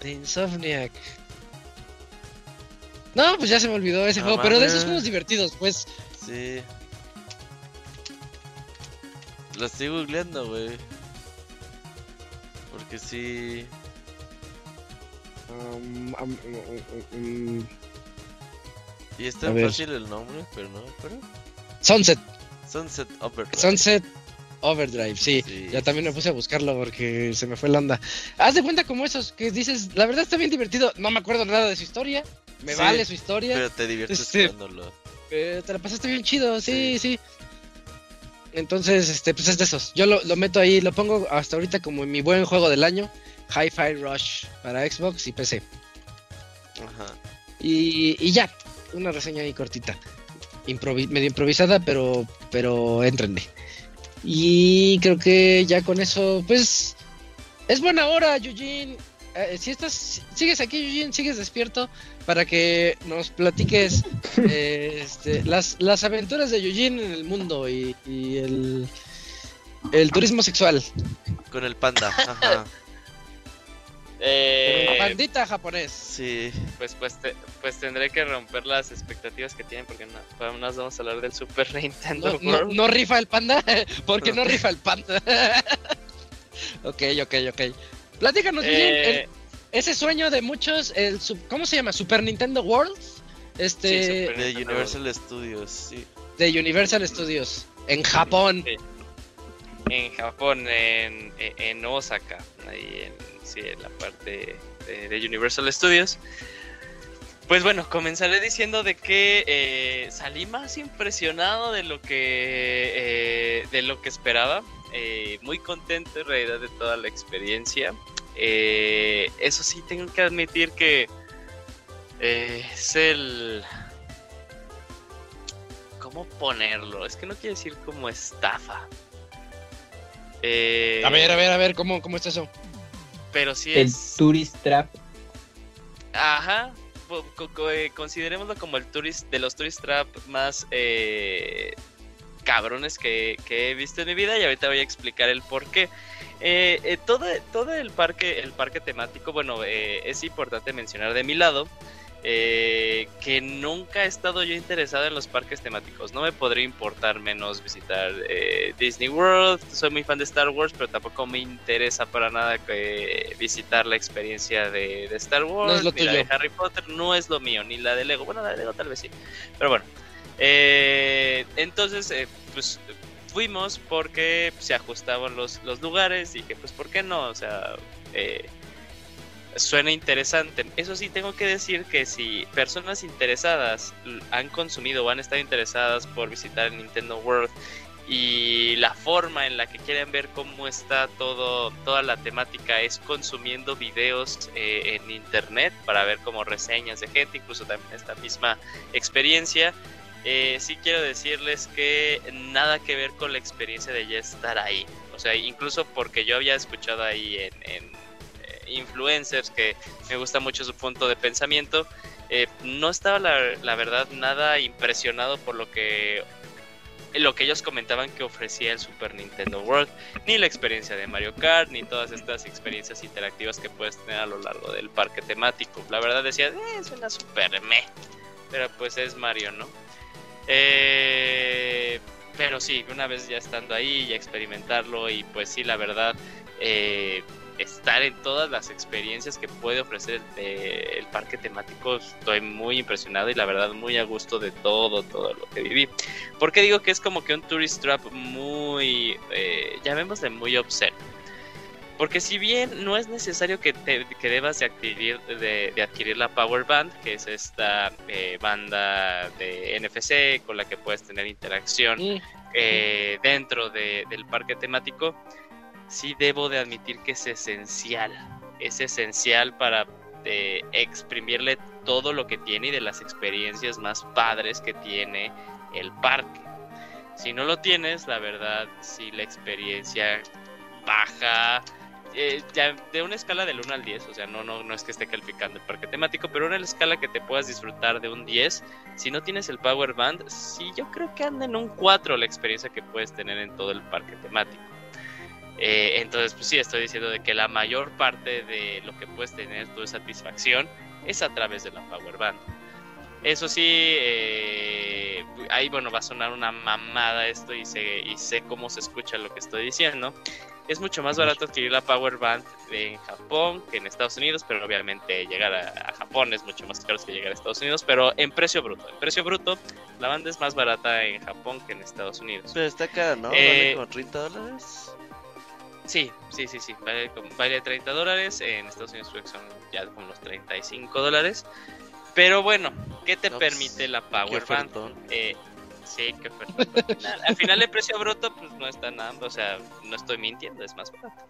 de Insomniac. No, pues ya se me olvidó ese
No
juego, pero de esos juegos divertidos, pues.
Sí. Lo estoy googleando, güey. Porque sí.
um, um, um, um,
Y es tan
ver.
fácil el nombre, pero no acuerdo.
Sunset,
Sunset Overdrive.
Sunset Overdrive, sí.
Sí,
Ya también me puse a buscarlo porque se me fue la onda. Haz de cuenta como esos que dices, la verdad está bien divertido. No me acuerdo nada de su historia. Me
Sí,
vale su historia.
Pero te diviertes
Este-
jugándolo.
Eh, te la pasaste bien chido, sí,
Sí.
sí. Entonces, este, pues es de esos. Yo lo, lo meto ahí, lo pongo hasta ahorita como en mi buen juego del año. Hi-Fi Rush para Xbox y PC.
Ajá.
Y, y ya, una reseña ahí cortita. Improvi- medio improvisada, pero, pero entrenle. Y creo que ya con eso, pues, es buena hora, Eugene. Eh, si estás, si- sigues aquí, Eugene, sigues despierto para que nos platiques *laughs* eh, este, las, las aventuras de Eugene en el mundo y, y el, el turismo sexual.
Con el panda. *laughs* Ajá.
Eh,
Pandita japonés.
Sí.
pues, pues, te- pues tendré que romper las expectativas que tienen porque no, para más vamos a hablar del Super *laughs* Nintendo
No, no rifa el panda, porque no rifa el panda. ok, ok, ok. Platícanos bien,
Eh,
el- ese sueño de muchos, el sub- ¿cómo se llama? Super Nintendo World, este,
Sí, Super-
De
Nintendo
Universal Studios, sí.
de Universal Studios en Japón.
Sí. En Japón, en, en Osaka, ahí en, sí, en la parte de, de Universal Studios. Pues bueno, comenzaré diciendo de que eh, salí más impresionado de lo que eh, de lo que esperaba. Eh, muy contento en realidad de toda la experiencia. Eh, eso sí, tengo que admitir que eh, es el ¿Cómo ponerlo? Es que no quiero decir como estafa. Eh,
A ver, a ver, a ver, ¿cómo, cómo está eso?
Pero sí
El
es.
Tourist Trap.
Ajá. considerémoslo como el tourist de los tourist trap más eh, cabrones que, que he visto en mi vida y ahorita voy a explicar el por qué. Eh, eh, todo, todo el parque, el parque temático, bueno, eh, es importante mencionar de mi lado que nunca he estado yo interesado en los parques temáticos. No me podría importar menos visitar Disney World. Soy muy fan de Star Wars, pero tampoco me interesa para nada que visitar la experiencia de, de Star Wars.
No es lo
ni la de
tuyo.
Harry Potter no es lo mío, ni la de Lego. Bueno, la de Lego tal vez sí. Pero bueno. Eh, entonces, eh, pues fuimos porque se ajustaban los, los lugares. Dije, pues, ¿por qué no? O sea, eh, suena interesante. Eso sí, tengo que decir que si personas interesadas han consumido o han estado interesadas por visitar Nintendo World y la forma en la que quieren ver cómo está todo toda la temática es consumiendo videos eh, en internet para ver como reseñas de gente incluso también esta misma experiencia eh, sí quiero decirles que nada que ver con la experiencia de ya estar ahí o sea incluso porque yo había escuchado ahí en, eh, influencers que me gusta mucho su punto de pensamiento no estaba la, verdad nada impresionado por lo que lo que ellos comentaban que ofrecía el Super Nintendo World, ni la experiencia de Mario Kart, ni todas estas experiencias interactivas que puedes tener a lo largo del parque temático. La verdad decía, eh, suena super me, pero pues es Mario, ¿no? Eh, pero sí, una vez ya estando ahí y experimentarlo y pues sí, la verdad, eh, estar en todas las experiencias que puede ofrecer el, eh, parque temático, estoy muy impresionado y la verdad muy a gusto de todo, todo lo que viví. Porque digo que es como que un tourist trap muy, eh, llamémosle muy obsceno. Porque si bien no es necesario que, que debas de adquirir, de, adquirir la Power Band, que es esta eh, banda de NFC con la que puedes tener interacción eh, dentro del parque temático, sí debo de admitir que es esencial. Es esencial para eh, exprimirle todo lo que tiene y de las experiencias más padres que tiene el parque. Si no lo tienes, la verdad, si la experiencia baja, eh, de una escala del 1 al 10, o sea, no, no, no es que esté calificando el parque temático, pero una escala que te puedas disfrutar de un 10, si no tienes el Power Band, sí yo creo que anda en un 4 la experiencia que puedes tener en todo el parque temático. Eh, entonces, pues sí, estoy diciendo de que la mayor parte de lo que puedes tener tu satisfacción es a través de la Power Band. Eso sí, eh, ahí bueno, va a sonar una mamada esto y sé, y sé cómo se escucha lo que estoy diciendo. Es mucho más barato adquirir la Power Band en Japón que en Estados Unidos, pero obviamente llegar a, Japón es mucho más caro que llegar a Estados Unidos, pero en precio bruto. En precio bruto, la banda es más barata en Japón que en Estados Unidos.
Pero está cara, ¿no? ¿Vale eh, como 30 dólares?
Sí, sí, sí, sí. Vale, vale 30 dólares. En Estados Unidos creo que son ya como los 35 dólares. Pero bueno, ¿qué te pues, permite la Power Band? Eh, sí, qué Al final el precio bruto pues no está nada, o sea, no estoy mintiendo, es más barato.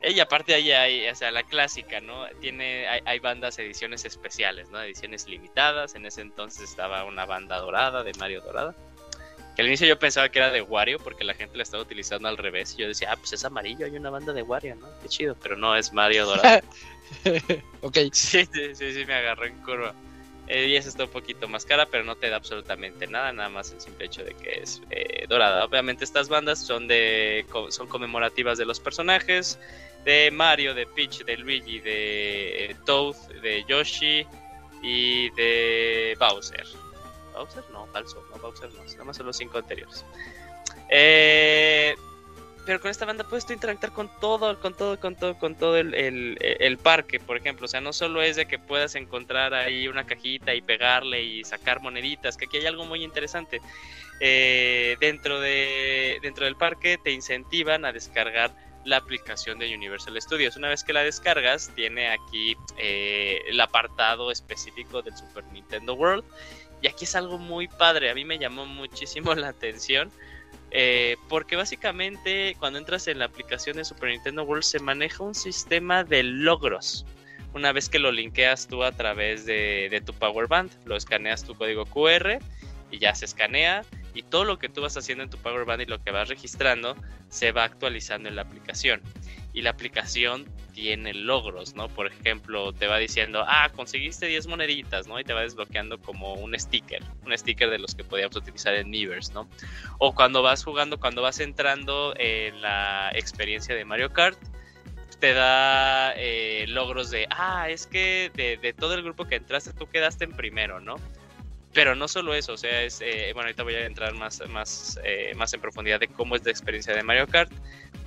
Y aparte ahí hay, o sea, la clásica, ¿no? Tiene, hay, hay, bandas ediciones especiales, ¿no? Ediciones limitadas. En ese entonces estaba una banda dorada de Mario Dorada al inicio yo pensaba que era de Wario porque la gente la estaba utilizando al revés. Y yo decía, ah, pues es amarillo, hay una banda de Wario, ¿no? Qué chido, pero no, es Mario dorado. *laughs* *laughs*
ok.
Sí, sí, sí, me agarró en curva. Eh, y esa está un poquito más cara, pero no te da absolutamente nada, nada más el simple hecho de que es eh, dorada. Obviamente estas bandas son de son conmemorativas de los personajes, de Mario, de Peach, de Luigi, de eh, Toad, de Yoshi y de Bowser. Bowser, no, falso, no Bowser, no, nada más son los cinco anteriores. Eh, pero con esta banda puedes tú interactuar con todo, con todo, con todo, con todo el, el, parque, por ejemplo. O sea, no solo es de que puedas encontrar ahí una cajita y pegarle y sacar moneditas, que aquí hay algo muy interesante. Eh, dentro, de, dentro del parque te incentivan a descargar la aplicación de Universal Studios. Una vez que la descargas, tiene aquí eh, el apartado específico del Super Nintendo World y aquí es algo muy padre, a mí me llamó muchísimo *laughs* la atención. Eh, porque básicamente cuando entras en la aplicación de Super Nintendo World se maneja un sistema de logros. Una vez que lo linkeas tú a través de, de tu Power Band, lo escaneas tu código QR y ya se escanea y todo lo que tú vas haciendo en tu Power Band y lo que vas registrando se va actualizando en la aplicación y la aplicación tiene logros, ¿no? Por ejemplo, te va diciendo, ah, conseguiste 10 moneditas, ¿no? Y te va desbloqueando como un sticker, un sticker de los que podíamos utilizar en Miiverse, ¿no? O cuando vas jugando, cuando vas entrando en la experiencia de Mario Kart, te da eh, logros de, ah, es que de, de, todo el grupo que entraste tú quedaste en primero, ¿no? Pero no solo eso, o sea, es, eh, bueno, ahorita voy a entrar más, más, eh, más en profundidad de cómo es la experiencia de Mario Kart.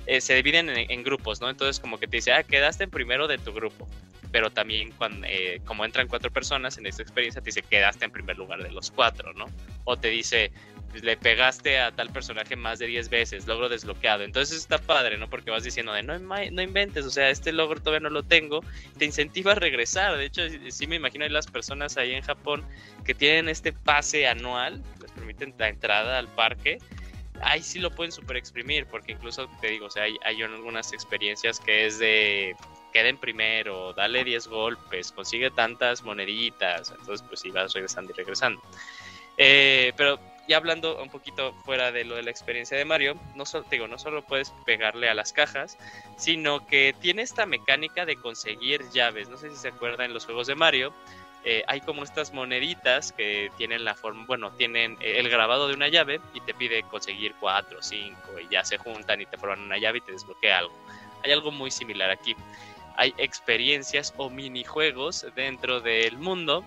Eh, se dividen en, grupos, ¿no? Entonces como que te dice, ah, quedaste en primero de tu grupo. pero también cuando, eh, como entran cuatro personas en esta experiencia, te dice quedaste en primer lugar de los cuatro, ¿no? O te dice le pegaste a tal personaje más de 10 veces, logro desbloqueado. Entonces está padre, ¿no? Porque vas diciendo de no, no inventes, o sea, este logro todavía no lo tengo, te incentiva a regresar. De hecho, sí me imagino hay las personas ahí en Japón que tienen este pase anual, les permiten la entrada al parque. Ahí sí lo pueden super exprimir, porque incluso te digo, o sea, hay, hay algunas experiencias que es de queden primero, dale 10 golpes, consigue tantas moneditas, entonces pues sí vas regresando y regresando. Eh, pero ya hablando un poquito fuera de lo de la experiencia de Mario, no solo, digo, no solo puedes pegarle a las cajas, sino que tiene esta mecánica de conseguir llaves. No sé si se acuerdan en los juegos de Mario. Eh, hay como estas moneditas que tienen la forma, bueno, tienen el grabado de una llave y te pide conseguir cuatro cinco y ya se juntan y te forman una llave y te desbloquea algo. Hay algo muy similar aquí. Hay experiencias o minijuegos dentro del mundo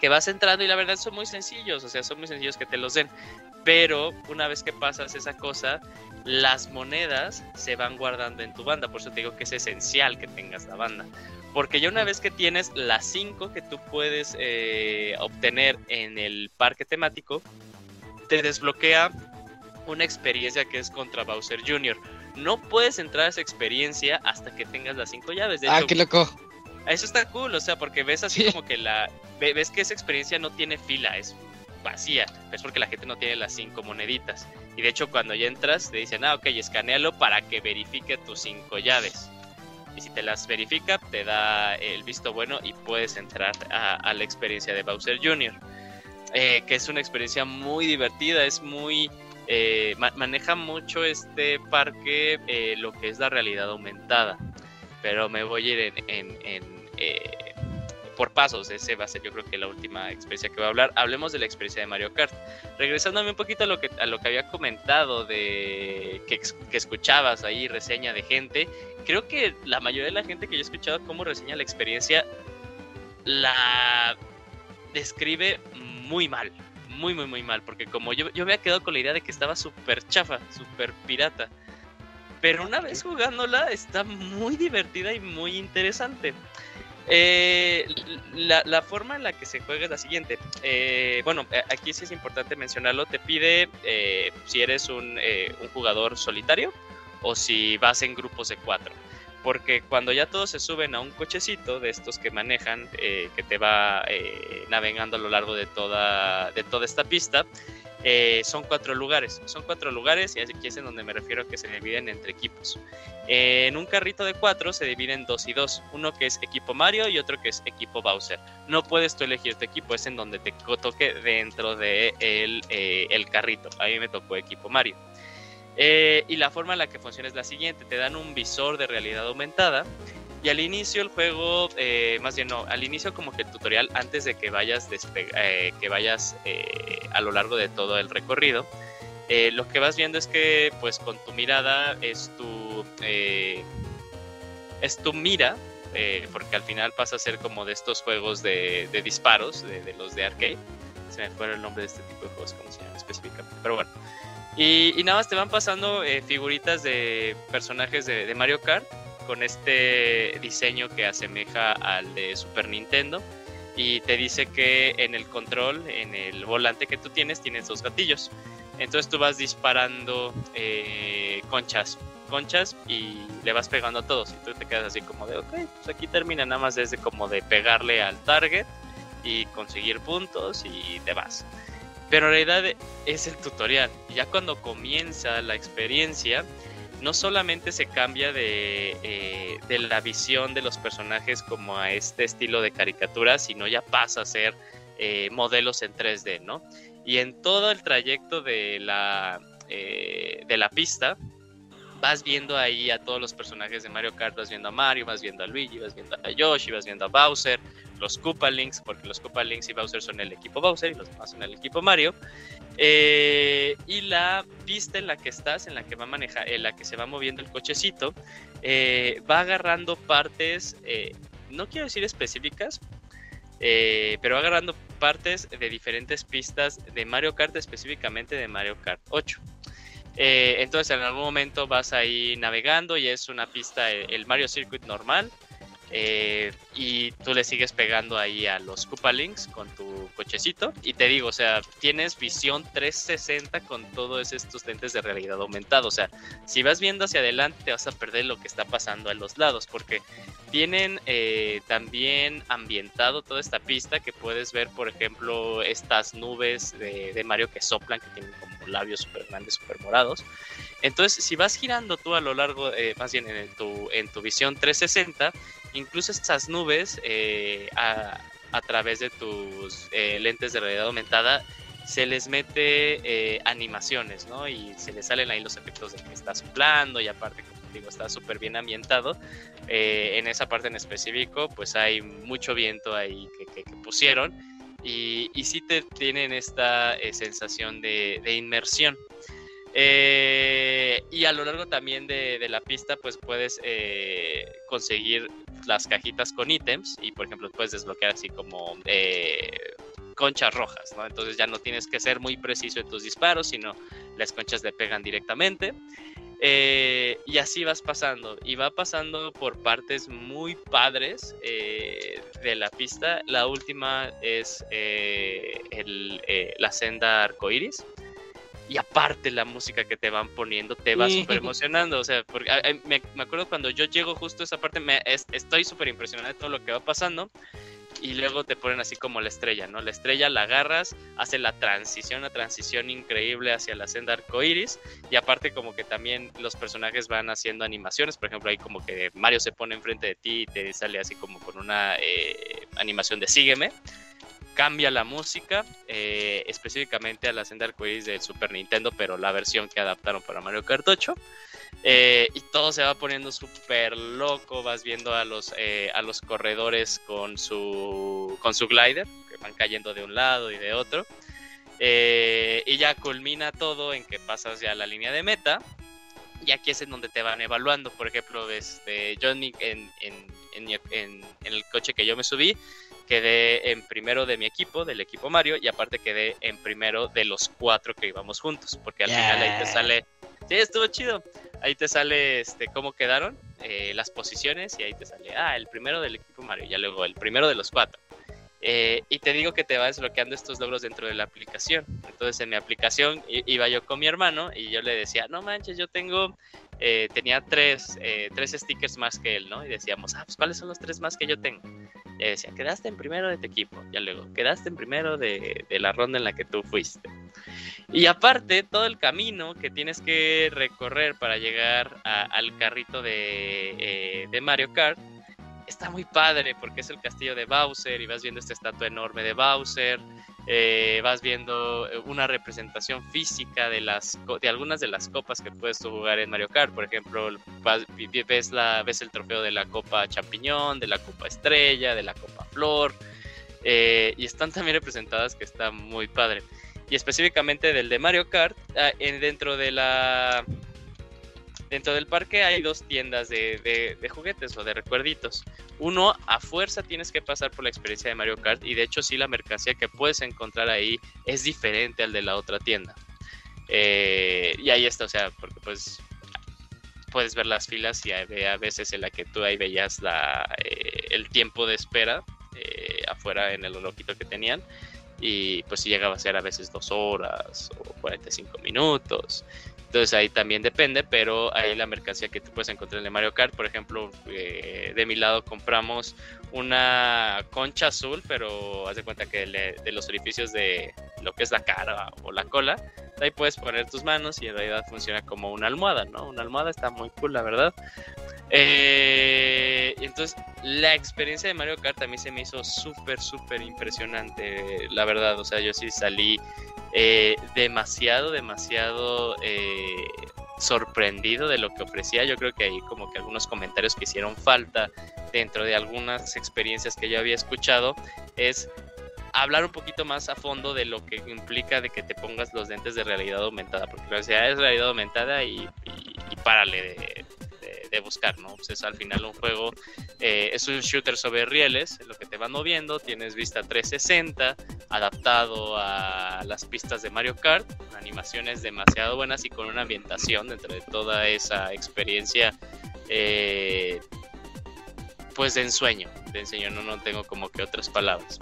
que vas entrando y la verdad son muy sencillos, o sea, son muy sencillos que te los den. Pero una vez que pasas esa cosa, las monedas se van guardando en tu banda. Por eso te digo que es esencial que tengas la banda. Porque ya una vez que tienes las 5 que tú puedes eh, obtener en el parque temático, te desbloquea una experiencia que es contra Bowser Jr. No puedes entrar a esa experiencia hasta que tengas las 5 llaves.
De ah, qué loco.
Eso está cool, o sea, porque ves así como que la. Ves que esa experiencia no tiene fila, es vacía. Es porque la gente no tiene las cinco moneditas. Y de hecho, cuando ya entras, te dicen, ah, ok, escanealo para que verifique tus cinco llaves. Y si te las verifica, te da el visto bueno y puedes entrar a, la experiencia de Bowser Jr. Eh, que es una experiencia muy divertida, es muy. Eh, maneja mucho este parque eh, lo que es la realidad aumentada pero me voy a ir en, por pasos. Ese va a ser yo creo que la última experiencia que voy a hablar. Hablemos de la experiencia de Mario Kart. Regresándome un poquito a lo que, a lo que había comentado de que, que escuchabas ahí, reseña de gente. Creo que la mayoría de la gente que yo he escuchado cómo reseña la experiencia la describe muy mal. Muy, muy, muy mal. Porque como yo, yo había quedado con la idea de que estaba súper chafa, súper pirata. Pero una vez jugándola está muy divertida y muy interesante. Eh, la, forma en la que se juega es la siguiente. Eh, bueno, aquí sí es importante mencionarlo. Te pide eh, si eres un, un, jugador solitario o si vas en grupos de cuatro. Porque cuando ya todos se suben a un cochecito de estos que manejan, que te va navegando a lo largo de toda, de toda esta pista, eh, son cuatro lugares. Son cuatro lugares y aquí es en donde me refiero que se dividen entre equipos. en un carrito de cuatro se dividen dos y dos. Uno que es equipo Mario y otro que es equipo Bowser. No puedes tú elegir tu equipo, es en donde te toque dentro de eh, el carrito. A mí me tocó equipo Mario. Eh, y la forma en la que funciona es la siguiente. Te dan un visor de realidad aumentada y al inicio el juego, eh, más bien no, al inicio como que el tutorial, antes de que vayas, eh, que vayas a lo largo de todo el recorrido, lo que vas viendo es que pues con tu mirada es tu, es tu mira, porque al final pasa a ser como de estos juegos de, disparos, de, los de arcade. Se me fue el nombre de este tipo de juegos, como se llama específicamente, pero bueno. Y, nada más te van pasando figuritas de personajes de Mario Kart con este diseño que asemeja al de Super Nintendo y te dice que en el control, en el volante que tú tienes, tienes dos gatillos. Entonces tú vas disparando eh, conchas, conchas y le vas pegando a todos. Y tú te quedas así como de, ok, pues aquí termina nada más desde como de pegarle al target y conseguir puntos y te vas. Pero en realidad es el tutorial. Ya cuando comienza la experiencia, no solamente se cambia eh, de, la visión de los personajes como a este estilo de caricatura, sino ya pasa a ser eh, modelos en 3D, ¿no? Y en todo el trayecto de la, eh, de la pista, vas viendo ahí a todos los personajes de Mario Kart, vas viendo a Mario, vas viendo a Luigi, vas viendo a Yoshi, vas viendo a Bowser, los Koopa Links, porque los Koopa Links y Bowser son el equipo Bowser y los demás son el equipo Mario. Eh, y la pista en la que estás, en la que va a manejar, en la que se va moviendo el cochecito, eh, va agarrando partes, eh, no quiero decir específicas, pero va agarrando partes de diferentes pistas de Mario Kart, específicamente de Mario Kart 8. Entonces en algún momento vas ahí navegando y es una pista, el Mario Circuit normal, eh, y tú le sigues pegando ahí a los Links con tu cochecito. Y te digo, o sea, tienes visión 360 con todos estos lentes de realidad aumentada. O sea, si vas viendo hacia adelante, te vas a perder lo que está pasando a los lados, porque tienen eh, también ambientado toda esta pista que puedes ver, por ejemplo, estas nubes de, Mario que soplan, que tienen como labios súper grandes, súper morados. Entonces, si vas girando tú a lo largo, eh, más bien en tu, en tu visión 360, incluso esas nubes eh, a, través de tus eh, lentes de realidad aumentada se les mete animaciones, ¿no? Y se les salen ahí los efectos de que está soplando y aparte, como digo, está súper bien ambientado. en esa parte en específico, pues hay mucho viento ahí que, pusieron y, y, sí te tienen esta sensación de inmersión. Eh, y a lo largo también de, la pista, pues puedes eh, conseguir las cajitas con ítems y, por ejemplo, puedes desbloquear así como eh, conchas rojas, ¿no? Entonces ya no tienes que ser muy preciso en tus disparos, sino las conchas le pegan directamente. y así vas pasando, y va pasando por partes muy padres de la pista. La última es el, la senda arcoiris y aparte la música que te van poniendo te va súper emocionando. O sea, porque, me, acuerdo cuando yo llego justo a esa parte, me, estoy súper impresionado de todo lo que va pasando. Y luego te ponen así como la estrella, ¿no? La estrella la agarras, hace la transición, una transición increíble hacia la senda arcoiris. Y aparte, como que también los personajes van haciendo animaciones. Por ejemplo, ahí como que Mario se pone enfrente de ti y te sale así como con una eh, animación de sígueme cambia la música, eh, específicamente a la senda arcoíris del Super Nintendo, pero la versión que adaptaron para Mario Kart 8. Eh, y todo se va poniendo súper loco, vas viendo a los, eh, a los corredores con su, con su glider, que van cayendo de un lado y de otro. y ya culmina todo en que pasas ya a la línea de meta. Y aquí es en donde te van evaluando. Por ejemplo, este, Johnny en, en, en el coche que yo me subí, quedé en primero de mi equipo, del equipo Mario, y aparte quedé en primero de los cuatro que íbamos juntos, porque al final ahí te sale, sí, estuvo chido, ahí te sale este cómo quedaron eh, las posiciones y ahí te sale, ah, el primero del equipo Mario, ya luego el primero de los cuatro. Eh, y te digo que te va desbloqueando estos logros dentro de la aplicación. Entonces en mi aplicación iba yo con mi hermano y yo le decía, no manches, yo tengo, eh, tenía tres, tres stickers más que él, ¿no? Y decíamos, ah, pues ¿cuáles son los tres más que yo tengo? Y decía, quedaste en primero de tu equipo. Ya luego, quedaste en primero de, la ronda en la que tú fuiste. Y aparte, todo el camino que tienes que recorrer para llegar al carrito de, eh, de Mario Kart está muy padre porque es el castillo de Bowser y vas viendo esta estatua enorme de Bowser. Eh, vas viendo eh, una representación física de las de algunas de las copas que puedes jugar en Mario Kart. Por ejemplo, ves, la, ves el trofeo de la Copa Champiñón, de la Copa Estrella, de la Copa Flor. Eh, y están también representadas que está muy padre. Y específicamente del de Mario Kart, ah, dentro de la Dentro del parque hay dos tiendas de, juguetes o de recuerditos. Uno, a fuerza tienes que pasar por la experiencia de Mario Kart y de hecho sí la mercancía que puedes encontrar ahí es diferente al de la otra tienda. Eh, y ahí está, o sea, porque pues puedes ver las filas y a veces en la que tú ahí veías la, eh, el tiempo de espera eh, afuera en el loquito que tenían y pues llegaba a ser a veces dos horas o 45 minutos entonces ahí también depende, pero ahí la mercancía que tú puedes encontrar en Mario Kart, por ejemplo, eh, de mi lado compramos una concha azul, pero haz de cuenta que de los orificios de lo que es la cara o la cola, ahí puedes poner tus manos y en realidad funciona como una almohada, ¿no? Una almohada está muy cool, la verdad. Eh, entonces, la experiencia de Mario Kart mí se me hizo súper, súper impresionante, la verdad. O sea, yo sí salí eh, demasiado, demasiado eh, sorprendido de lo que ofrecía. Yo creo que hay como que algunos comentarios que hicieron falta dentro de algunas experiencias que yo había escuchado es hablar un poquito más a fondo de lo que implica de que te pongas los lentes de realidad aumentada, porque la realidad es realidad aumentada y, y párale de, de buscar, ¿no? Pues es al final un juego, eh, es un shooter sobre rieles, lo que te van moviendo, tienes vista 360, adaptado a las pistas de Mario Kart, animaciones demasiado buenas y con una ambientación dentro de toda esa experiencia. Eh, pues de ensueño, de ensueño, no, no tengo como que otras palabras.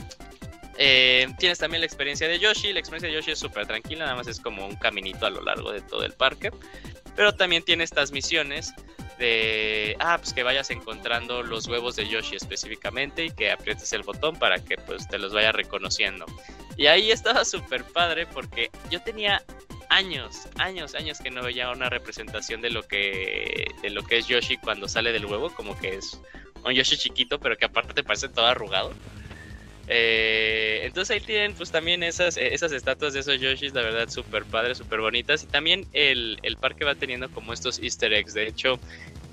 Eh, tienes también la experiencia de Yoshi, la experiencia de Yoshi es súper tranquila, nada más es como un caminito a lo largo de todo el parque, pero también tiene estas misiones de, ah, pues que vayas encontrando los huevos de Yoshi específicamente y que aprietes el botón para que pues te los vaya reconociendo. Y ahí estaba súper padre porque yo tenía años, años, años que no veía una representación de lo que de lo que es Yoshi cuando sale del huevo, como que es un Yoshi chiquito, pero que aparte parece todo arrugado. Eh, entonces ahí tienen pues también esas, esas estatuas de esos Yoshis, la verdad, súper padres, súper bonitas. Y también el, el, parque va teniendo como estos easter eggs. De hecho,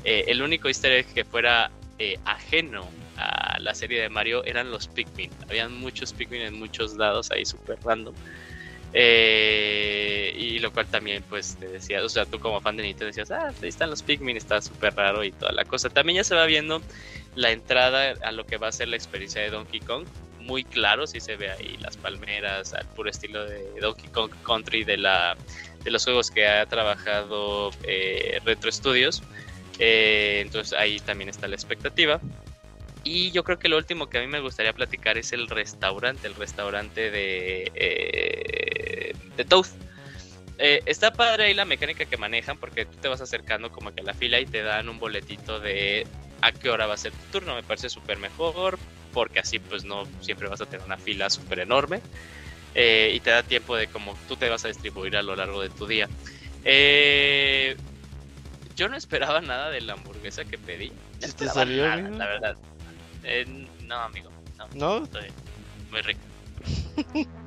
eh, el único easter egg que fuera eh, ajeno a la serie de Mario eran los Pikmin. Habían muchos Pikmin en muchos lados ahí súper random. Eh, y lo cual también, pues, te decía, o sea, tú como fan de Nintendo decías, ah, ahí están los Pikmin, está súper raro y toda la cosa. También ya se va viendo la entrada a lo que va a ser la experiencia de Donkey Kong. Muy claro, si se ve ahí las palmeras, al puro estilo de Donkey Kong Country de, la, de los juegos que ha trabajado eh, Retro Studios. Eh, entonces ahí también está la expectativa. Y yo creo que lo último que a mí me gustaría platicar es el restaurante, el restaurante de, eh, de Toad. Eh, está padre ahí la mecánica que manejan porque tú te vas acercando como que a la fila y te dan un boletito de a qué hora va a ser tu turno. Me parece súper mejor porque así pues no siempre vas a tener una fila súper enorme eh, y te da tiempo de cómo tú te vas a distribuir a lo largo de tu día. yo no esperaba nada de la hamburguesa que pedí. No
te salió,
nada, la verdad. Eh, no, amigo. No. Estoy muy rico. *laughs*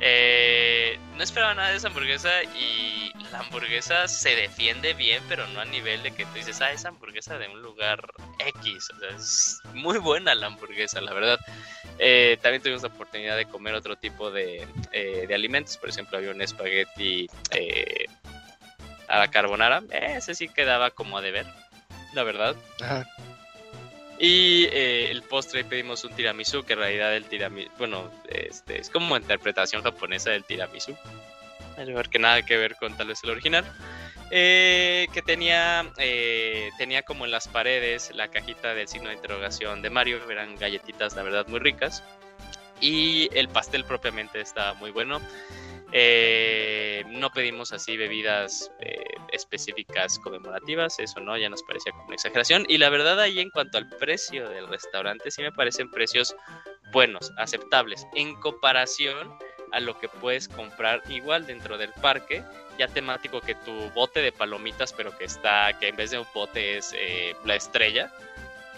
eh, no esperaba nada de esa hamburguesa y la hamburguesa se defiende bien, pero no a nivel de que tú dices, ah, esa hamburguesa de un lugar X. O sea, es muy buena la hamburguesa, la verdad. Eh, también tuvimos la oportunidad de comer otro tipo de, eh, de alimentos. Por ejemplo, había un espagueti eh, a la carbonara. ese sí quedaba como a deber, la verdad. Ajá. Y eh, el postre pedimos un tiramisú, que en realidad el tiramisú, bueno, este, es como interpretación japonesa del tiramisú. que nada que ver con tal vez el original. Eh, que tenía, eh, tenía como en las paredes la cajita del signo de interrogación de Mario, eran galletitas la verdad muy ricas. Y el pastel propiamente estaba muy bueno. Eh, no pedimos así bebidas eh, específicas conmemorativas, eso no, ya nos parecía como una exageración. Y la verdad ahí en cuanto al precio del restaurante, sí me parecen precios buenos, aceptables, en comparación a lo que puedes comprar igual dentro del parque, ya temático que tu bote de palomitas, pero que está, que en vez de un bote es eh, la estrella.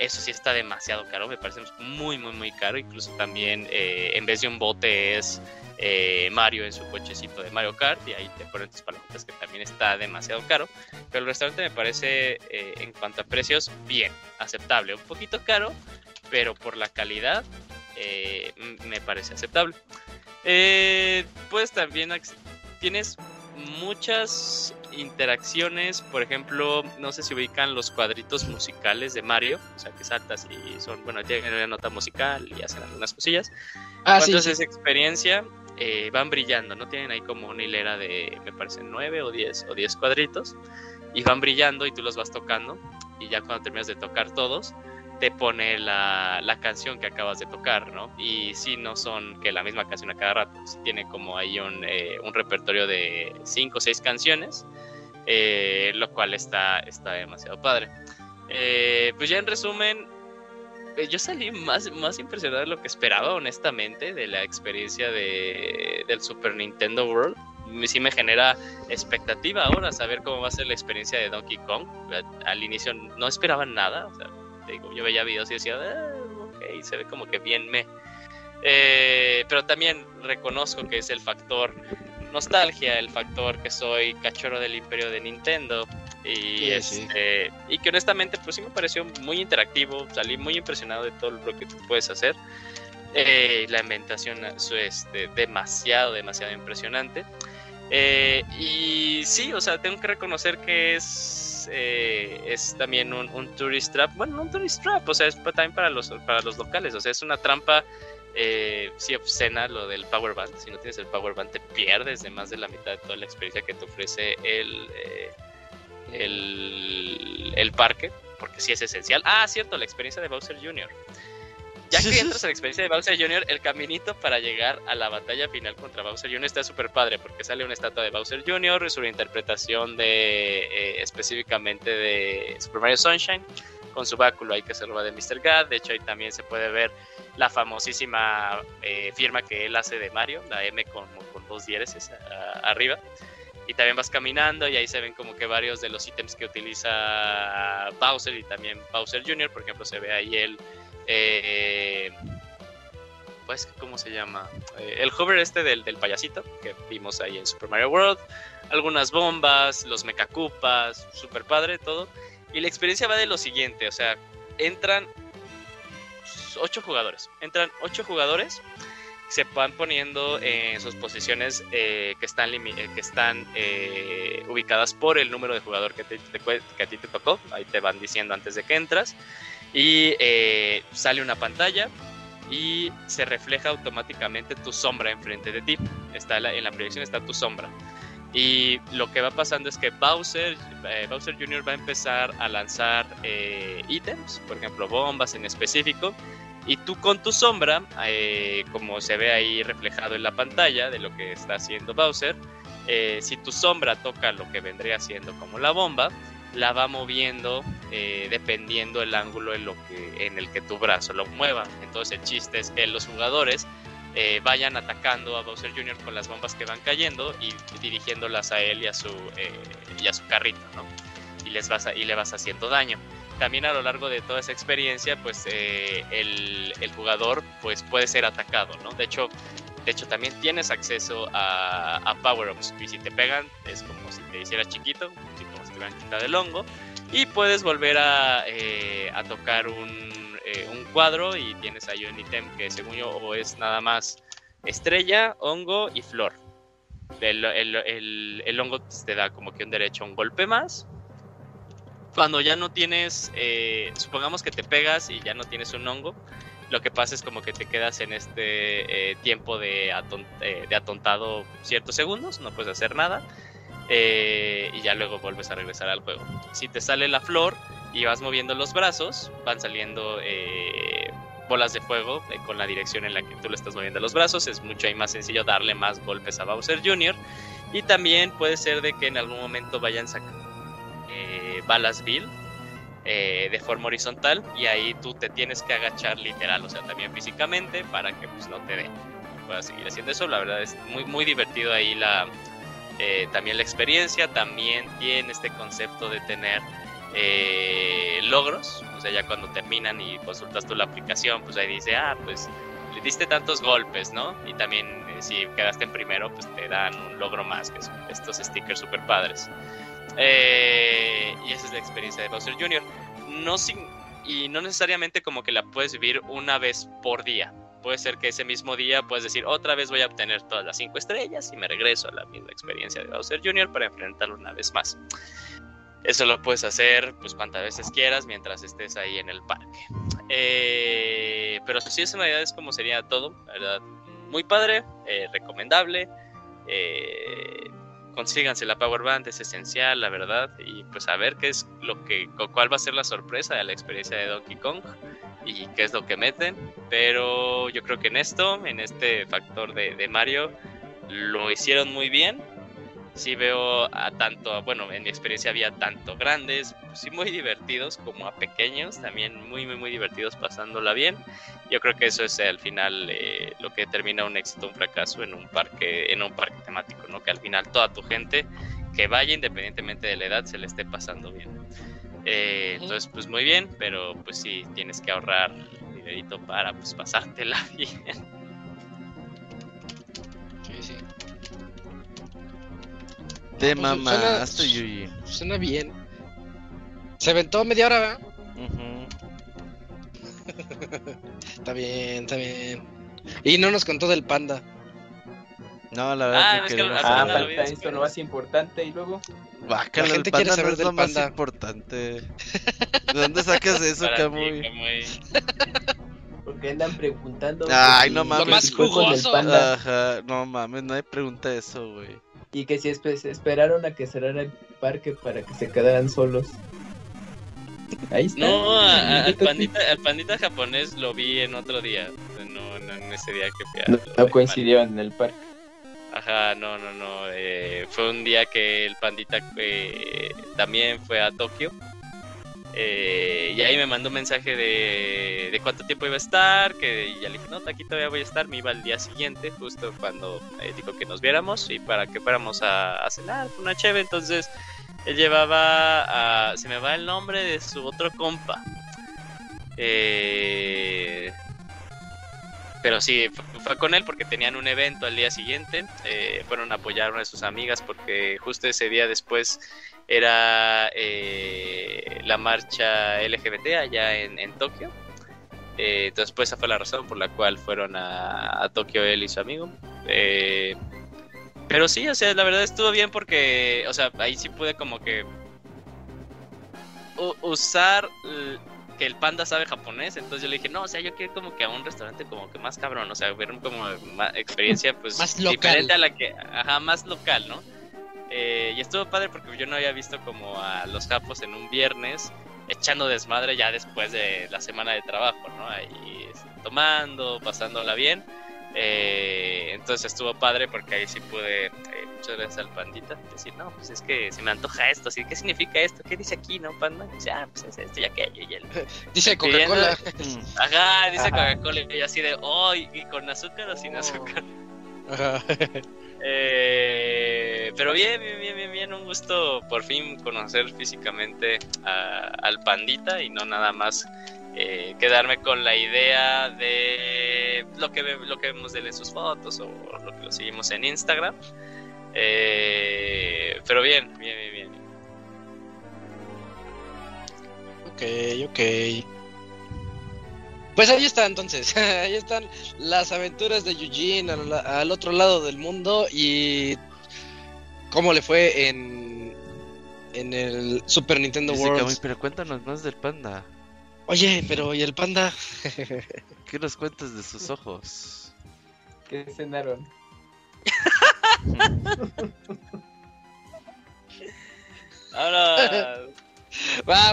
Eso sí está demasiado caro, me parece muy, muy, muy caro. Incluso también en vez de un bote es eh, Mario en su cochecito de Mario Kart y ahí te ponen tus palomitas que también está demasiado caro. Pero el restaurante me parece eh, en cuanto a precios bien, aceptable. Un poquito caro, pero por la calidad eh, me parece aceptable. pues también tienes muchas interacciones, por ejemplo, no sé si ubican los cuadritos musicales de Mario, o sea, que saltas y son, bueno, tienen una nota musical y hacen algunas cosillas. Ah, Entonces esa experiencia eh, van brillando, ¿no? Tienen ahí como una hilera de, me parece, nueve o diez o diez cuadritos y van brillando y tú los vas tocando y ya cuando terminas de tocar todos te pone la, la canción que acabas de tocar, ¿no? Y si no son que la misma canción a cada rato, tiene como ahí un, eh, un repertorio de cinco o seis canciones, eh, lo cual está, está demasiado padre. pues ya en resumen, eh, yo salí más, más impresionado de lo que esperaba, honestamente, de la experiencia de, del Super Nintendo World. Sí me genera expectativa ahora saber cómo va a ser la experiencia de Donkey Kong. Al inicio no esperaba nada, o sea, digo, yo veía videos y decía, ah, ok, se ve como que bien me. Eh, pero también reconozco que es el factor nostalgia, el factor que soy cachorro del imperio de Nintendo, y, este, y que honestamente, pues sí me pareció muy interactivo. Salí muy impresionado de todo lo que tú puedes hacer. Eh, la inventación es este, demasiado, demasiado impresionante. Eh, y sí, o sea, tengo que reconocer que es, eh, es también un, un, tourist trap. Bueno, no un tourist trap, o sea, es también para los, para los locales. O sea, es una trampa eh, sí obscena lo del Power Band. Si no tienes el Power Band, te pierdes de más de la mitad de toda la experiencia que te ofrece el, el, el parque. porque sí es esencial. Ah, cierto, la experiencia de Bowser Jr. Ya que *laughs* entras a la experiencia de Bowser Jr., el caminito para llegar a la batalla final contra Bowser Jr. está súper padre, porque sale una estatua de Bowser Jr., su interpretación de eh, específicamente de Super Mario Sunshine, con su báculo ahí que se roba de Mr. God. De hecho, ahí también se puede ver la famosísima eh, firma que él hace de Mario, la M con, dos diéresis arriba. Y también vas caminando y ahí se ven como que varios de los ítems que utiliza Bowser y también Bowser Jr. Por ejemplo, se ve ahí el... Eh, pues, ¿cómo se llama? Eh, el hover este del, del, payasito que vimos ahí en Super Mario World. Algunas bombas, los mecacupas, super padre todo. Y la experiencia va de lo siguiente, o sea, entran ocho jugadores. Entran ocho jugadores, se van poniendo en sus posiciones eh, que están, eh, que están eh, ubicadas por el número de jugador que, que, a ti te tocó. Ahí te van diciendo antes de que entras. Y sale una pantalla y se refleja automáticamente tu sombra enfrente de ti. Está en la proyección está tu sombra. Y lo que va pasando es que Bowser, eh, Bowser Jr. va a empezar a lanzar eh, ítems, por ejemplo bombas en específico, y tú con tu sombra, eh, como se ve ahí reflejado en la pantalla de lo que está haciendo Bowser, si tu sombra toca lo que vendría siendo como la bomba, la va moviendo dependiendo el ángulo en, lo que, en el que tu brazo lo mueva. Entonces el chiste es que los jugadores eh, vayan atacando a Bowser Jr. con las bombas que van cayendo y dirigiéndolas a él y a su, eh, y a su carrito, ¿no? Y, les vas y le vas haciendo daño. También a lo largo de toda esa experiencia, pues eh, el, jugador pues, puede ser atacado, ¿no? De hecho, de hecho también tienes acceso a, a power-ups y si te pegan es como si te hicieras chiquito, como si te hubieran quitado el hongo y puedes volver a, a tocar un eh, un cuadro y tienes ahí un ítem que según yo es nada más estrella, hongo y flor. El, el, hongo te da como que un derecho a un golpe más. Cuando ya no tienes, eh, supongamos que te pegas y ya no tienes un hongo, lo que pasa es como que te quedas en este eh, tiempo de, de, atontado ciertos segundos, no puedes hacer nada. y ya luego vuelves a regresar al juego. Si te sale la flor, y vas moviendo los brazos, van saliendo eh, bolas de fuego eh, con la dirección en la que tú le estás moviendo los brazos. Es mucho más sencillo darle más golpes a Bowser Jr. Y también puede ser de que en algún momento vayan sacando eh, balas Bill de forma horizontal y ahí tú te tienes que agachar literal, o sea, también físicamente para que pues no te den. Puedas seguir haciendo eso. La verdad es muy, muy divertido ahí la, también la experiencia. También tiene este concepto de tener eh, logros, o sea, ya cuando terminan y consultas tú la aplicación, pues ahí dice, ah, pues le diste tantos golpes, ¿no? Y también eh, si quedaste en primero, pues te dan un logro más, que son estos stickers super padres. Eh, y esa es la experiencia de Bowser Jr. No sin, y no necesariamente como que la puedes vivir una vez por día. Puede ser que ese mismo día puedes decir, otra vez voy a obtener todas las cinco estrellas y me regreso a la misma experiencia de Bowser Jr. para enfrentarlo una vez más. Eso lo puedes hacer pues cuantas veces quieras mientras estés ahí en el parque. Eh, pero si es una idea es como sería todo, verdad. Muy padre, eh, recomendable. Eh, consíganse la Power Band, es esencial, la verdad. Y pues a ver qué es lo que, cuál va a ser la sorpresa de la experiencia de Donkey Kong y qué es lo que meten. Pero yo creo que en esto, en este factor de, de Mario, lo hicieron muy bien sí veo a tanto, bueno, en mi experiencia había tanto grandes, pues sí muy divertidos como a pequeños, también muy, muy, muy divertidos pasándola bien. Yo creo que eso es al final eh, lo que determina un éxito, un fracaso en un parque, en un parque temático, ¿no? Que al final toda tu gente que vaya independientemente de la edad se le esté pasando bien. Eh, entonces, pues muy bien, pero pues sí, tienes que ahorrar dinerito para pues pasártela *laughs* bien.
Te pues, mamaste,
suena, Yuyi. Suena bien. Se aventó media hora, ¿verdad? *laughs* está bien, está bien. Y no nos contó del panda.
No, la verdad
ah, es que, ah, falta esto lo más importante y luego.
Bácala, la gente el quiere saber no es lo más importante. *laughs* ¿De dónde sacas eso, Camuy?
Porque andan preguntando.
Ay, no mames.
Lo más jugoso.
Ajá, no mames, nadie pregunta eso, güey
y que si esperaron a que cerrara el parque para que se quedaran solos. Ahí está.
No, a- *laughs* al, pandita, al pandita japonés lo vi en otro día. No, no en ese día que fui a.
No, no coincidieron en el parque.
Ajá, no, no, no. eh, fue un día que el pandita eh, también fue a Tokio. Eh, y ahí me mandó un mensaje de, de cuánto tiempo iba a estar. Que ya le dije, no, aquí todavía voy a estar. Me iba al día siguiente, justo cuando eh, dijo que nos viéramos y para que fuéramos a, a cenar una cheve. Entonces él llevaba a. Se me va el nombre de su otro compa. Eh, pero sí, fu- fue con él porque tenían un evento al día siguiente. eh, fueron a apoyar a una de sus amigas porque justo ese día después era eh, la marcha LGBT allá en, en Tokio. Eh, entonces, pues esa fue la razón por la cual fueron a, a Tokio él y su amigo. Eh, pero sí, o sea, la verdad estuvo bien porque, o sea, ahí sí pude como que usar que el panda sabe japonés, entonces yo le dije, no, o sea, yo quiero como que a un restaurante como que más cabrón, o sea, ver como más experiencia pues *laughs*
Más
diferente a la que, ajá, más local, ¿no? Eh, y estuvo padre porque yo no había visto como a los japos en un viernes echando desmadre ya después de la semana de trabajo, ¿no? Ahí este, tomando, pasándola bien. Eh, entonces estuvo padre porque ahí sí pude, eh, muchas gracias al pandita, decir, no, pues es que se me antoja esto, así, ¿qué significa esto? ¿Qué dice aquí, no, panda? Y dice, ah, pues es esto y aquello. Y *laughs*
Dice Coca-Cola. *laughs*
ajá, dice. Coca-Cola y yo así de, oh, ¿y y con azúcar o sin
Oh.
azúcar? *laughs* Eh, pero bien, bien, bien, bien, bien, un gusto por fin conocer físicamente a- al pandita y no nada más eh, quedarme con la idea de lo que, lo que vemos de él en sus fotos o lo que lo seguimos en Instagram. Eh, pero bien, bien, bien, bien.
Ok, ok. Pues ahí está entonces, *laughs* ahí están las aventuras de Eugene al, al otro lado del mundo y cómo le fue en, en el Super Nintendo
Dice
World.
Pero cuéntanos más del panda.
Oye, pero ¿y el panda? *laughs*
¿Qué nos cuentas de sus ojos?
¿Qué cenaron? *laughs*
Ahora,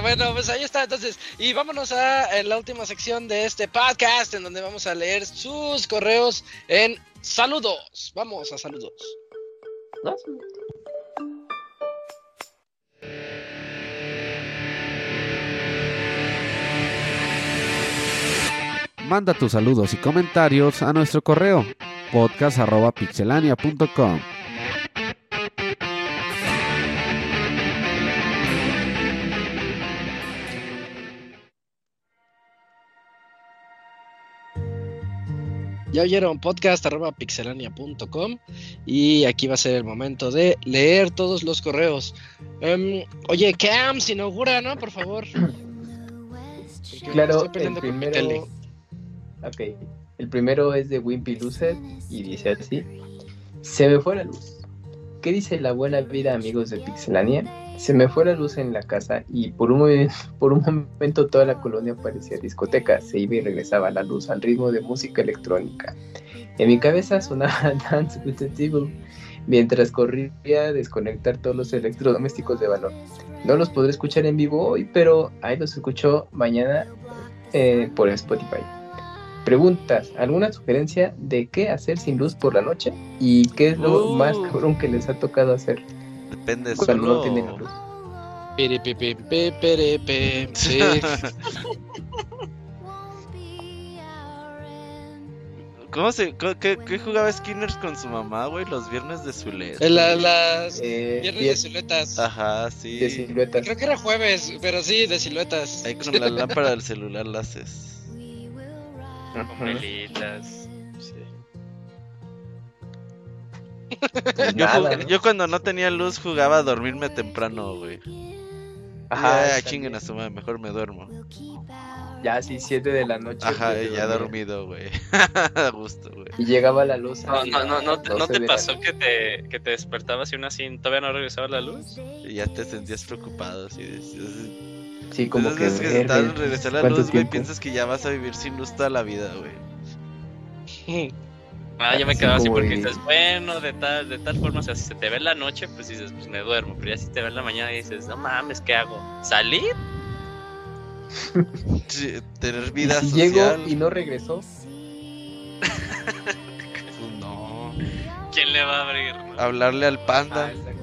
Bueno, pues ahí está entonces. Y vámonos a eh, la última sección de este podcast en donde vamos a leer sus correos en saludos. Vamos a saludos.
Manda tus saludos y comentarios a nuestro correo podcast.pixelania.com.
Ya oyeron podcast arroba pixelania.com y aquí va a ser el momento de leer todos los correos. Em, oye, Cams, inaugura, ¿no? Por favor.
Claro,
estoy
el primero. Ok. El primero es de Wimpy Lucet y dice así: Se me fue la luz. ¿Qué dice la buena vida, amigos de Pixelania? Se me fue la luz en la casa y por un, *laughs* por un momento toda la colonia parecía discoteca. Se iba y regresaba la luz al ritmo de música electrónica. En mi cabeza sonaba *laughs* Dance with the Devil mientras corría a desconectar todos los electrodomésticos de valor. No los podré escuchar en vivo hoy, pero ahí los escucho mañana eh, por Spotify. Preguntas, ¿alguna sugerencia de qué hacer sin luz por la noche? ¿Y qué es lo
Uh.
más cabrón que les ha tocado hacer
Depende
cuando
solo.
no tienen luz?
Piripipipi, piripi, sí.
¿Cómo se, co- qué, qué jugaba Skinners con su mamá, güey? Los viernes de su
En la- las
Eh,
viernes
diez
de siluetas.
Ajá, sí.
de siluetas.
Creo que era jueves, pero sí, de siluetas.
Ahí con la lámpara del celular la haces.
Velitas. Sí.
Pues
Yo,
nada,
jug-
¿no?
yo cuando no tenía luz jugaba a dormirme temprano, güey.
Ajá,
chinguen a su madre, mejor me duermo.
Ya, sí, 7 de la noche.
Ajá, ya
dormía.
dormido, güey. *laughs* a gusto, güey.
Y llegaba la luz.
No, no, no, no, te- ¿no
12
te
de la
pasó que te, que te despertabas y aún así todavía no regresaba la luz?
Y ya te sentías preocupado, así de...
Sí, como
Esas
que.
veces que en regresar la
¿cuánto
luz, güey, piensas que ya vas a vivir sin luz toda la vida, güey. *laughs*
Ah, yo me
Así
quedaba así porque dices, bueno, de tal, de tal forma, o sea, si se te ve en la noche, pues dices, pues me duermo, pero ya si te ve en la mañana dices, no mames, ¿qué hago? ¿Salir? *laughs*
Sí, tener
Y
vida
si
social.
llegó y no regresó, *laughs*
pues no.
¿Quién le va a abrir? no?
Hablarle al
ah,
panda.
exacto.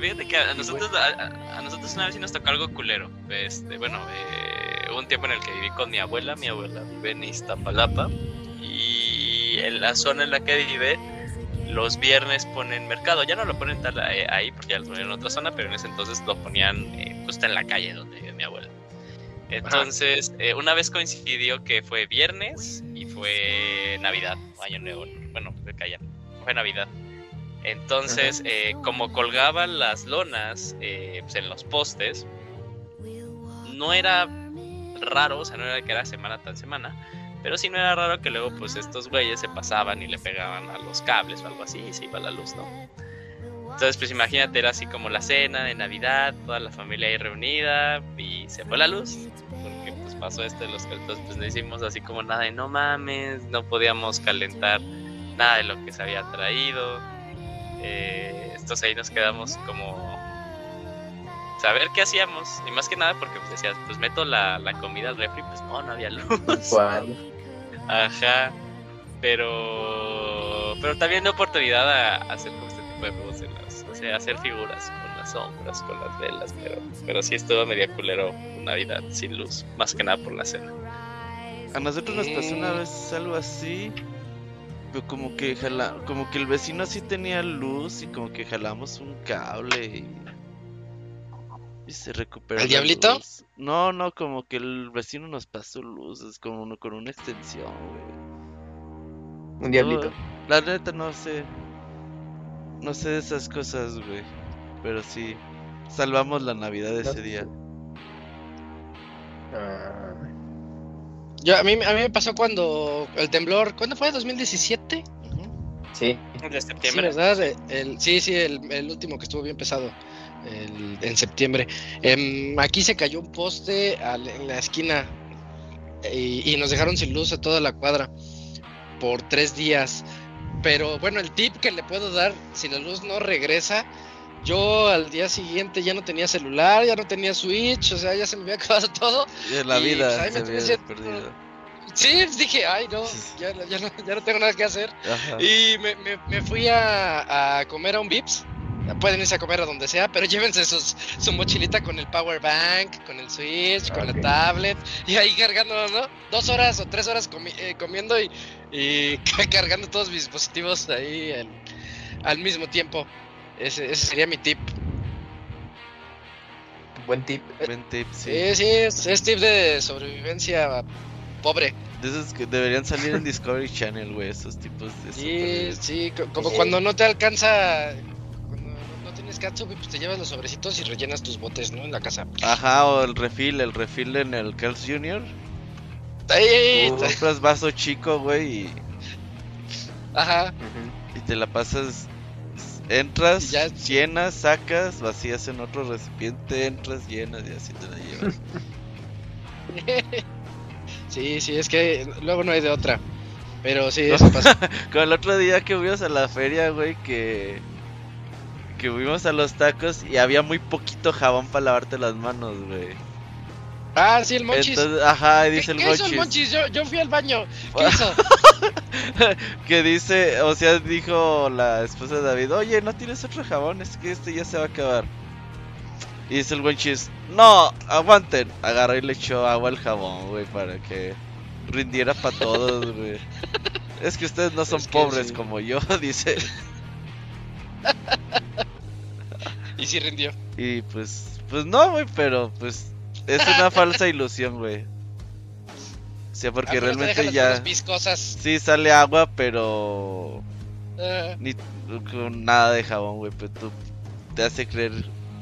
Pero fíjate que a nosotros, a, a nosotros una vez sí nos tocó algo culero. Este, bueno, eh, hubo un tiempo en el que viví con mi abuela. Mi abuela vive en Iztapalapa. Y en la zona en la que vive, los viernes ponen mercado. Ya no lo ponen tal eh, ahí porque ya lo ponen en otra zona, pero en ese entonces lo ponían eh, justo en la calle donde vive mi abuela. Entonces, eh, una vez coincidió que fue viernes y fue Navidad, Año Nuevo. Bueno, que allá, fue Navidad. Entonces, eh, como colgaban las lonas eh, pues, en los postes, no era raro, o sea, no era que era semana tan semana, pero sí no era raro que luego, pues, estos güeyes se pasaban y le pegaban a los cables o algo así y se iba la luz, ¿no? Entonces, pues imagínate, era así como la cena de Navidad, toda la familia ahí reunida y se fue la luz. Porque pues pasó esto de los entonces pues no hicimos así como nada de no mames, no podíamos calentar nada de lo que se había traído. Eh, entonces ahí nos quedamos como saber qué hacíamos. Y más que nada porque pues decías, pues meto la, la comida al refri, pues no, no había luz. *laughs* Ajá. Pero. Pero también de oportunidad a, a hacer como este tipo de juegos en las. O sea, hacer figuras con las sombras, con las velas. Pero, pero sí estuvo medio culero Navidad sin luz. Más que nada por la cena.
A nosotros nos pasó una vez algo así. Pero como que jala, como que el vecino sí tenía luz y como que jalamos un cable y, y se recuperó.
¿El
la
diablito?
luz. No, no, como que el vecino nos pasó luz, es como uno con una extensión, güey.
Un diablito.
No, la neta no sé. No sé de esas cosas, güey. Pero sí, salvamos la Navidad ese día.
Ah,
Yo, a, mí, a mí me pasó cuando el temblor, ¿cuándo fue? ¿2017?
Ujú.
sí.
De
Sí,
septiembre.
¿verdad? Eh, El, sí, sí, el, el último que estuvo bien pesado, el- en septiembre. Em, aquí se cayó un poste al- en la esquina y, y nos dejaron sin luz a toda la cuadra por tres días. Pero bueno, el tip que le puedo dar, si la luz no regresa, yo al día siguiente ya no tenía celular, ya no tenía switch, o sea, ya se me había *laughs* acabado todo.
Y la vida
pues, ahí
se
me
había
tuve que-
perdido.
Sí, dije, ay no, ya, no- ya, no, ya no tengo nada que hacer.
Ajá.
Y me, me- me fui a, a comer a un Vips. Pueden irse a comer a donde sea, pero *laughs* llévense sus, su mochilita con el power bank, con el switch, con la tablet, y ahí cargando, ¿no? Dos horas o tres horas comi- eh, comiendo y, y *laughs* cargando todos mis dispositivos ahí en- al mismo tiempo. Ese, ese sería mi tip.
Buen tip.
Buen tip, sí.
Sí, sí, es, es tip de sobrevivencia pobre.
De esos que deberían salir en Discovery Channel, güey, esos tipos de
Sí, sí, co- como
Sí.
cuando no te alcanza, cuando no- tienes catsup, pues te llevas los sobrecitos y rellenas tus botes, ¿no? En la casa.
Ajá, o el refill, el refill en el Carl's Jr.
Ahí,
Uh.
Compras vaso chico, güey, y,
Ajá.
Y te la pasas. Entras,
ya-
llenas, sacas, vacías en otro recipiente, entras, llenas y así te la llevas. *laughs*
Sí, sí, es que luego no hay de otra. Pero sí, eso pasa. *laughs*
Como el otro día que fuimos a la feria, güey, que. Que fuimos a los tacos y había muy poquito jabón para lavarte las manos, güey.
Ah, sí, el monchis.
Entonces, ajá, y
¿Qué,
dice el
qué hizo el
monchis.
monchis? Yo, yo fui al baño. *laughs* ¿Qué hizo?
que dice, o sea, dijo la esposa de David, oye, ¿no tienes otro jabón? Es que este ya se va a acabar. Y dice el buen chis, no, aguanten. Agarró y le echó agua al jabón, güey, para que rindiera para todos, *laughs* güey. Es que ustedes no son
Es que
pobres
sí.
como yo, *laughs* dice.
Y sí rindió.
Y pues, pues no, güey, pero pues es una falsa ilusión, güey. O sea, porque
Ah,
realmente ya... Sí sale agua, pero
Ah,
ni con nada de jabón, güey, pero tú te hace creer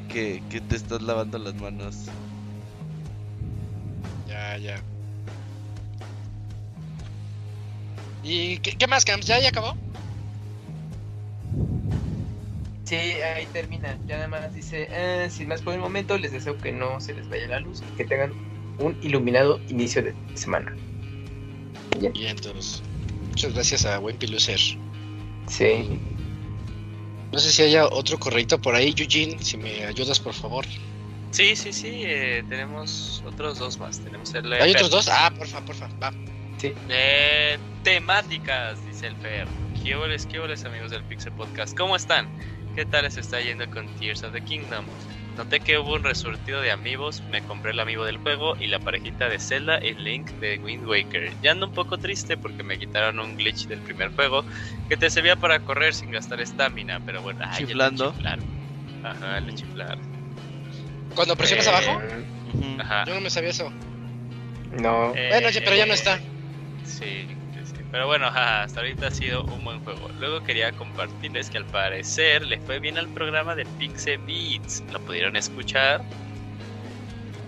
que, que te estás lavando las manos.
ya, ya. ¿Y qué, qué más, Camps? ¿Ya, ya acabó?
Sí, ahí termina. Ya nada más dice, "Ah, sin más por el momento, les deseo que no se les vaya la luz y que tengan un iluminado inicio de semana.
Bien, entonces. Muchas gracias a Buen Piluser.
Sí.
No sé si haya otro correcto por ahí, Eugene. Si me ayudas, por favor.
Sí, sí, sí, eh, tenemos otros dos más. Tenemos el
¿Hay
Fer.
otros dos? Ah, porfa, porfa, va.
Eh, temáticas, dice el Fer. ¿Qué holes, qué holes, amigos del Pixel Podcast? ¿Cómo están? ¿Qué tal les está yendo con Tears of the Kingdom? Noté que hubo un resurtido de amigos, me compré el amigo del juego y la parejita de Zelda y Link de Wind Waker. Ya ando un poco triste porque me quitaron un glitch del primer juego que te servía para correr sin gastar estamina, pero bueno, ay,
Chiflando.
chiflaron. Ajá, le chiflaron.
Cuando presionas
Eh,
abajo.
Ajá.
yo no me sabía eso.
No.
Eh,
Bueno, pero ya no está.
Sí, sí, sí. Pero bueno, *laughs* hasta ahorita ha sido un buen juego. Luego quería compartirles que al parecer le fue bien al programa de Pixel Beats. ¿Lo pudieron escuchar?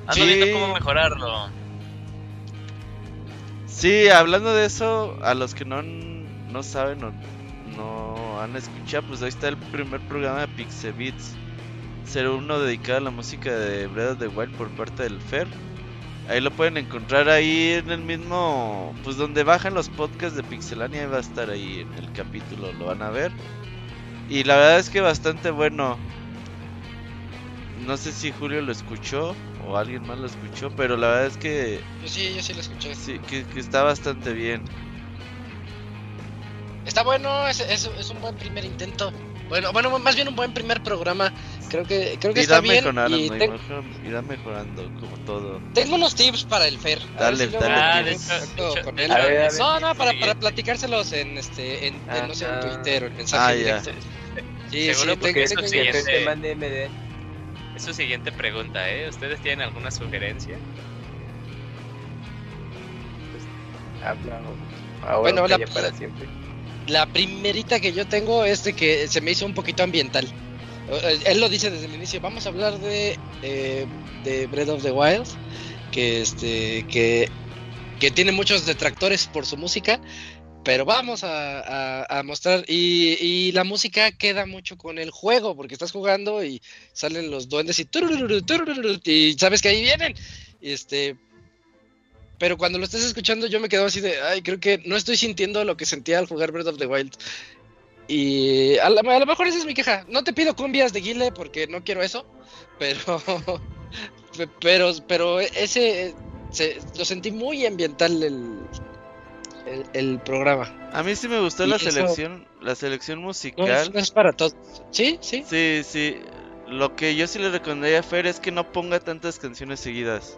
Ando
Sí.
viendo cómo mejorarlo.
Sí, hablando de eso, a los que no, no saben o no han escuchado, pues ahí está el primer programa de Pixel Beats. Será uno dedicado a la música de Breath of the Wild por parte del Fer. Ahí lo pueden encontrar ahí en el mismo, pues donde bajan los podcasts de Pixelania, ahí va a estar ahí en el capítulo, lo van a ver. Y la verdad es que bastante bueno. No sé si Julio lo escuchó o alguien más lo escuchó, pero la verdad es que
Yo sí, yo sí lo escuché.
sí, que, que está bastante bien.
Está bueno, es, es, es un buen primer intento. Bueno, bueno, más bien un buen primer programa. Creo que, creo que
Irá
está bien. Y
y
te-
mejor- irá mejorando como todo.
tengo unos tips para el Fer.
Dale,
si
dale,
Ah.
No, no, para, para platicárselos en este, en, en, no sé, en
Ah.
Twitter o en mensaje
Ah, ya.
directo. Sí,
Seguro
sí,
porque
tengo,
eso
tengo-
siguiente-
te mande MD.
Es su siguiente pregunta, ¿eh? ¿Ustedes tienen alguna sugerencia?
Habla o- ahora
Bueno, la-
para siempre.
La primerita que yo tengo es de que se me hizo un poquito ambiental. Eh, Él lo dice desde el inicio. Vamos a hablar de, eh, Breath of the Wild, que este que, tiene muchos detractores por su música, pero vamos a, mostrar y, la música queda mucho con el juego porque estás jugando y salen los duendes y y sabes que ahí vienen. Este, pero cuando lo estés escuchando, yo me quedo así de, ay, creo que no estoy sintiendo lo que sentía al jugar Breath of the Wild. Y a, la- a lo mejor esa es mi queja. No te pido cumbias de Guile porque no quiero eso, pero, pe- *laughs* pero, pero ese se- lo sentí muy ambiental el, el, el programa.
A mí sí me gustó
Y
la
eso-
selección, la selección
No es,
musical.
no es para todos. Sí, sí.
Sí, sí. Lo que yo sí le recomendaría a Fer es que no ponga tantas canciones seguidas.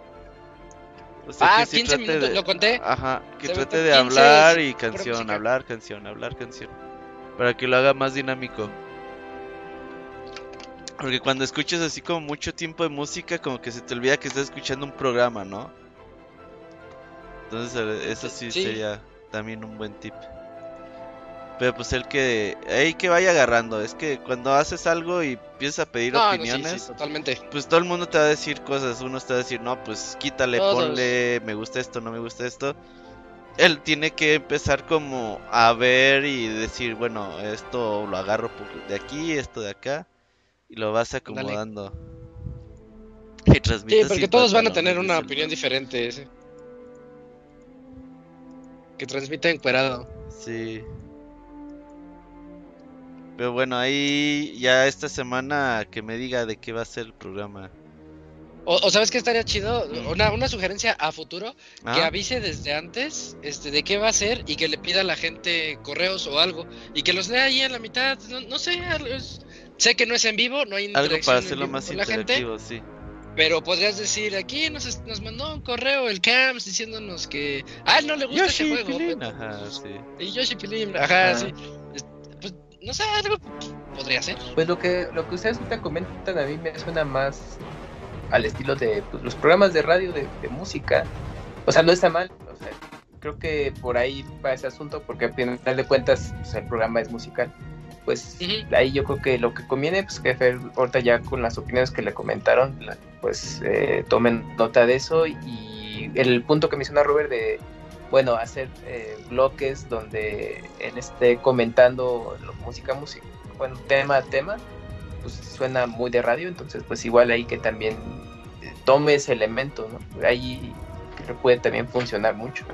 O
Ah,
sí
15
trate
minutos, lo conté.
Ajá, que
Se
trate de
15
hablar
y
canción, hablar canción, hablar canción. Para que lo haga más dinámico. Porque cuando escuchas así como mucho tiempo de música, como que se te olvida que estás escuchando un programa, ¿no? Entonces, eso sí,
Sí.
sería también un buen tip. Pero pues el que, ahí que vaya agarrando, es que cuando haces algo y empiezas a pedir
No, no, sí,
opiniones,
sí, totalmente.
pues todo el mundo te va a decir cosas. Uno te va a decir, no, pues quítale,
Todos.
ponle, me gusta esto, no me gusta esto. Él tiene que empezar como a ver y decir, bueno, esto lo agarro de aquí, esto de acá, y lo vas acomodando. Y
Sí, porque todos van a tener una opinión diferente. sí. Que transmite encuerado.
Sí. Pero bueno, ahí ya esta semana que me diga de qué va a ser el programa.
O, o sabes que estaría chido, una, una sugerencia a futuro, que
Ah,
avise desde antes este, de qué va a ser y que le pida a la gente correos o algo y que los lea ahí en la mitad, no, no sé, algo es- sé que no es en vivo, no hay
algo para hacerlo más
la gente,
interactivo, sí.
pero podrías decir, aquí nos, nos mandó un correo el CAMS diciéndonos que a él no le gusta ese
Yoshi
juego,
Pilín, Ajá, sí.
y Yoshi Pilín, ajá,
Ah.
sí, Es- pues, no sé, algo podría ser.
Pues lo que, lo que ustedes ahorita comentan a mí me suena más al estilo de pues, los programas de radio de, de música. O sea, no está mal. O sea, creo que por ahí va ese asunto, porque al final de cuentas pues, el programa es musical. Pues ahí yo creo que lo que conviene, pues que Fer, ahorita ya con las opiniones que le comentaron, pues eh, tomen nota de eso. Y el punto que menciona Robert de, bueno, hacer eh, bloques donde él esté comentando música, música, bueno, tema a tema, suena muy de radio, entonces pues igual ahí que también eh, tome ese elemento, ¿no? Ahí puede también funcionar mucho.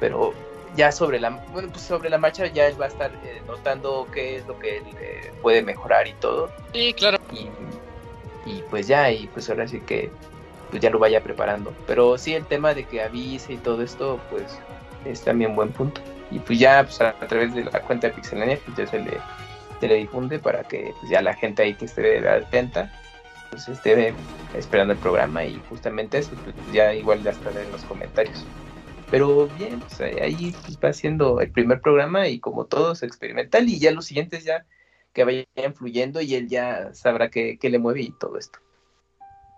Pero ya sobre la, bueno, pues sobre la marcha ya él va a estar eh, notando qué es lo que él eh, puede mejorar y todo.
Sí, claro.
Y y pues ya, y pues ahora sí que pues ya lo vaya preparando. Pero sí, el tema de que avise y todo esto, pues es también buen punto. Y pues ya pues, a, través de la cuenta de Pixelania, pues ya se le, se le difunde para que pues, ya la gente ahí que esté atenta, pues esté esperando el programa y justamente eso, pues, ya igual ya estará en los comentarios. Pero bien, pues ahí pues, va siendo el primer programa y como todos experimental y ya los siguientes ya que vayan fluyendo y él ya sabrá qué, qué le mueve y todo esto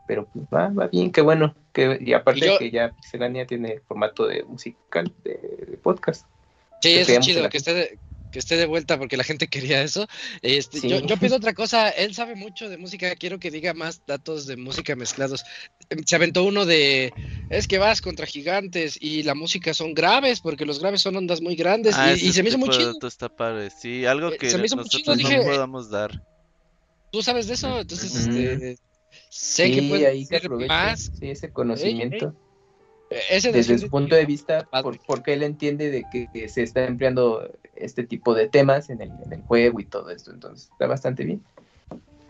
pero pues va, va bien, qué bueno. Que, y aparte que ya Pixelania tiene formato de musical, de, podcast.
Sí, es chido que esté, que esté de vuelta porque la gente *laughs* quería eso. Este, yo, yo, pido otra cosa, él sabe mucho de música, quiero que diga más datos de música mezclados. Se aventó uno de, es que vas contra gigantes y la música son graves porque los graves son ondas muy grandes
ah,
y, se me hizo muy chido.
Está padre. Sí, algo eh, que se me hizo nosotros no podamos dar.
Tú sabes de eso, entonces este sé
sí,
que puede
ahí ser más. Sí, ese conocimiento. Desde su punto de vista, porque él entiende de que, se está empleando este tipo de temas en el, en el, juego y todo esto, entonces está bastante bien.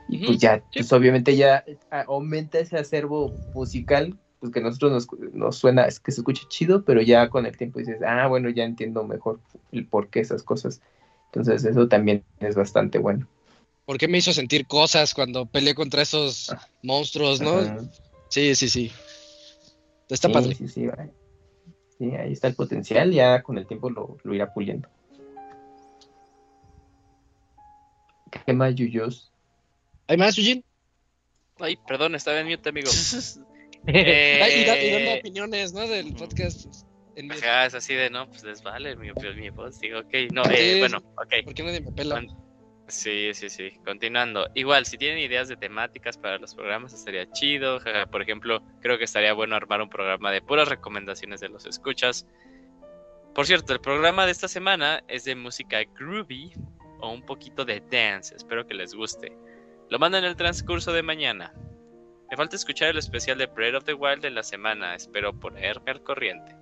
Y pues ya, pues obviamente ya aumenta ese acervo musical, pues que a nosotros nos, nos suena, es que se escucha chido, pero ya con el tiempo dices, ah, bueno, ya entiendo mejor el por qué esas cosas. Entonces eso también es bastante bueno.
¿Por qué me hizo sentir cosas cuando peleé contra esos ah. monstruos, no? Sí, sí, sí. Está padre.
Sí, sí, sí, ahí está el potencial, ya con el tiempo lo, irá puliendo. ¿Qué más, Yuyos?
¿Hay más, Yujin?
Ay, perdón, estaba en mute, amigo. *laughs*
y, dando opiniones, ¿no? Del podcast.
Ajá, es así de, no, pues les vale mi, mi voz. Digo, ok, no, eh, bueno, ok.
¿Por qué nadie me pela?
Sí, sí, sí. Continuando. Igual, si tienen ideas de temáticas para los programas, estaría chido. Por ejemplo, creo que estaría bueno armar un programa de puras recomendaciones de los escuchas. Por cierto, el programa de esta semana es de música groovy o un poquito de dance. Espero que les guste. Lo mando en el transcurso de mañana. Me falta escuchar el especial de Breath of the Wild de la semana. Espero ponerme al corriente.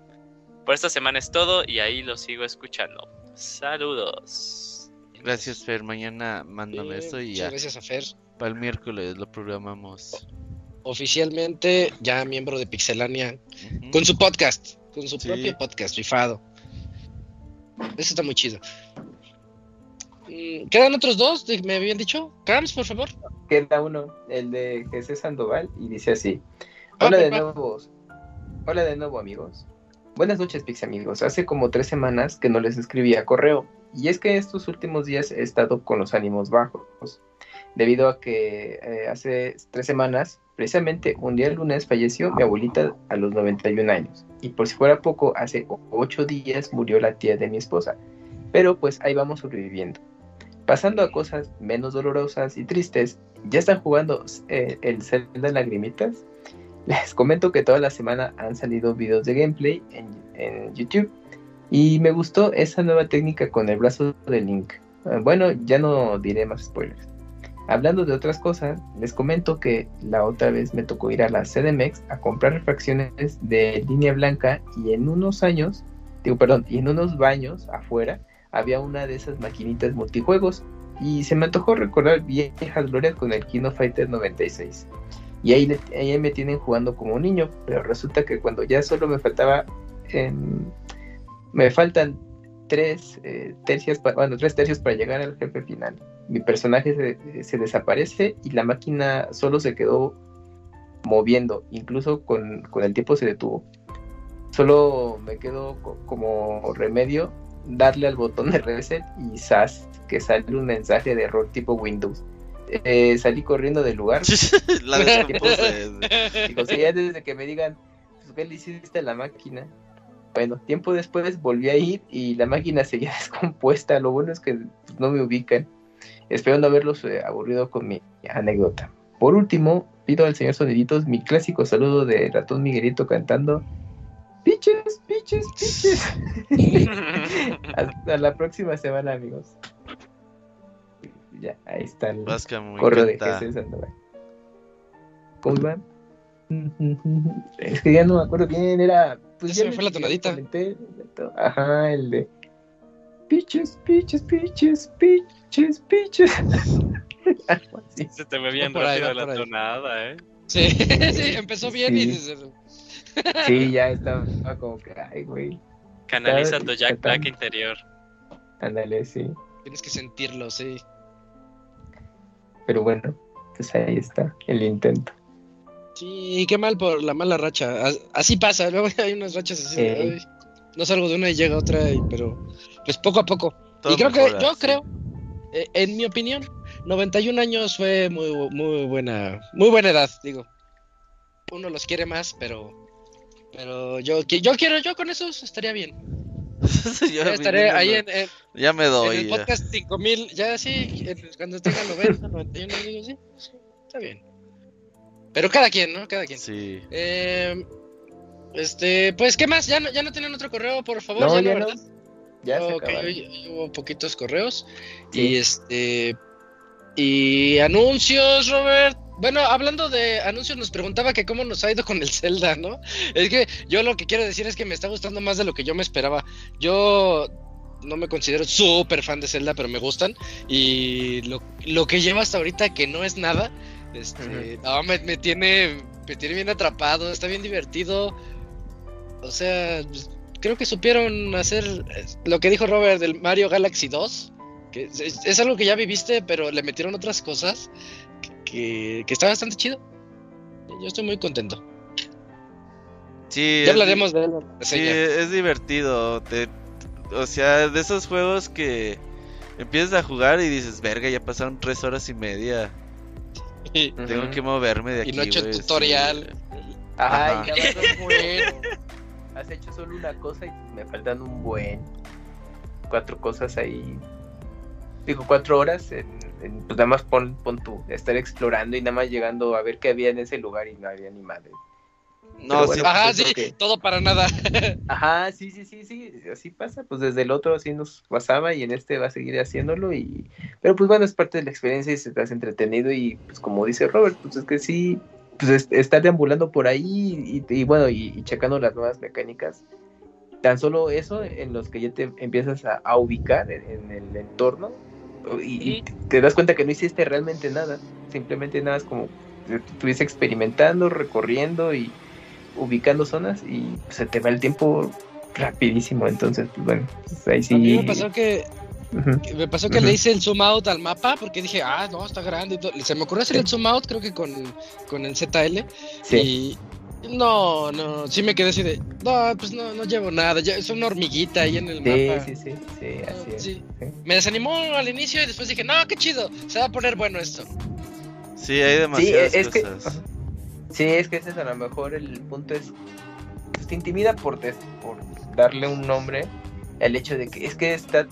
Por esta semana es todo y ahí lo sigo escuchando. Saludos.
Gracias, Fer. Mañana mándame esto y ya.
Gracias a Fer.
Para el miércoles lo programamos.
Oficialmente ya miembro de Pixelania con su podcast, con su propio podcast, rifado. Eso está muy chido. Mm, ¿Quedan otros dos? ¿Me habían dicho? Cams, por favor.
Queda uno, el de Jesús Sandoval, y dice así. Ah, Hola de nuevo. Hola de nuevo, amigos. Buenas noches, Pix amigos. Hace como tres semanas que no les escribía correo y es que estos últimos días he estado con los ánimos bajos, debido a que eh, hace tres semanas, precisamente un día el lunes, falleció mi abuelita a los 91 años. Y por si fuera poco, hace ocho días murió la tía de mi esposa. Pero pues ahí vamos sobreviviendo. Pasando a cosas menos dolorosas y tristes, ¿ya están jugando eh, el Zelda Lagrimitas? Les comento que toda la semana han salido videos de gameplay en YouTube y me gustó esa nueva técnica con el brazo de Link. Ah, bueno, ya no diré más spoilers. Hablando de otras cosas, les comento que la otra vez me tocó ir a la CDMX a comprar refracciones de línea blanca y en unos años, digo perdón, y en unos baños afuera había una de esas maquinitas multijuegos y se me antojó recordar viejas glorias con el Kino Fighter 96. Y ahí, me tienen jugando como un niño, pero resulta que cuando ya solo me faltaba en me faltan tres, eh, tercios, bueno, tres tercios para llegar al jefe final. Mi personaje se, desaparece y la máquina solo se quedó moviendo, incluso con, el tiempo se detuvo. Solo me quedo como remedio darle al botón de reset y ¡zas! que sale un mensaje de error tipo Windows. Eh, salí corriendo del lugar. la Digo, si ya desde que me digan, pues, ¿qué le hiciste a la máquina? Bueno, tiempo después volví a ir y la máquina seguía *laughs* descompuesta. Lo bueno es que no me ubican. Espero no haberlos eh, aburrido con mi anécdota. Por último, pido al señor Soniditos mi clásico saludo de ratón Miguelito cantando Piches, piches, piches. *laughs* *laughs* Hasta la próxima semana, amigos. Ya, ahí está el correo de Jesús Sandoval. ¿Cómo iban? Es que ya no me acuerdo bien, era
pues ya, se me fue la tonadita.
Ajá, el de. Piches, piches, piches, piches, piches. *laughs*
Se te ve bien
por ahí,
rápido
por
la
ahí.
tonada, ¿eh?
Sí, *laughs* sí, empezó bien y
Sí.
dices,
Sí, ya estaba como que, ay, güey.
Canaliza tu Jack Black interior.
Ándale, sí.
tienes que sentirlo, sí.
Pero bueno, pues ahí está el intento.
Sí, qué mal por la mala racha. As- Así pasa, luego *laughs* hay unas rachas así. "Ay, no salgo de una y llega otra, y- pero pues poco a poco.
Todo
y creo que, yo
sí.
creo, eh, en mi opinión, 91 años fue muy, muy buena, muy buena edad, digo. Uno los quiere más, pero, pero yo, yo quiero, yo con esos estaría bien.
Yo *laughs*
Ya estaré ahí en, en-
Ya me
en
doy.
el
ya.
podcast 5000, ya sí, en- cuando tenga 90, 91, digo, sí, sí, está bien. Pero cada quien, ¿no? Cada quien.
Sí.
Eh, este, pues, ¿qué más? ¿Ya no, ya no tienen otro correo, por favor?
No,
ya,
ya
no. ¿verdad?
Ya se
Ok,
acabaron.
hoy- hoy hubo poquitos correos.
Sí.
Y este. Y anuncios, Robert. Bueno, hablando de anuncios, nos preguntaba que cómo nos ha ido con el Zelda, ¿no? Es que yo lo que quiero decir es que me está gustando más de lo que yo me esperaba. Yo no me considero súper fan de Zelda, pero me gustan. Y lo, lo que lleva hasta ahorita, que no es nada, este, no, me, me tiene, me tiene bien atrapado, está bien divertido. O sea, pues, creo que supieron hacer lo que dijo Robert del Mario Galaxy 2. Que es algo que ya viviste, pero le metieron otras cosas que, está bastante chido. Yo estoy muy contento.
Sí,
Ya hablaremos de él.
Sí, es divertido. te- o sea, de esos juegos que empiezas a jugar y dices, verga, ya pasaron tres horas y media. *laughs* Tengo que moverme de
Y
aquí.
no he hecho tutorial.
Ajá,
Ajá.
y ya vas. Has hecho solo una cosa y me faltan un buen. Cuatro cosas ahí. Digo, cuatro horas. En- pues nada más pon, pon tú, estar explorando y nada más llegando a ver qué había en ese lugar y no había ni madre.
No,
Pero
sí,
bueno.
Ajá,
pues,
sí,
porque-
todo para nada. *laughs*
Ajá, sí, sí, sí, sí, así pasa, pues desde el otro así nos pasaba y en este va a seguir haciéndolo y, pero pues bueno, es parte de la experiencia y se te entretenido y pues como dice Robert, pues es que sí, pues es- estar deambulando por ahí y, y bueno, y, y checando las nuevas mecánicas, tan solo eso en los que ya te empiezas a, a ubicar en, en el entorno y, y te das cuenta que no hiciste realmente nada, simplemente nada es como si estuviese experimentando, recorriendo y ubicando zonas y se te va el tiempo rapidísimo, entonces pues bueno, pues ahí sí.
A mí me pasó que, me pasó que le hice el zoom out al mapa porque dije, ah, no, está grande. y todo. Se me ocurrió hacer el zoom out, creo que con, con el ZL.
Sí.
No, no, sí me quedé así de, no, pues no, no llevo nada. ya- es una hormiguita ahí en el
Sí,
mapa.
sí, sí, sí, así es.
Sí.
sí.
Me desanimó al inicio y después dije, no, qué chido, se va a poner bueno esto.
sí, hay
Sí,
demasiadas
es que,
cosas.
ajá. sí, es que ese es a lo mejor el punto es, pues te intimida por, des- por darle un nombre, el hecho de que es que está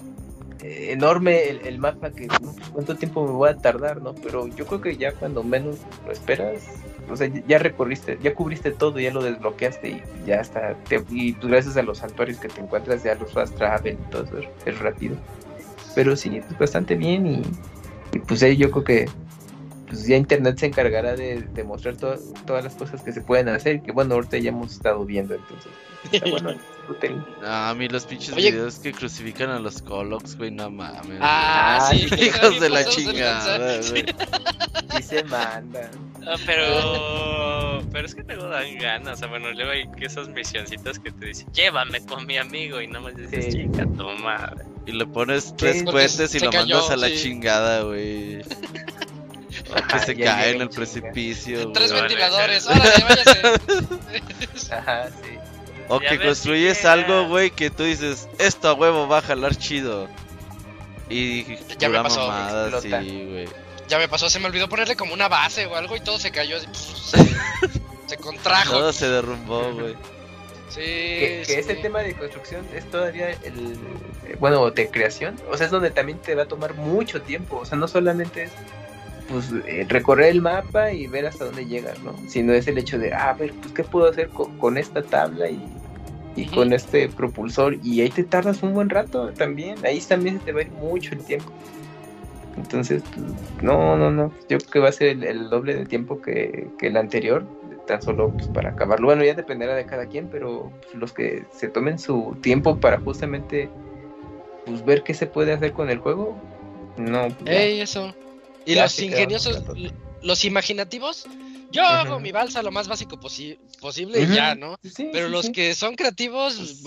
eh, enorme el, el mapa que no, pues, cuánto tiempo me voy a tardar, ¿no? Pero yo creo que ya cuando menos lo esperas, o sea, ya recorriste, ya cubriste todo, ya lo desbloqueaste y ya está, te- y pues, gracias a los santuarios que te encuentras ya los fast travel y todo eso es, rápido. Pero sí, es bastante bien y, y pues ahí yo creo que pues ya internet se encargará de, de mostrar to- todas las cosas que se pueden hacer, que bueno, ahorita ya hemos estado viendo, entonces. está *laughs* bueno.
No, a mí los pinches
Oye.
videos que crucifican a los Colox, güey, no mames.
Ah,
Ah,
sí,
sí, *laughs*
hijos de la chingada, güey.
Sí se manda.
Ah, pero. Pero es que luego dan ganas. O sea, bueno, luego hay que esas misioncitas que te dicen, llévame con mi amigo. Y no me dices,
Sí.
chica, tu madre.
Y le pones tres puentes y lo
cayó,
mandas a la
sí.
chingada, güey. O que se cae en el
chinga.
precipicio,
Tres
güey.
ventiladores, *laughs* órale, váyase.
Ajá, sí.
O
Ya
que construyes algo, güey, que tú dices, esto a huevo va a jalar chido. Y
Ya me pasó,
sí, güey.
Ya me pasó, se me olvidó ponerle como una base o algo y todo se cayó, así, *laughs* se, se contrajo.
Todo se derrumbó, güey.
Sí,
Que, que
sí.
ese tema de construcción es todavía el. eh, Bueno, de creación. O sea, es donde también te va a tomar mucho tiempo. O sea, no solamente es. Pues eh, recorrer el mapa y ver hasta dónde llegas, ¿no? Sino es el hecho de, ah, a ver, pues, ¿qué puedo hacer con, con esta tabla y, y con este propulsor? Y ahí te tardas un buen rato también. Ahí también se te va a ir mucho el tiempo. Entonces, no, no, no. Yo creo que va a ser el, el doble de tiempo que, que el anterior, tan solo pues, para acabarlo. Bueno, ya dependerá de cada quien, pero pues, los que se tomen su tiempo para justamente pues, ver qué se puede hacer con el juego, no.
Ey, eso. Y los ingeniosos, los imaginativos, yo hago mi balsa lo más básico posi- posible ya, ¿no?
Sí,
Pero
sí,
los
sí.
que son creativos,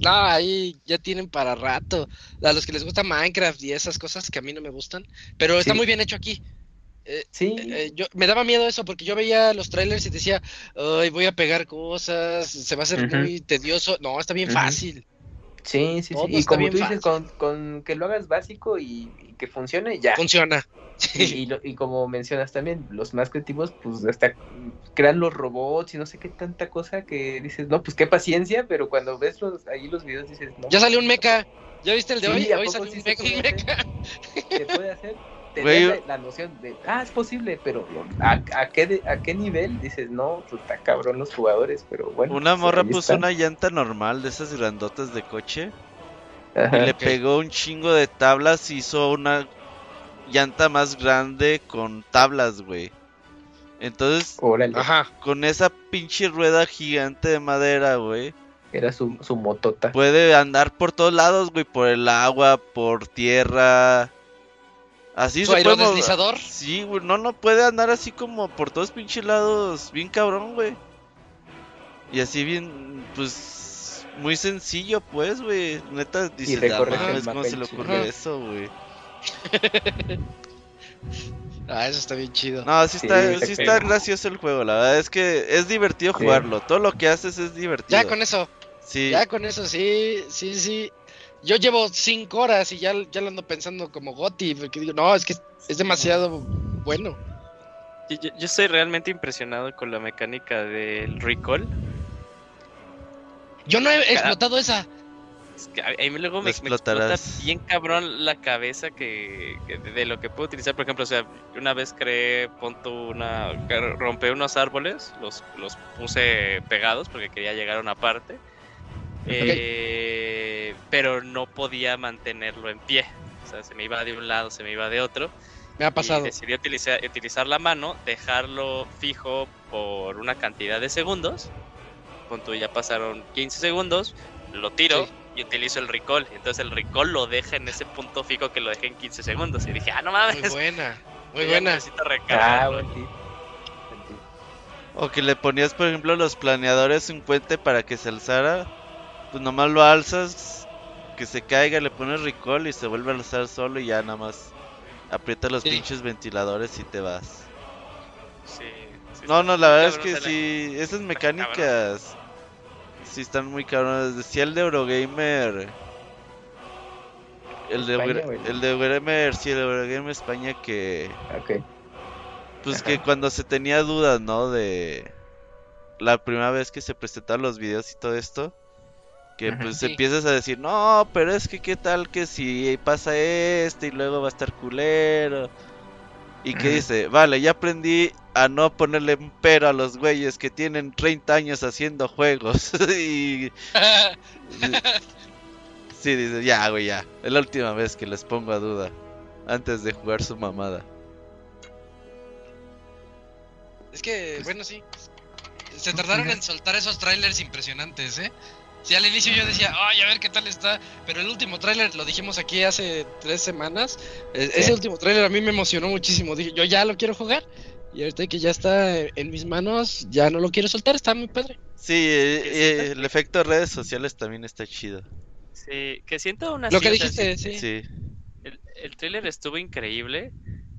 no, ahí ya tienen para rato. A los que les gusta Minecraft y esas cosas que a mí no me gustan, pero está
Sí.
muy bien hecho aquí.
Sí,
Eh, yo me daba miedo eso porque yo veía los trailers y decía, ay, voy a pegar cosas, se va a hacer muy tedioso. No, está bien fácil.
Sí, sí, sí.
todo
Y como tú dices, con, con que lo hagas básico y, y que funcione, ya.
Funciona.
Y, y lo- y como mencionas también, los más creativos, pues hasta crean los robots y no sé qué tanta cosa que dices, no, pues qué paciencia, pero cuando ves los, ahí los videos dices, no.
Ya salió un mecha. ¿Ya viste el de
Sí,
hoy?
¿a
Hoy salió
sí
un, mecha.
se puede hacer. Te
Güey,
da la, la noción de, ah, es posible, pero ¿a, a qué, ¿a qué nivel? Dices, no, pues está cabrón los jugadores, pero bueno.
Una
pues,
morra puso una llanta normal de esas grandotas de coche
Ajá.
y le pegó un chingo de tablas y hizo una llanta más grande con tablas, güey. Entonces,
Órale,
con esa pinche rueda gigante de madera, güey,
era su, su motota.
puede andar por todos lados, güey, por el agua, por tierra. Así
¿Su
se puede
aerodeslizador?
Sí, güey, no, no puede andar así como por todos pinches lados, bien cabrón, güey. Y así bien, pues, muy sencillo, pues, güey. Neta, dices, "Ah, ¿cómo se le
chinga".
eso, güey? *laughs*
Ah, eso está bien chido.
No, sí
Sí,
está, sí está gracioso el juego, la verdad es que es divertido
Sí.
jugarlo. Todo lo que haces es divertido.
ya con eso,
Sí,
ya con eso, sí, sí, sí. Yo llevo cinco horas y ya, ya lo ando pensando como Goti, porque digo, no, es que es demasiado bueno.
Yo, estoy realmente impresionado con la mecánica del recall.
Yo no he explotado esa.
Es que a a mí luego me, me explota bien cabrón la cabeza que, que de, de lo que puedo utilizar. Por ejemplo, o sea, una vez creé, punto una, que rompí unos árboles, los, los puse pegados porque quería llegar a una parte. Eh, pero no podía mantenerlo en pie. O sea, se me iba de un lado, se me iba de otro.
Me ha pasado.
Y decidí utilizar, utilizar la mano, dejarlo fijo por una cantidad de segundos. Punto, ya pasaron 15 segundos, lo tiro
Sí.
y utilizo el recall. Entonces el recall lo deja en ese punto fijo que lo dejé en 15 segundos. Y dije, ah, no mames,
Muy buena, *laughs* muy buena.
necesito
Ah,
recargarlo.
buen tip. Buen tip.
O que le ponías, por ejemplo, los planeadores un puente para que se alzara. Pues nomás lo alzas, que se caiga, le pones recall y se vuelve a alzar solo y ya nada más aprietas los
Sí.
pinches ventiladores y te vas.
Sí, sí,
No, no, la verdad es que sí, *laughs* esas mecánicas sí están muy cabronas. Decía el de Eurogamer. El de,
España,
Euro- el de Eurogamer, sí, el de Eurogamer España que
Ok.
Pues
Ajá.
que cuando se tenía dudas, ¿no? De la primera vez que se presentaron los videos y todo esto, que pues
Sí.
empiezas a decir, no, pero es que qué tal que si pasa esto y luego va a estar culero. Y que dice, vale, ya aprendí a no ponerle un pero a los güeyes que tienen 30 años haciendo juegos. *laughs* y *laughs* sí, dice, ya, güey, ya. Es la última vez que les pongo a duda antes de jugar su mamada.
Es que, bueno, sí. Se tardaron en soltar esos trailers impresionantes, ¿eh? Sí, al inicio yo decía, ay, a ver qué tal está. Pero el último tráiler, lo dijimos aquí hace tres semanas. e-
Sí.
Ese último tráiler a mí me emocionó muchísimo. Dije, yo ya lo quiero jugar. Y ahorita que ya está en mis manos, ya no lo quiero soltar. Está muy padre.
Sí, eh, eh,
sí.
el efecto de redes sociales también está chido.
Sí, que siento una
Lo que dijiste, sí.
Sí.
El, el tráiler estuvo increíble,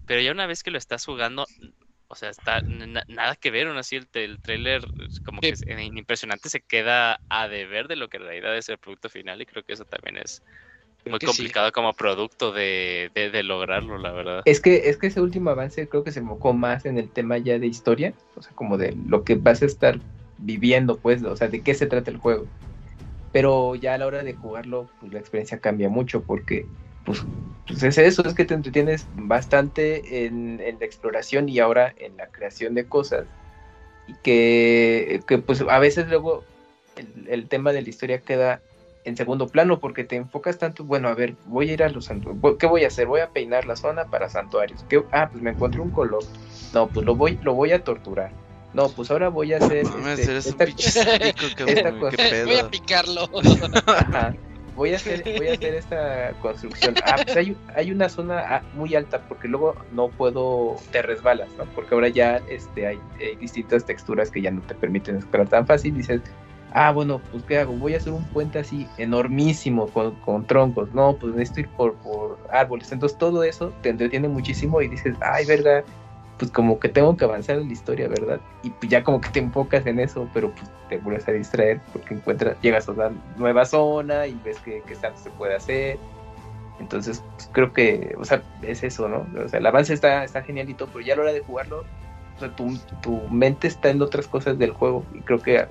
pero ya una vez que lo estás jugando, o sea, está na- nada que ver, aún así el, el tráiler es como que es eh, impresionante, se queda a deber de lo que en realidad es el producto final y creo que eso también es muy
sí.
complicado como producto de, de, de lograrlo, la verdad.
Es que, es que ese último avance creo que se enfocó más en el tema ya de historia, o sea, como de lo que vas a estar viviendo, pues, o sea, de qué se trata el juego. Pero ya a la hora de jugarlo, pues la experiencia cambia mucho porque, pues, pues es eso, es que te entretienes bastante en, en la exploración y ahora en la creación de cosas. Y que, que pues a veces luego el, el tema de la historia queda en segundo plano porque te enfocas tanto, bueno, a ver, voy a ir a los santuarios, ¿qué voy a hacer? Voy a peinar la zona para santuarios. ¿Qué? Ah, pues me encontré un color. No, pues lo voy, lo voy a torturar. No, pues ahora voy a hacer
Mames,
este, esta- *laughs* esta
cabrón,
cosa-
Voy a picarlo. *laughs*
Ajá. Voy a hacer, voy a hacer *laughs* esta construcción. Ah, pues hay, hay una zona ah, muy alta porque luego no puedo, te resbalas, ¿no? Porque ahora ya este, hay, hay distintas texturas que ya no te permiten escalar tan fácil. Dices, ah, bueno, pues ¿qué hago? Voy a hacer un puente así enormísimo con, con troncos. No, pues necesito ir por, por árboles. Entonces todo eso te entretiene muchísimo y dices, ay, verdad, pues como que tengo que avanzar en la historia, ¿verdad? Y pues ya como que te enfocas en eso, pero pues te vuelves a distraer porque encuentras, llegas a una nueva zona y ves que, que se puede hacer. Entonces, pues, creo que, o sea, es eso, ¿no? O sea, el avance está, está genialito, pero ya a la hora de jugarlo, o sea, tu, tu mente está en otras cosas del juego. Y creo que la,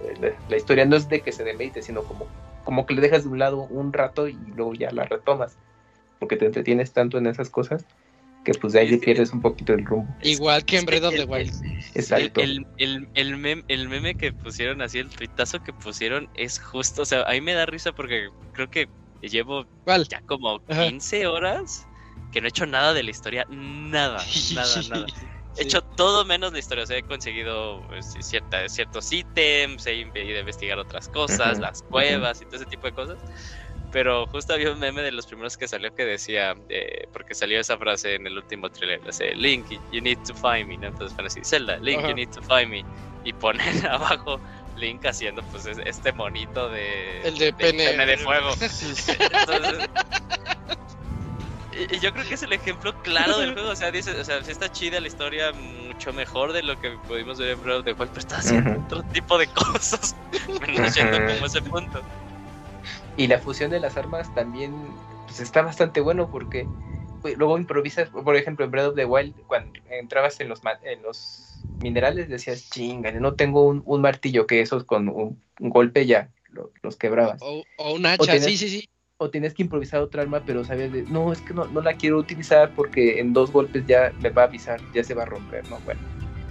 la historia no es de que se deleite, sino como, como que le dejas de un lado un rato y luego ya la retomas. Porque te entretienes tanto en esas cosas que pues de ahí
sí.
pierdes un poquito el rumbo.
Igual que en Breath of the Wild.
Exacto.
El, el, el, mem- el meme que pusieron así, el tuitazo que pusieron es justo, o sea, a mí me da risa porque creo que llevo
¿Cuál?
ya como
Ajá.
15 horas que no he hecho nada de la historia, nada, *laughs* nada, nada. He
Sí.
hecho todo menos la historia, o sea, he conseguido pues, cierta, ciertos ítems, he ido a investigar otras cosas,
Ujú,
las cuevas y todo ese tipo de cosas. Pero justo había un meme de los primeros que salió que decía, eh, porque salió esa frase en el último trailer, dice, Link, you need to find me, ¿no? Entonces van así, Zelda, Link,
Ajá.
you need to find me. Y ponen *laughs* abajo Link haciendo pues es- este monito de...
El de pene.
de fuego. *laughs* Entonces, y, y yo creo que es el ejemplo claro del juego. O sea, dice, o sea, está chida la historia, mucho mejor de lo que pudimos ver en Breath of the Wild, pero está haciendo otro tipo de *laughs* cosas. Menos yendo como ese punto.
Y la fusión de las armas también pues, está bastante bueno porque pues, luego improvisas, por ejemplo, en Breath of the Wild, cuando entrabas en los, en los minerales decías, chinga, no tengo un, un martillo que esos con un, un golpe ya lo- los quebrabas.
O, o un hacha, sí, sí, sí.
O tienes que improvisar otra arma, pero sabías de, no, es que no, no la quiero utilizar porque en dos golpes ya me va a avisar, ya se va a romper, ¿no? Bueno,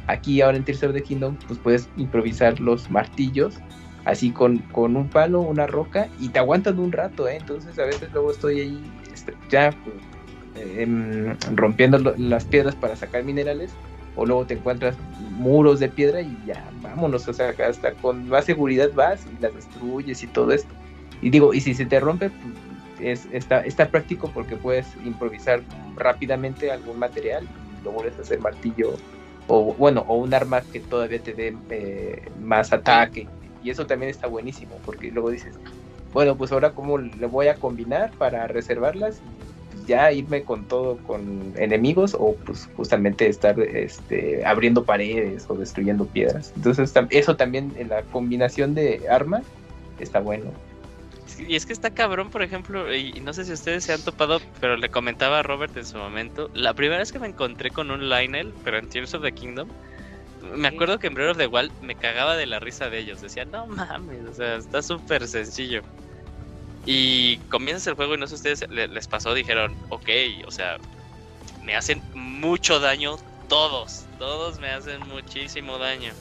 aquí ahora en Tears of the Kingdom, pues puedes improvisar los martillos así con, con un palo, una roca, y te aguantan un rato, ¿eh? Entonces a veces luego estoy ahí este, ya pues, em, rompiendo las piedras para sacar minerales, o luego te encuentras muros de piedra y ya, vámonos, o sea, hasta con más seguridad vas y las destruyes y todo esto. Y digo, y si se te rompe, pues, es, está, está práctico porque puedes improvisar rápidamente algún material y lo vuelves a hacer martillo o bueno, o un arma que todavía te dé eh, más ataque. Y eso también está buenísimo porque luego dices, bueno, pues ahora cómo le voy a combinar para reservarlas y ya irme con todo con enemigos o pues justamente estar este, abriendo paredes o destruyendo piedras. Entonces eso también en la combinación de armas está bueno.
Y es que está cabrón, por ejemplo, y no sé si ustedes se han topado, pero le comentaba a Robert en su momento, la primera vez que me encontré con un Lionel, pero en Tears of the Kingdom, me acuerdo que en Breath of the Wild me cagaba de la risa de ellos, decía, no mames, o sea, está súper sencillo. Y comienzas el juego y no sé si ustedes le- les pasó, dijeron, ok, o sea, me hacen mucho daño todos, todos me hacen muchísimo daño.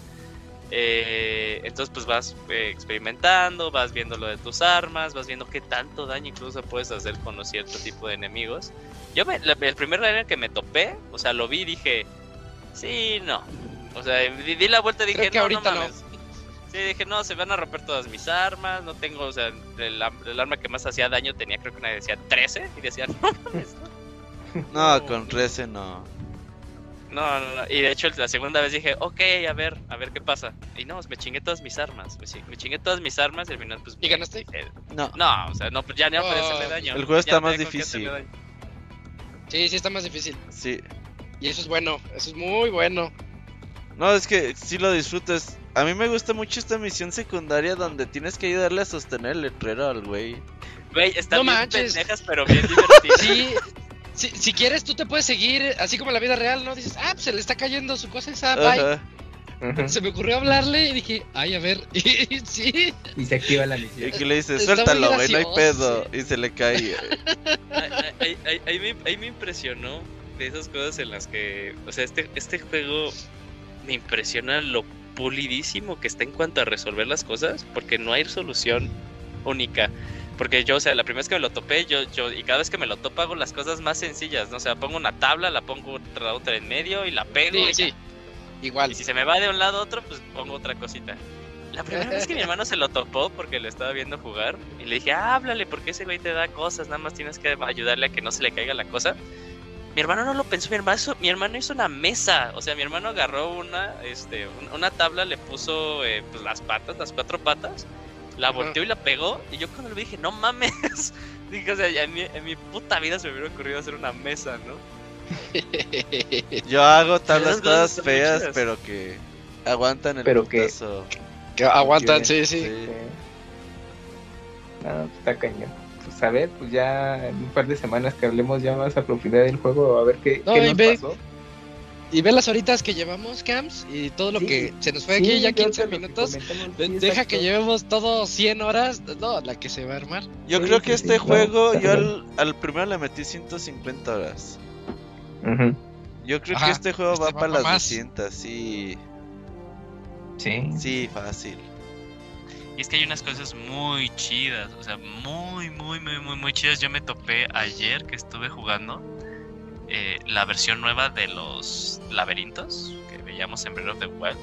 Eh, entonces pues vas eh, experimentando, vas viendo lo de tus armas, vas viendo qué tanto daño incluso puedes hacer con cierto tipo de enemigos. Yo me, el primer layer que me topé, o sea, lo vi y dije, sí, no. O sea, di, di la vuelta y dije,
Creo que
no,
ahorita
no
no.
Sí, dije, no, se van a romper todas mis armas, no tengo, o sea, el, arma que más hacía daño tenía creo que una decía 13 y decía, no mames. *laughs*
No, con Rece no.
No, no, no. Y de hecho la segunda vez dije, ok, a ver, a ver qué pasa. Y no, me chingué todas mis armas. Me, chi- me chingué todas mis armas y al final pues...
¿Y ganaste?
eh,
No.
no, o sea, no, pues ya no podía hacerle daño.
El juego está
Ya no
más difícil.
Sí, sí está más difícil.
Sí.
Y eso es bueno, eso es muy bueno.
No, es que sí lo disfrutas. A mí me gusta mucho esta misión secundaria donde tienes que ayudarle a sostener el letrero al güey.
Güey, están
No
bien
manches.
pendejas, pero bien divertidas.
Sí, si, si quieres tú te puedes seguir, así como en la vida real, ¿no? Dices, ah, pues se le está cayendo su cosa esa, bye. Se me ocurrió hablarle y dije, ay, a ver, *laughs* y sí,
Y se activa la
Y
misión.
aquí le dices,
Está muy
suéltalo, güey, no hay pedo.
sí.
Y se le cae. *laughs*
Ahí- ahí, ahí- ahí me, ahí me impresionó de esas cosas en las que, o sea, este, este juego me impresiona lo pulidísimo que está en cuanto a resolver las cosas, porque no hay solución única. Porque yo, o sea, la primera vez que me lo topé, yo, yo, y cada vez que me lo topo hago las cosas más sencillas, ¿no? O sea, pongo una tabla, la pongo otra, otra en medio y la pego.
sí,
y,
sí,
ya.
igual.
y si se me va de un lado a otro, pues pongo otra cosita. La primera vez que mi hermano se lo topó porque lo estaba viendo jugar y le dije, háblale, porque ese güey te da cosas, nada más tienes que ayudarle a que no se le caiga la cosa. Mi hermano no lo pensó, mi hermano hizo, mi hermano hizo una mesa, o sea, mi hermano agarró una, este, una tabla, le puso eh, pues, las patas, las cuatro patas, la volteó y la pegó, y yo cuando le dije, no mames, *laughs* dije, o sea, ya en, mi, en mi puta vida se me hubiera ocurrido hacer una mesa, ¿no?
Yo hago tablas todas feas, pero que aguantan el
Pero que-
putazo.
Que aguantan,
Sí.
sí, sí.
No, pues, está cañón. A ver, pues ya en un par de semanas que hablemos ya más a profundidad del juego, a ver qué,
No,
qué
y
nos
ve-
pasó.
Y ve las horitas que llevamos, Camps, y todo lo
Sí.
que se nos fue
Sí,
aquí, ya
yo
15
ahorita lo que
minutos.
sí,
Deja que llevemos todo 100 horas. No, la que se va a armar.
Yo
Sí,
creo que
sí,
este juego, yo al, al primero le metí 150 horas.
Ujú.
Yo creo
Ajá,
que este juego
este
va
va
para
pa'
las
más.
200, sí.
Sí.
Sí, fácil.
Y es que hay unas cosas muy chidas, o sea, muy, muy, muy, muy, muy chidas. Yo me topé ayer que estuve jugando eh, la versión nueva de los laberintos que veíamos en Breath of the Wild.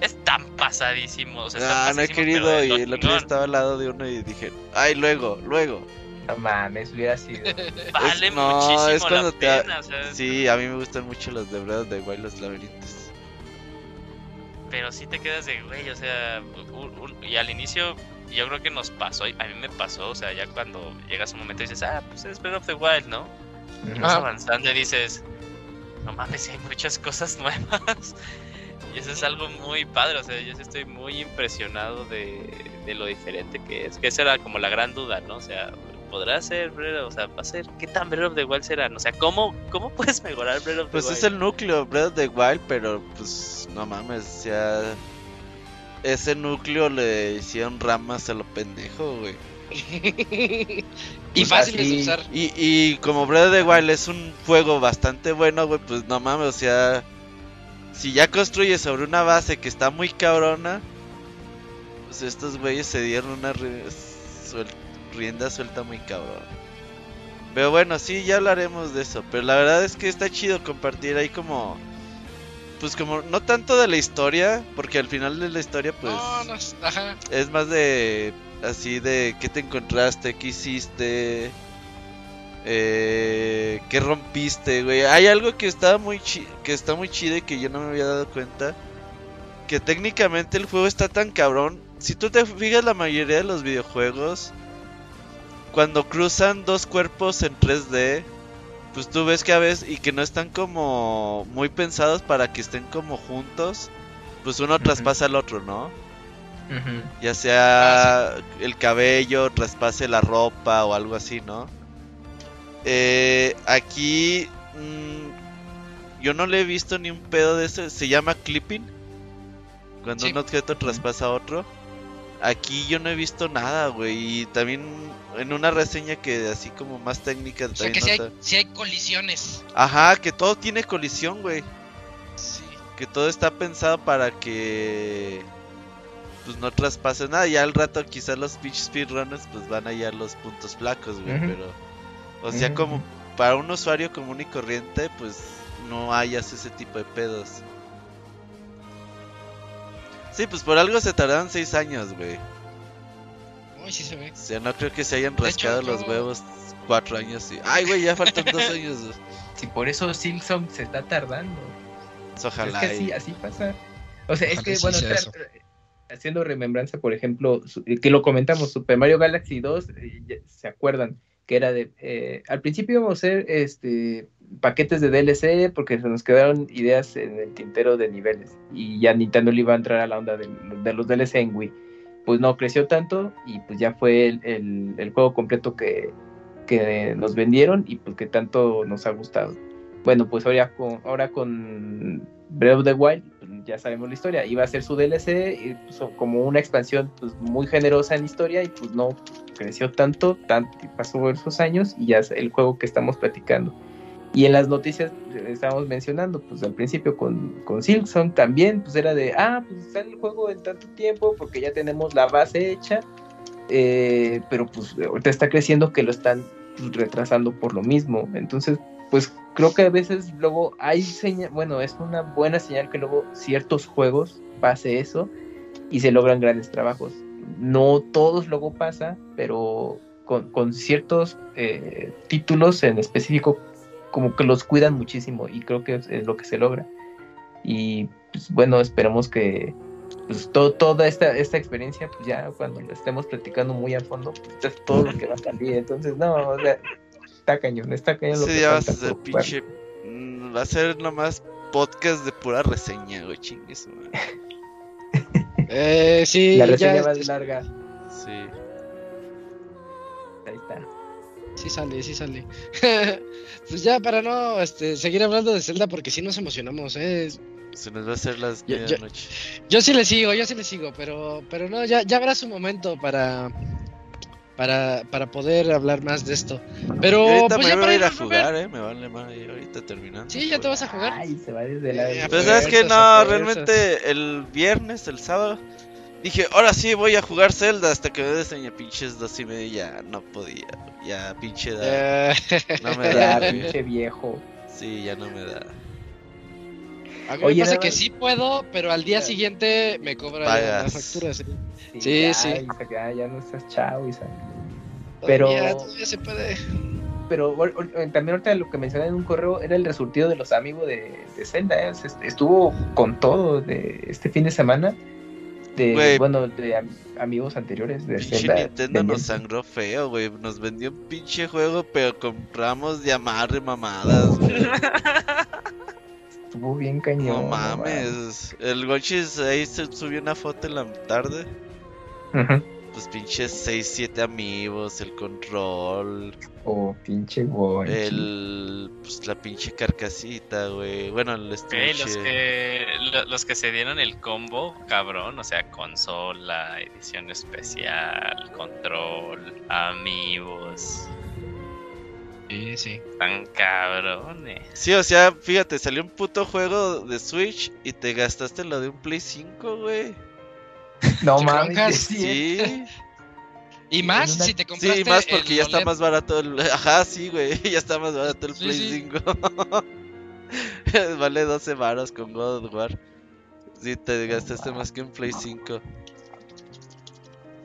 Es tan pasadísimo, o sea,
Ah, no he querido y
lo
el otro día estaba al lado de uno y dije, ay, luego, luego.
No mames, hubiera sido. *laughs*
Vale
Es- no,
muchísimo
es cuando
la
te ha-
pena, o sea,
Sí, a mí me gustan mucho los de Breath of the Wild, los laberintos.
Pero sí te quedas de, güey, o sea, un- un- y al inicio yo creo que nos pasó, a mí me pasó, o sea, ya cuando llegas a un momento y dices, ah, pues es Breath of the Wild, ¿no? Y vas avanzando y dices, no mames, hay muchas cosas nuevas. *laughs* Y eso es algo muy padre, o sea, yo sí estoy muy impresionado de, de lo diferente que es. Que esa era como la gran duda, ¿no? O sea, ¿podrá ser Breath of- O sea, ¿va a ser? ¿Qué tan Breath of the Wild será? O sea, ¿cómo, cómo puedes mejorar Breath of the
Pues
Wild?
es el núcleo Breath of the Wild, pero pues no mames, ya. Ese núcleo le hicieron ramas a lo pendejo, güey. *laughs*
y
Pues
fáciles
así-
de usar.
Y, y como Breath of the Wild es un juego bastante bueno, güey, pues no mames, o sea, si ya construyes sobre una base que está muy cabrona, pues estos güeyes se dieron una suel- rienda suelta muy cabrón. Pero bueno, sí, ya hablaremos de eso, pero la verdad es que está chido compartir ahí como... Pues como, no tanto de la historia, porque al final de la historia pues
No, no, ajá.
es más de así de qué te encontraste, qué hiciste, eh, qué rompiste, güey. Hay algo que está muy que está muy chido y que yo no me había dado cuenta, que técnicamente el juego está tan cabrón. Si tú te fijas la mayoría de los videojuegos cuando cruzan dos cuerpos en 3D, pues tú ves que a veces y que no están como muy pensados para que estén como juntos, pues uno traspasa al otro, ¿no? Ya sea el cabello, traspase la ropa o algo así, ¿no? Eh, aquí mm, yo no le he visto ni un pedo de eso. Se llama clipping. Cuando
Sí.
un objeto traspasa a otro. Aquí yo no he visto nada, güey. Y también en una reseña que así como más técnica.
O sea que si hay, sí hay colisiones.
Ajá, que todo tiene colisión, güey.
Sí.
Que todo está pensado para que pues no traspase nada. Ya al rato quizás los pitch speedrunners pues van a hallar los puntos flacos, güey. Pero, o sea, como para un usuario común y corriente, pues no hayas ese tipo de pedos. Sí, pues por algo se tardaron seis años, güey.
Uy, sí se ve.
O sea, no creo que se hayan
De hecho,
rascado los
yo-
huevos cuatro años. Y... Ay, güey, ya faltan dos *laughs* años. güey.
Si por eso Silksong se está tardando.
Pues, Ojalá.
Es que así, así pasa. O sea, es que,
sí
bueno, tra- tra- haciendo remembranza, por ejemplo, su- que lo comentamos, Super Mario Galaxy 2, eh, se acuerdan que era de... eh, al principio íbamos a hacer este, paquetes de DLC porque se nos quedaron ideas en el tintero de niveles y ya Nintendo le iba a entrar a la onda de, los DLC en Wii. Pues no creció tanto y pues ya fue el, juego completo que, nos vendieron y pues que tanto nos ha gustado. Bueno, pues ahora con, ahora con Breath of the Wild, pues, ya sabemos la historia. Iba a ser su DLC, como una expansión pues, muy generosa en historia y pues no creció tanto, tanto pasó esos años y ya es el juego que estamos platicando. Y en las noticias estábamos mencionando, pues al principio con, con Silksong también, pues era de, ah, pues sale el juego en tanto tiempo porque ya tenemos la base hecha, eh, pero pues ahorita está creciendo que lo están pues, retrasando por lo mismo. Entonces, pues creo que a veces luego hay señal, bueno, es una buena señal que luego ciertos juegos pase eso, y se logran grandes trabajos. No todos luego pasa, pero con, con ciertos eh, títulos en específico como que los cuidan muchísimo y creo que es, es lo que se logra. Y pues, bueno, esperemos que pues, to- toda esta, esta experiencia, pues ya cuando lo estemos platicando muy a fondo, pues es todo lo que va a salir. Entonces, no, o sea, está cañón, está cañón lo
Sí,
que
ya vas a
jugar.
pinche. mm, Va a ser nomás podcast de pura reseña, güey, chingue su madre. *laughs*
Eh, sí,
La
ya,
reseña más
este,
larga,
Sí.
ahí está.
Sí sale, sí sale. *laughs* pues ya para no este, seguir hablando de Zelda porque sí nos emocionamos, eh.
Se nos va a hacer las
Yo- yo-. Yo sí le sigo, yo sí le sigo, pero, pero no, ya, ya habrá su momento para, para, para poder hablar más de esto. Pero
ahorita
pues
me
ya
voy
para
a ir a jugar, eh. Me vale más ahorita terminando.
Sí, ya te vas a jugar.
Ay, se va desde la.
Eh,
Pero sabes que no, realmente el viernes, el sábado, dije, ahora sí voy a jugar Zelda hasta que me diseñé pinches dos y media, ya no podía, ya pinche edad,
Eh,
no *laughs* me da,
pinche viejo.
sí, ya no me da.
a mí
Oye,
me pasa que sí puedo, pero al día siguiente me cobra
Pagas.
las facturas. ¿sí?
Sí,
Sí,
ya,
sí.
Isaac, ya, ya no estás chavo, Isaac. Pero-
Todavía, todavía se puede.
Pero or- también ahorita lo que mencioné en un correo era el resultado de los amigos de, de Zelda. ¿eh? Estuvo con todo de este fin de semana. De,
Güey.
bueno, de am- amigos anteriores de
Pinche
Zelda.
Nintendo nos sangró feo, güey. Nos vendió un pinche juego, pero compramos de amarre mamadas, güey.
Estuvo bien cañón.
No mames. El Gonchis ahí se subió una foto en la tarde. Pues pinches 6, 7 amigos, el control,
Oh, pinche boy.
el. Pues la pinche carcasita, güey. Bueno, el
Ey, los
estuche.
que lo- los que se dieron el combo, cabrón, o sea, consola, edición especial, control, amigos,
Sí, sí.
están cabrones.
Sí, o sea, fíjate, salió un puto juego de Switch y te gastaste lo de un Play 5, güey. *laughs*
No mames. sí,
Sí, *laughs*
Y más
una-
si te compraste.
sí, más porque
el
ya está más barato el. *laughs* Ajá, sí, güey, ya está más barato el
Sí,
Play
sí.
5. vale 12 varos con God of War. Sí, te gastaste más que un Play 5.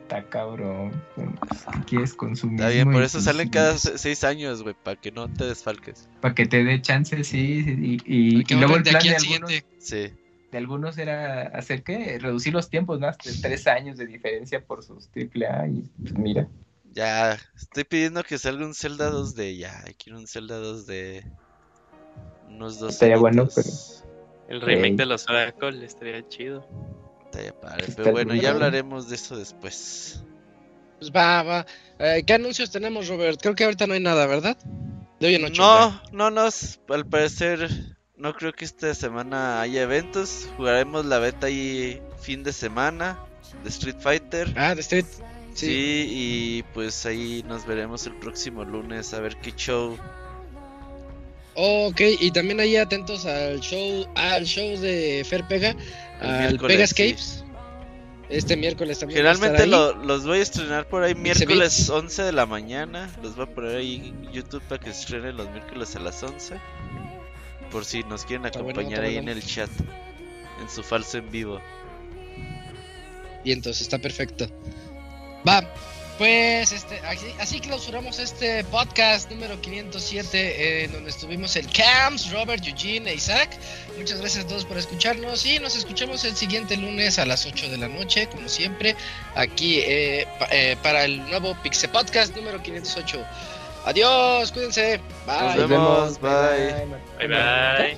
Está cabrón. ¿Qué quieres consumir?
Está bien, por eso salen cada 6 años, güey, para que no te desfalques.
Para que te dé chance, sí. Y, y, y luego el
de
plan
aquí
de
al
algunos,
siguiente.
Sí.
De algunos era hacer que reducir los tiempos, más de tres años de diferencia por sus AAA. Y pues, mira.
Ya, estoy pidiendo que salga un Zelda 2D. Ya, quiero un Zelda 2D. Unos dos.
Estaría bueno,
añitos.
El remake de los Oracle estaría chido.
Estaría padre,
Está
Pero bueno, ya hablaremos de eso después.
Pues va, va. Eh, ¿Qué anuncios tenemos, Robert? Creo que ahorita no hay nada, ¿verdad? De hoy en ocho.
No, no nos. Al parecer, no creo que esta semana haya eventos. Jugaremos la beta ahí fin de semana de Street Fighter.
Ah, de Street.
Sí.
Sí.
y pues ahí nos veremos el próximo lunes a ver qué show.
ok, y también ahí atentos al show, al show de Fer Pega,
El
al Pegascapes. Este miércoles también.
Generalmente lo- los voy a estrenar por ahí miércoles
Beats.
11 de la mañana. Los voy a poner ahí en YouTube para que se estrenen los miércoles a las 11. Por si nos quieren
bueno,
acompañar ahí en el chat. En su falso en vivo.
Y entonces está perfecto. Va, pues este, así, así clausuramos este podcast número 507 eh, en donde estuvimos el Camps, Robert, Eugene e Isaac. Muchas gracias a todos por escucharnos y nos escuchamos el siguiente lunes a las 8 de la noche, como siempre, aquí eh, pa- eh, para el nuevo Pixel Podcast número 508. Adiós, cuídense. Bye.
Nos vemos, bye.
Bye bye.